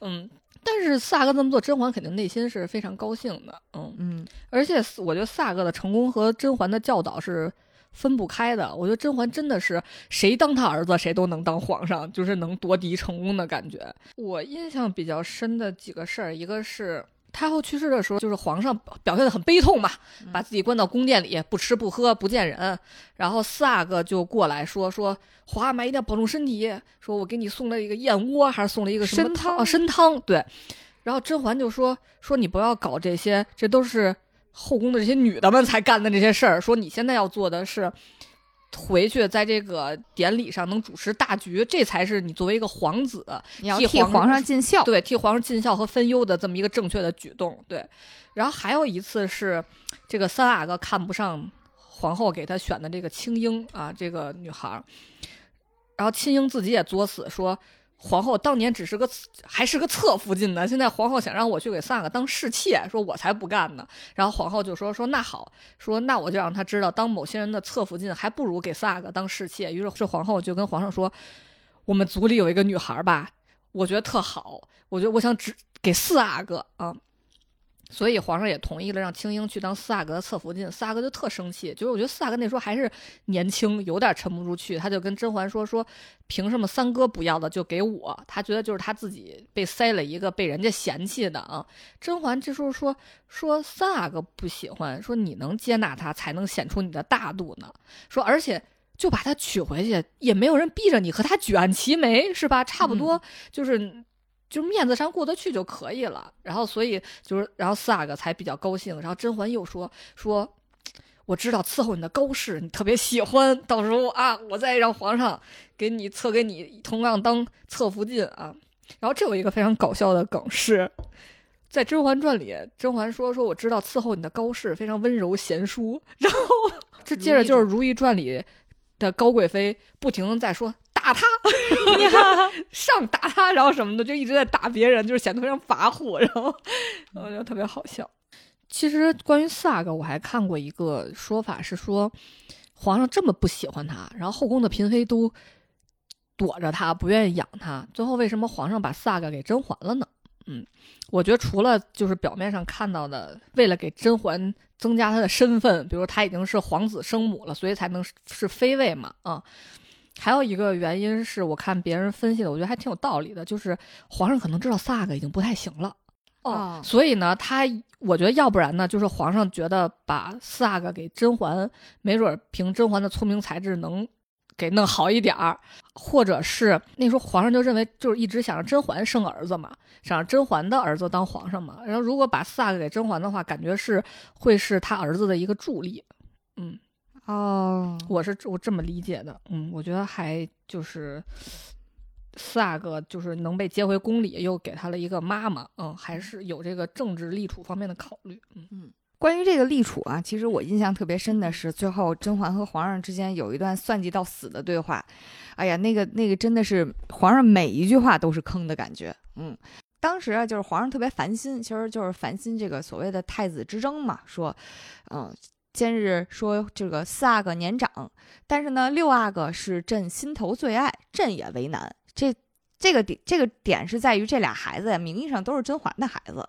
嗯，但是四阿哥这么做，甄嬛肯定内心是非常高兴的。嗯嗯，而且我觉得四阿哥的成功和甄嬛的教导是分不开的。我觉得甄嬛真的是谁当他儿子，谁都能当皇上，就是能夺嫡成功的感觉。我印象比较深的几个事儿，一个是。太后去世的时候，就是皇上表现的很悲痛嘛，把自己关到宫殿里，不吃不喝不见人。然后四阿哥就过来说说，皇阿玛一定要保重身体，说我给你送了一个燕窝，还是送了一个什么汤啊？参汤。对。然后甄嬛就说说你不要搞这些，这都是后宫的这些女的们才干的这些事儿。说你现在要做的是。回去在这个典礼上能主持大局，这才是你作为一个皇子，你要替皇上尽孝，对，替皇上尽孝和分忧的这么一个正确的举动。对，然后还有一次是这个三阿哥看不上皇后给他选的这个青樱啊，这个女孩，然后青樱自己也作死说。皇后当年只是个还是个侧福晋呢，现在皇后想让我去给萨个当侍妾，说我才不干呢。然后皇后就说说那好，说那我就让他知道，当某些人的侧福晋还不如给萨个当侍妾。于是这皇后就跟皇上说，我们族里有一个女孩吧，我觉得特好，我觉得我想只给四阿哥啊。所以皇上也同意了，让青英去当四阿哥的侧福晋。四阿哥就特生气，就是我觉得四阿哥那时候还是年轻，有点沉不住气。他就跟甄嬛说：“说凭什么三哥不要的就给我？”他觉得就是他自己被塞了一个被人家嫌弃的啊。甄嬛这时候说：“说三阿哥不喜欢，说你能接纳他，才能显出你的大度呢。说而且就把他娶回去，也没有人逼着你和他举案齐眉，是吧？差不多就是。”就是面子上过得去就可以了，然后所以就是，然后四阿哥才比较高兴。然后甄嬛又说说，我知道伺候你的高氏你特别喜欢，到时候啊，我再让皇上给你册给你同样当侧福晋啊。然后这有一个非常搞笑的梗是，在《甄嬛传》里，甄嬛说说我知道伺候你的高氏非常温柔贤淑，然后 (laughs) 这接着就是《如懿传》里的高贵妃不停的在说。打他，(laughs) 上打他，然后什么的，就一直在打别人，就是显得非常跋扈，然后 (laughs) 我觉得特别好笑。其实关于四阿哥，我还看过一个说法，是说皇上这么不喜欢他，然后后宫的嫔妃都躲着他，不愿意养他，最后为什么皇上把四阿哥给甄嬛了呢？嗯，我觉得除了就是表面上看到的，为了给甄嬛增加她的身份，比如他已经是皇子生母了，所以才能是妃位嘛，啊。还有一个原因是我看别人分析的，我觉得还挺有道理的，就是皇上可能知道萨个已经不太行了，哦，所以呢，他我觉得要不然呢，就是皇上觉得把四阿哥给甄嬛，没准凭甄嬛的聪明才智能给弄好一点儿，或者是那时候皇上就认为就是一直想让甄嬛生儿子嘛，想让甄嬛的儿子当皇上嘛，然后如果把四阿哥给甄嬛的话，感觉是会是他儿子的一个助力，嗯。哦，我是我这么理解的，嗯，我觉得还就是四阿哥就是能被接回宫里，又给他了一个妈妈，嗯，还是有这个政治立储方面的考虑，嗯。嗯。关于这个立储啊，其实我印象特别深的是最后甄嬛和皇上之间有一段算计到死的对话，哎呀，那个那个真的是皇上每一句话都是坑的感觉，嗯，当时啊就是皇上特别烦心，其实就是烦心这个所谓的太子之争嘛，说，嗯。今日说这个四阿哥年长，但是呢，六阿哥是朕心头最爱，朕也为难。这这个点，这个点是在于这俩孩子呀，名义上都是甄嬛的孩子，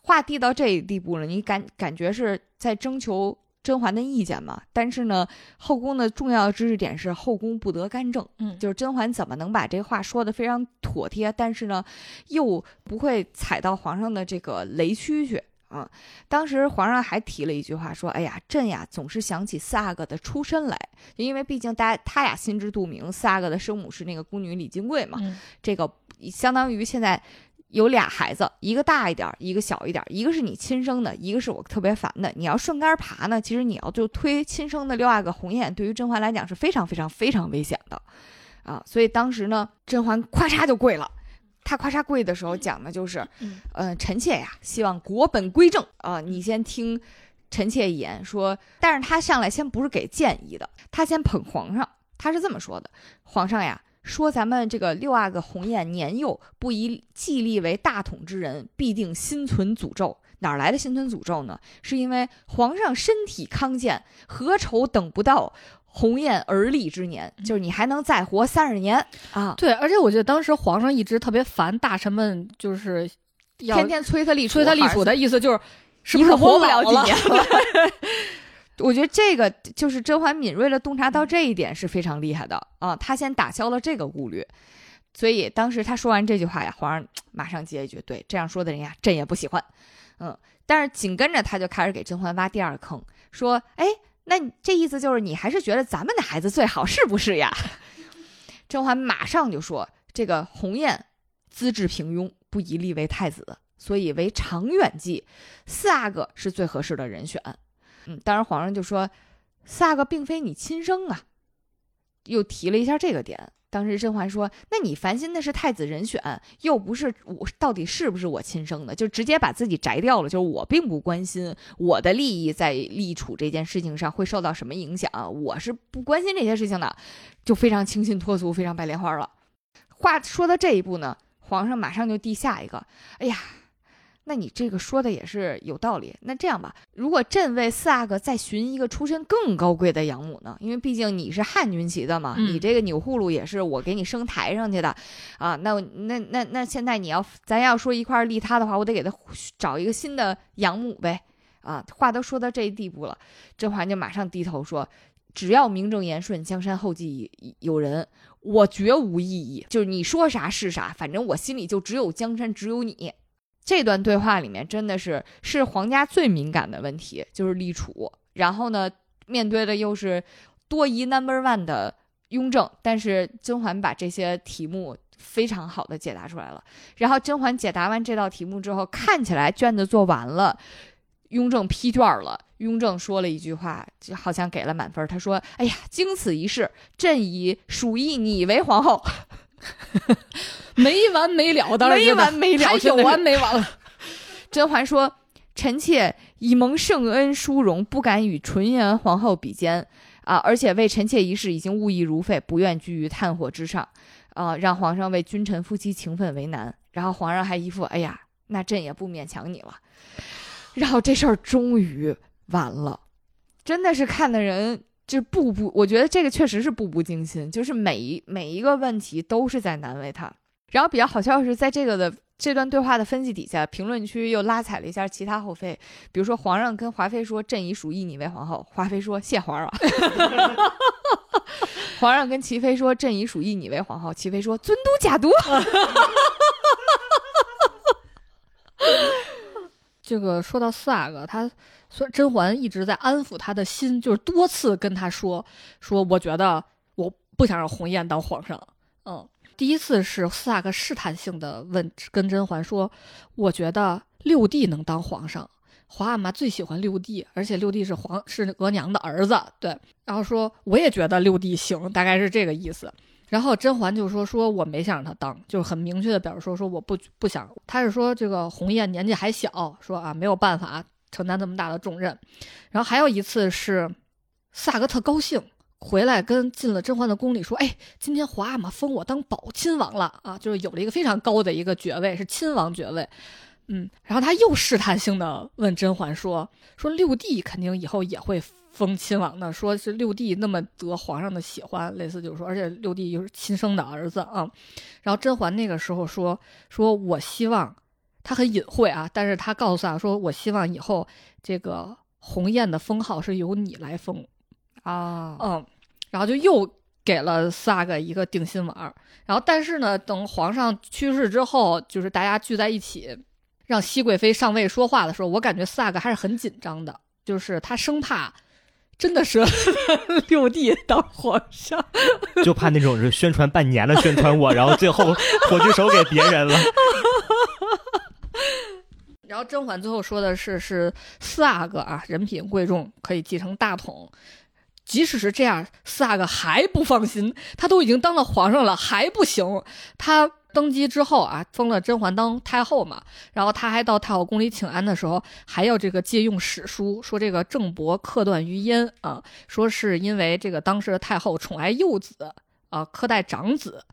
话递到这一地步了，你感感觉是在征求甄嬛的意见嘛？但是呢，后宫的重要的知识点是后宫不得干政，嗯，就是甄嬛怎么能把这话说的非常妥帖，但是呢，又不会踩到皇上的这个雷区去。嗯，当时皇上还提了一句话，说：“哎呀，朕呀总是想起四阿哥的出身来，因为毕竟大家他俩心知肚明，四阿哥的生母是那个宫女李金贵嘛，这个相当于现在有俩孩子，一个大一点儿，一个小一点儿，一个是你亲生的，一个是我特别烦的。你要顺杆爬呢，其实你要就推亲生的六阿哥鸿雁，对于甄嬛来讲是非常非常非常危险的啊。所以当时呢，甄嬛咵嚓就跪了。她咵嚓跪的时候讲的就是，嗯呃，臣妾呀，希望国本归正啊、你先听臣妾一言说，但是他上来先不是给建议的，他先捧皇上，他是这么说的：皇上呀，说咱们这个六阿哥鸿雁年幼，不宜继立为大统之人，必定心存诅咒。哪儿来的心存诅咒呢？是因为皇上身体康健，何愁等不到鸿雁而立之年？就是你还能再活三十年啊！对，而且我觉得当时皇上一直特别烦大臣们，就是要天天催他立储，催他立储的意思就是，是不是活不了几年了？(laughs) (laughs) 我觉得这个就是甄嬛敏锐的洞察到这一点是非常厉害的啊，他先打消了这个顾虑，所以当时他说完这句话呀，皇上马上接一句：“对，这样说的人呀，朕也不喜欢。”嗯，但是紧跟着他就开始给甄嬛挖第二坑，说：“哎，那你这意思就是你还是觉得咱们的孩子最好，是不是呀？” (laughs) 甄嬛马上就说：“这个鸿雁资质平庸，不宜立为太子，所以为长远计，四阿哥是最合适的人选。”嗯，当然皇上就说：“四阿哥并非你亲生啊。”又提了一下这个点。当时甄嬛说：“那你烦心的是太子人选，又不是我到底是不是我亲生的，就直接把自己摘掉了。就是我并不关心我的利益在立储这件事情上会受到什么影响，我是不关心这些事情的，就非常清新脱俗，非常白莲花了。”话说到这一步呢，皇上马上就递下一个：“哎呀，那你这个说的也是有道理。那这样吧，如果朕为四阿哥再寻一个出身更高贵的养母呢？因为毕竟你是汉军旗的嘛，嗯你这个钮祜禄也是我给你升台上去的啊。那我那那那现在你要咱要说一块儿立他的话，我得给他找一个新的养母呗。啊，话都说到这一地步了，甄嬛就马上低头说：“只要名正言顺，江山后继有人，我绝无异议。就是你说啥是啥，反正我心里就只有江山，只有你。”这段对话里面真的是是皇家最敏感的问题，就是立储。然后呢，面对的又是多疑 number one 的雍正，但是甄嬛把这些题目非常好的解答出来了。然后甄嬛解答完这道题目之后，看起来卷子做完了，雍正批卷了。雍正说了一句话，就好像给了满分。他说：“哎呀，经此一事，朕以属意你为皇后。” (laughs) (laughs) 没完没了，当然没完没了，还有完没完了。(laughs) 甄嬛说：“臣妾以蒙圣恩殊荣，不敢与纯元皇后比肩啊！而且为臣妾一事已经物意如废，不愿居于炭火之上啊！让皇上为君臣夫妻情分为难。”然后皇上还一副：“哎呀，那朕也不勉强你了。”然后这事儿终于完了，真的是看的人就步步，我觉得这个确实是步步惊心，就是每一每一个问题都是在难为他。然后比较好笑的是，在这个的这段对话的分析底下，评论区又拉踩了一下其他后妃，比如说皇上跟华妃说：“朕以属意你为皇后。”华妃说：“谢皇上。(laughs) ”皇上跟齐妃说：“朕以属意你为皇后。”齐妃说：“尊都假毒。(laughs) 这个说到四阿哥，他说甄嬛一直在安抚他的心，就是多次跟他说说，我觉得我不想让鸿雁当皇上。嗯，第一次是四阿哥试探性的问跟甄嬛说，我觉得六弟能当皇上。皇阿玛最喜欢六弟，而且六弟是皇是额娘的儿子，对。然后说我也觉得六弟行，大概是这个意思。然后甄嬛就说：“说我没想让他当，就是很明确的表示说说我不不想。他是说这个鸿雁年纪还小，说啊没有办法承担这么大的重任。然后还有一次是萨格特高兴回来跟进了甄嬛的宫里说：哎，今天皇阿玛封我当宝亲王了啊，就是有了一个非常高的一个爵位，是亲王爵位。嗯，然后他又试探性的问甄嬛说：说六弟肯定以后也会。”封亲王的，说是六弟那么得皇上的喜欢，类似就是说，而且六弟又是亲生的儿子啊。然后甄嬛那个时候说，说我希望，他很隐晦啊，但是他告诉他说，我希望以后这个鸿雁的封号是由你来封啊，嗯，然后就又给了四阿哥一个定心丸。然后但是呢，等皇上去世之后，就是大家聚在一起，让熹贵妃上位说话的时候，我感觉四阿哥还是很紧张的，就是他生怕。真的是 (laughs) 六弟当皇上。(laughs) 就怕那种是宣传半年了宣传我，(laughs) 然后最后火炬手给别人了。然后甄嬛最后说的是，是四阿哥啊，人品贵重，可以继承大统。即使是这样，四阿哥还不放心，他都已经当了皇上了，还不行。他登基之后啊，封了甄嬛当太后嘛，然后他还到太后宫里请安的时候，还要这个借用史书，说这个郑伯克断于燕啊，说是因为这个当时的太后宠爱幼子啊，苛待长子，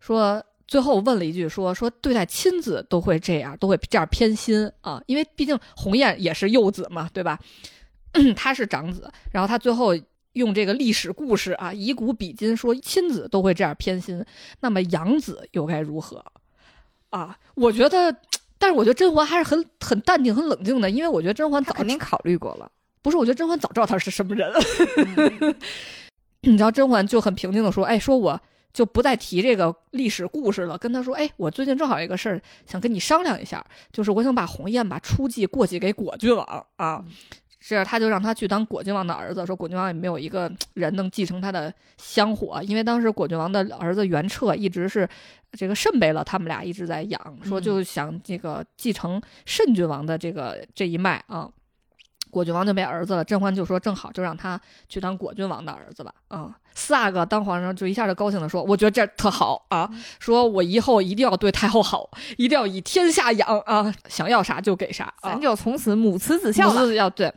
说。最后问了一句，说说对待亲子都会这样，都会这样偏心啊，因为毕竟鸿雁也是幼子嘛，对吧？(clears throat) 他是长子，然后他最后用这个历史故事啊，以古比今，说亲子都会这样偏心，那么养子又该如何？啊，我觉得，但是我觉得甄嬛还是很很淡定、很冷静的，因为我觉得甄嬛早肯定考虑过了，不是？我觉得甄嬛早知道他是什么人，(laughs) 你知道甄嬛就很平静的说，哎，说我。就不再提这个历史故事了，跟他说：“哎，我最近正好有一个事儿，想跟你商量一下，就是我想把鸿雁把初继过继给果郡王啊。”这样他就让他去当果郡王的儿子，说果郡王也没有一个人能继承他的香火，因为当时果郡王的儿子元彻一直是这个慎贝勒他们俩一直在养，说就想这个继承慎郡王的这个这一脉啊。果郡王就没儿子了，甄嬛就说正好就让他去当果郡王的儿子吧。啊，四阿哥当皇上就一下就高兴的说：“我觉得这特好啊，说我以后一定要对太后好，一定要以天下养啊，想要啥就给啥，咱就从此母慈子孝母慈子孝。对，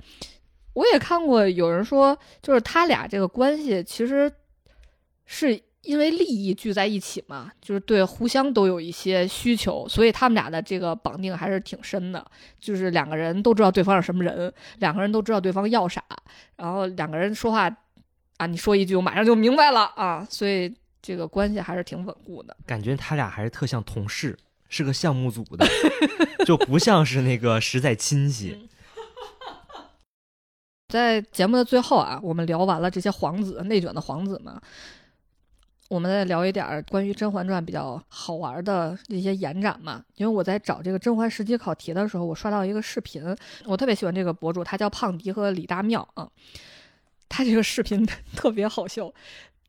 我也看过有人说，就是他俩这个关系其实是。因为利益聚在一起嘛，就是对互相都有一些需求，所以他们俩的这个绑定还是挺深的。就是两个人都知道对方是什么人，两个人都知道对方要啥，然后两个人说话啊，你说一句我马上就明白了啊，所以这个关系还是挺稳固的。感觉他俩还是特像同事，是个项目组的，(laughs) 就不像是那个实在亲戚。在节目的最后啊，我们聊完了这些皇子内卷的皇子们。我们再聊一点关于《甄嬛传》比较好玩的一些延展嘛。因为我在找这个甄嬛十级考题的时候，我刷到一个视频，我特别喜欢这个博主，他叫胖迪和李大妙啊。他这个视频 (laughs) 特别好笑，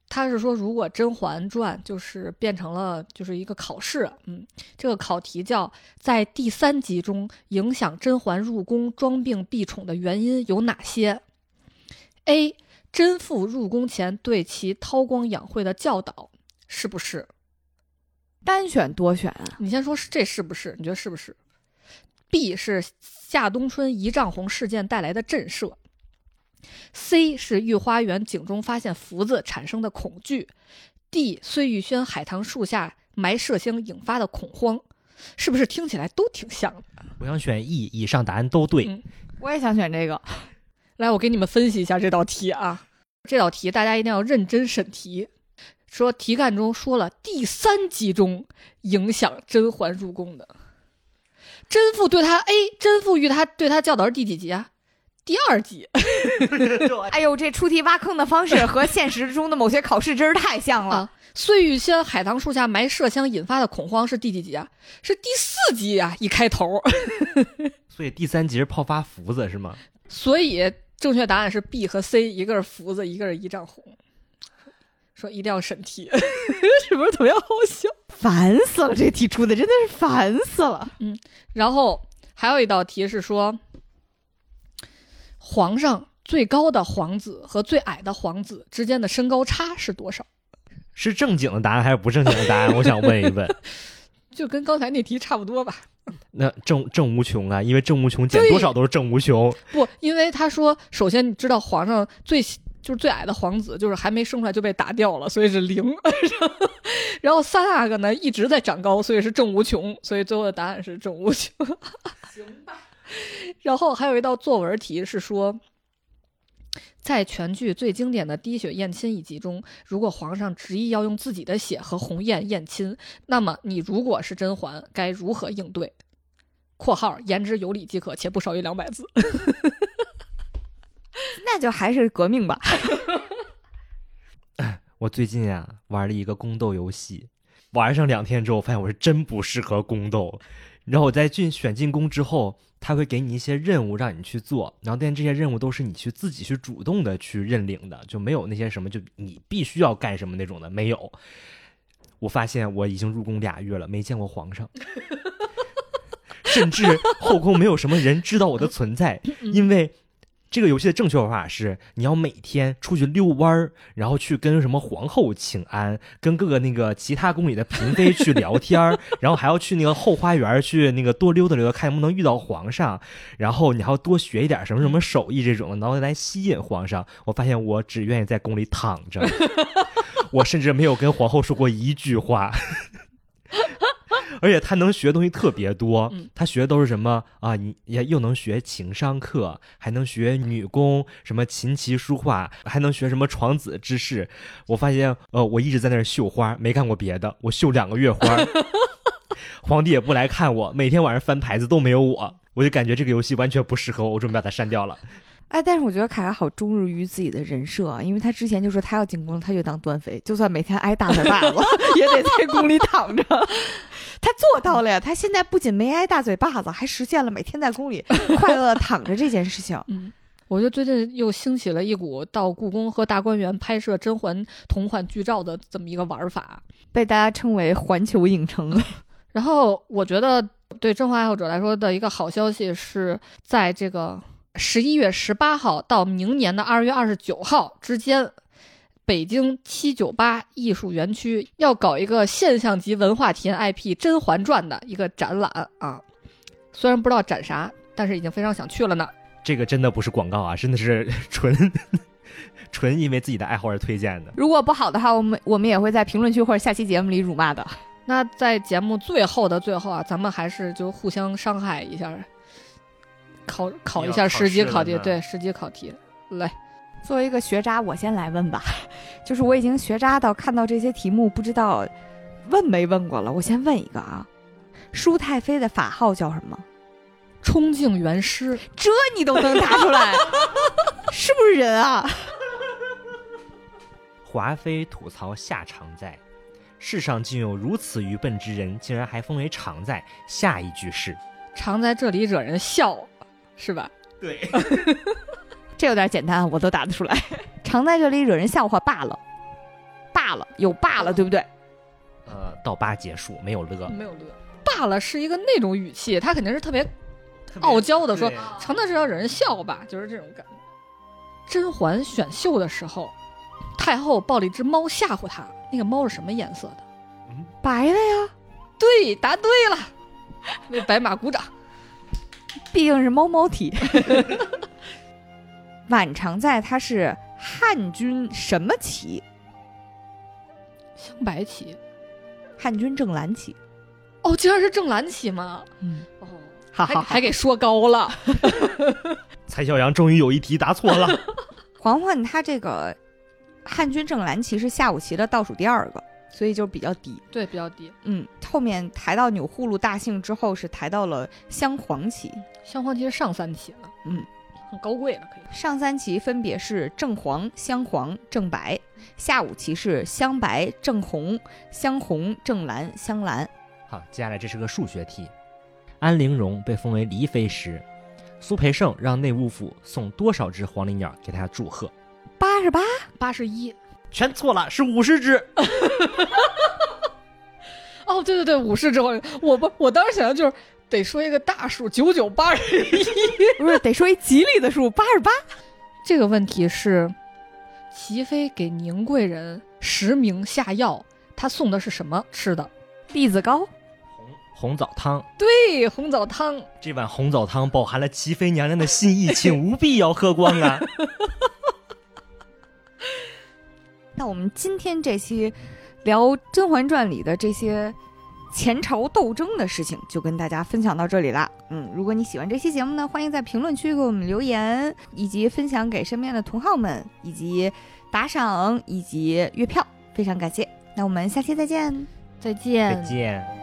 他是说如果《甄嬛传》就是变成了就是一个考试，嗯，这个考题叫在第三集中影响甄嬛入宫装病避宠的原因有哪些？A 甄父入宫前对其韬光养晦的教导，是不是单选多选啊？你先说这是不是？你觉得是不是？B 是夏冬春一丈红事件带来的震慑，C 是御花园井中发现福字产生的恐惧，D 碎玉轩海棠树下埋麝香引发的恐慌，是不是听起来都挺像的？我想选 E，以上答案都对。我也想选这个。来，我给你们分析一下这道题啊。这道题大家一定要认真审题。说题干中说了第三集中影响甄嬛入宫的，甄父对他 A，甄父与他对他教导是第几集啊？第二集。(laughs) 哎呦，这出题挖坑的方式和现实中的某些考试真是太像了。碎玉轩海棠树下埋麝香引发的恐慌是第几集啊？是第四集啊！一开头。(laughs) 所以第三集是泡发福子是吗？所以。正确答案是 B 和 C，一个是福子，一个是一丈红。说一定要审题，(laughs) 是不是特别好笑？烦死了，这题出的真的是烦死了。嗯，然后还有一道题是说，皇上最高的皇子和最矮的皇子之间的身高差是多少？是正经的答案还是不正经的答案？我想问一问。(laughs) 就跟刚才那题差不多吧。(laughs) 那正正无穷啊，因为正无穷减多少都是正无穷。不，因为他说，首先你知道皇上最就是最矮的皇子，就是还没生出来就被打掉了，所以是零。(laughs) 然后三阿哥呢一直在长高，所以是正无穷，所以最后的答案是正无穷。(laughs) 行吧。然后还有一道作文题是说。在全剧最经典的滴血验亲一集中，如果皇上执意要用自己的血和鸿雁验亲，那么你如果是甄嬛，该如何应对？（括号言之有理即可，且不少于两百字。(laughs) ）那就还是革命吧。(laughs) 我最近啊玩了一个宫斗游戏，玩上两天之后，发现我是真不适合宫斗。然后我在进选进宫之后，他会给你一些任务让你去做，然后但这些任务都是你去自己去主动的去认领的，就没有那些什么就你必须要干什么那种的，没有。我发现我已经入宫俩月了，没见过皇上，(laughs) 甚至后宫没有什么人知道我的存在，因为。这个游戏的正确玩法是，你要每天出去遛弯儿，然后去跟什么皇后请安，跟各个那个其他宫里的嫔妃 (laughs) 去聊天儿，然后还要去那个后花园去那个多溜达溜达，看能不能遇到皇上，然后你还要多学一点什么什么手艺这种，然后来吸引皇上。我发现我只愿意在宫里躺着，(laughs) 我甚至没有跟皇后说过一句话。而且他能学的东西特别多，他学的都是什么啊？你也又能学情商课，还能学女工，什么琴棋书画，还能学什么床子之事。我发现，呃，我一直在那儿绣花，没干过别的。我绣两个月花，(laughs) 皇帝也不来看我，每天晚上翻牌子都没有我，我就感觉这个游戏完全不适合我，我准备把它删掉了。哎，但是我觉得凯凯好忠于自己的人设啊，因为他之前就说他要进宫，他就当端妃，就算每天挨大嘴巴子，也得在宫里躺着。(laughs) 他做到了呀！他现在不仅没挨大嘴巴子，还实现了每天在宫里快乐躺着这件事情。嗯，我觉得最近又兴起了一股到故宫和大观园拍摄甄嬛同款剧照的这么一个玩法，被大家称为“环球影城”。(laughs) 然后我觉得对甄嬛爱好者来说的一个好消息是在这个。十一月十八号到明年的二月二十九号之间，北京七九八艺术园区要搞一个现象级文化体验 IP《甄嬛传》的一个展览啊。虽然不知道展啥，但是已经非常想去了呢。这个真的不是广告啊，真的是 (laughs) 纯 (laughs) 纯因为自己的爱好而推荐的。如果不好的话，我们我们也会在评论区或者下期节目里辱骂的。那在节目最后的最后啊，咱们还是就互相伤害一下。考考一下十级考题，对十级考题，来，作为一个学渣，我先来问吧。就是我已经学渣到看到这些题目不知道问没问过了，我先问一个啊，舒太妃的法号叫什么？冲敬元师，这你都能答出来，(laughs) 是不是人啊？(laughs) 华妃吐槽夏常在，世上竟有如此愚笨之人，竟然还封为常在。下一句是常在这里惹人笑。是吧？对，(laughs) 这有点简单，我都答得出来。常在这里惹人笑话罢了，罢了，有罢了，对不对？呃，到八结束，没有了，没有了，罢了是一个那种语气，他肯定是特别傲娇的说，常在是要惹人笑吧，就是这种感觉。甄嬛选秀的时候，太后抱了一只猫吓唬她，那个猫是什么颜色的？白的呀。对，答对了，为白马鼓掌。毕竟是猫猫体。(laughs) 晚常在他是汉军什么旗？镶白旗。汉军正蓝旗。哦，竟然是正蓝旗吗？嗯。哦，好好还给说高了。(laughs) 蔡小阳终于有一题答错了。嬛嬛她这个汉军正蓝旗是下五旗的倒数第二个。所以就比较低，对，比较低。嗯，后面抬到钮祜禄大姓之后，是抬到了镶黄旗。镶黄旗是上三旗了，嗯，很高贵了，可以。上三旗分别是正黄、镶黄、正白，下五旗是镶白、正红、镶红、正蓝、镶蓝。好，接下来这是个数学题。安陵容被封为离妃时，苏培盛让内务府送多少只黄鹂鸟给她祝贺？八十八，八十一。全错了，是五十只。(laughs) 哦，对对对，五十只黄鹂。我不，我当时想的就是得说一个大数，九九八十一，(laughs) 不是得说一吉利的数，八十八。这个问题是，齐妃给宁贵人实名下药，她送的是什么吃的？栗子糕，红红枣汤。对，红枣汤。这碗红枣汤饱含了齐妃娘娘的心意，请务必要喝光啊！(laughs) 那我们今天这期聊《甄嬛传》里的这些前朝斗争的事情，就跟大家分享到这里啦。嗯，如果你喜欢这期节目呢，欢迎在评论区给我们留言，以及分享给身边的同好们，以及打赏以及月票，非常感谢。那我们下期再见，再见，再见。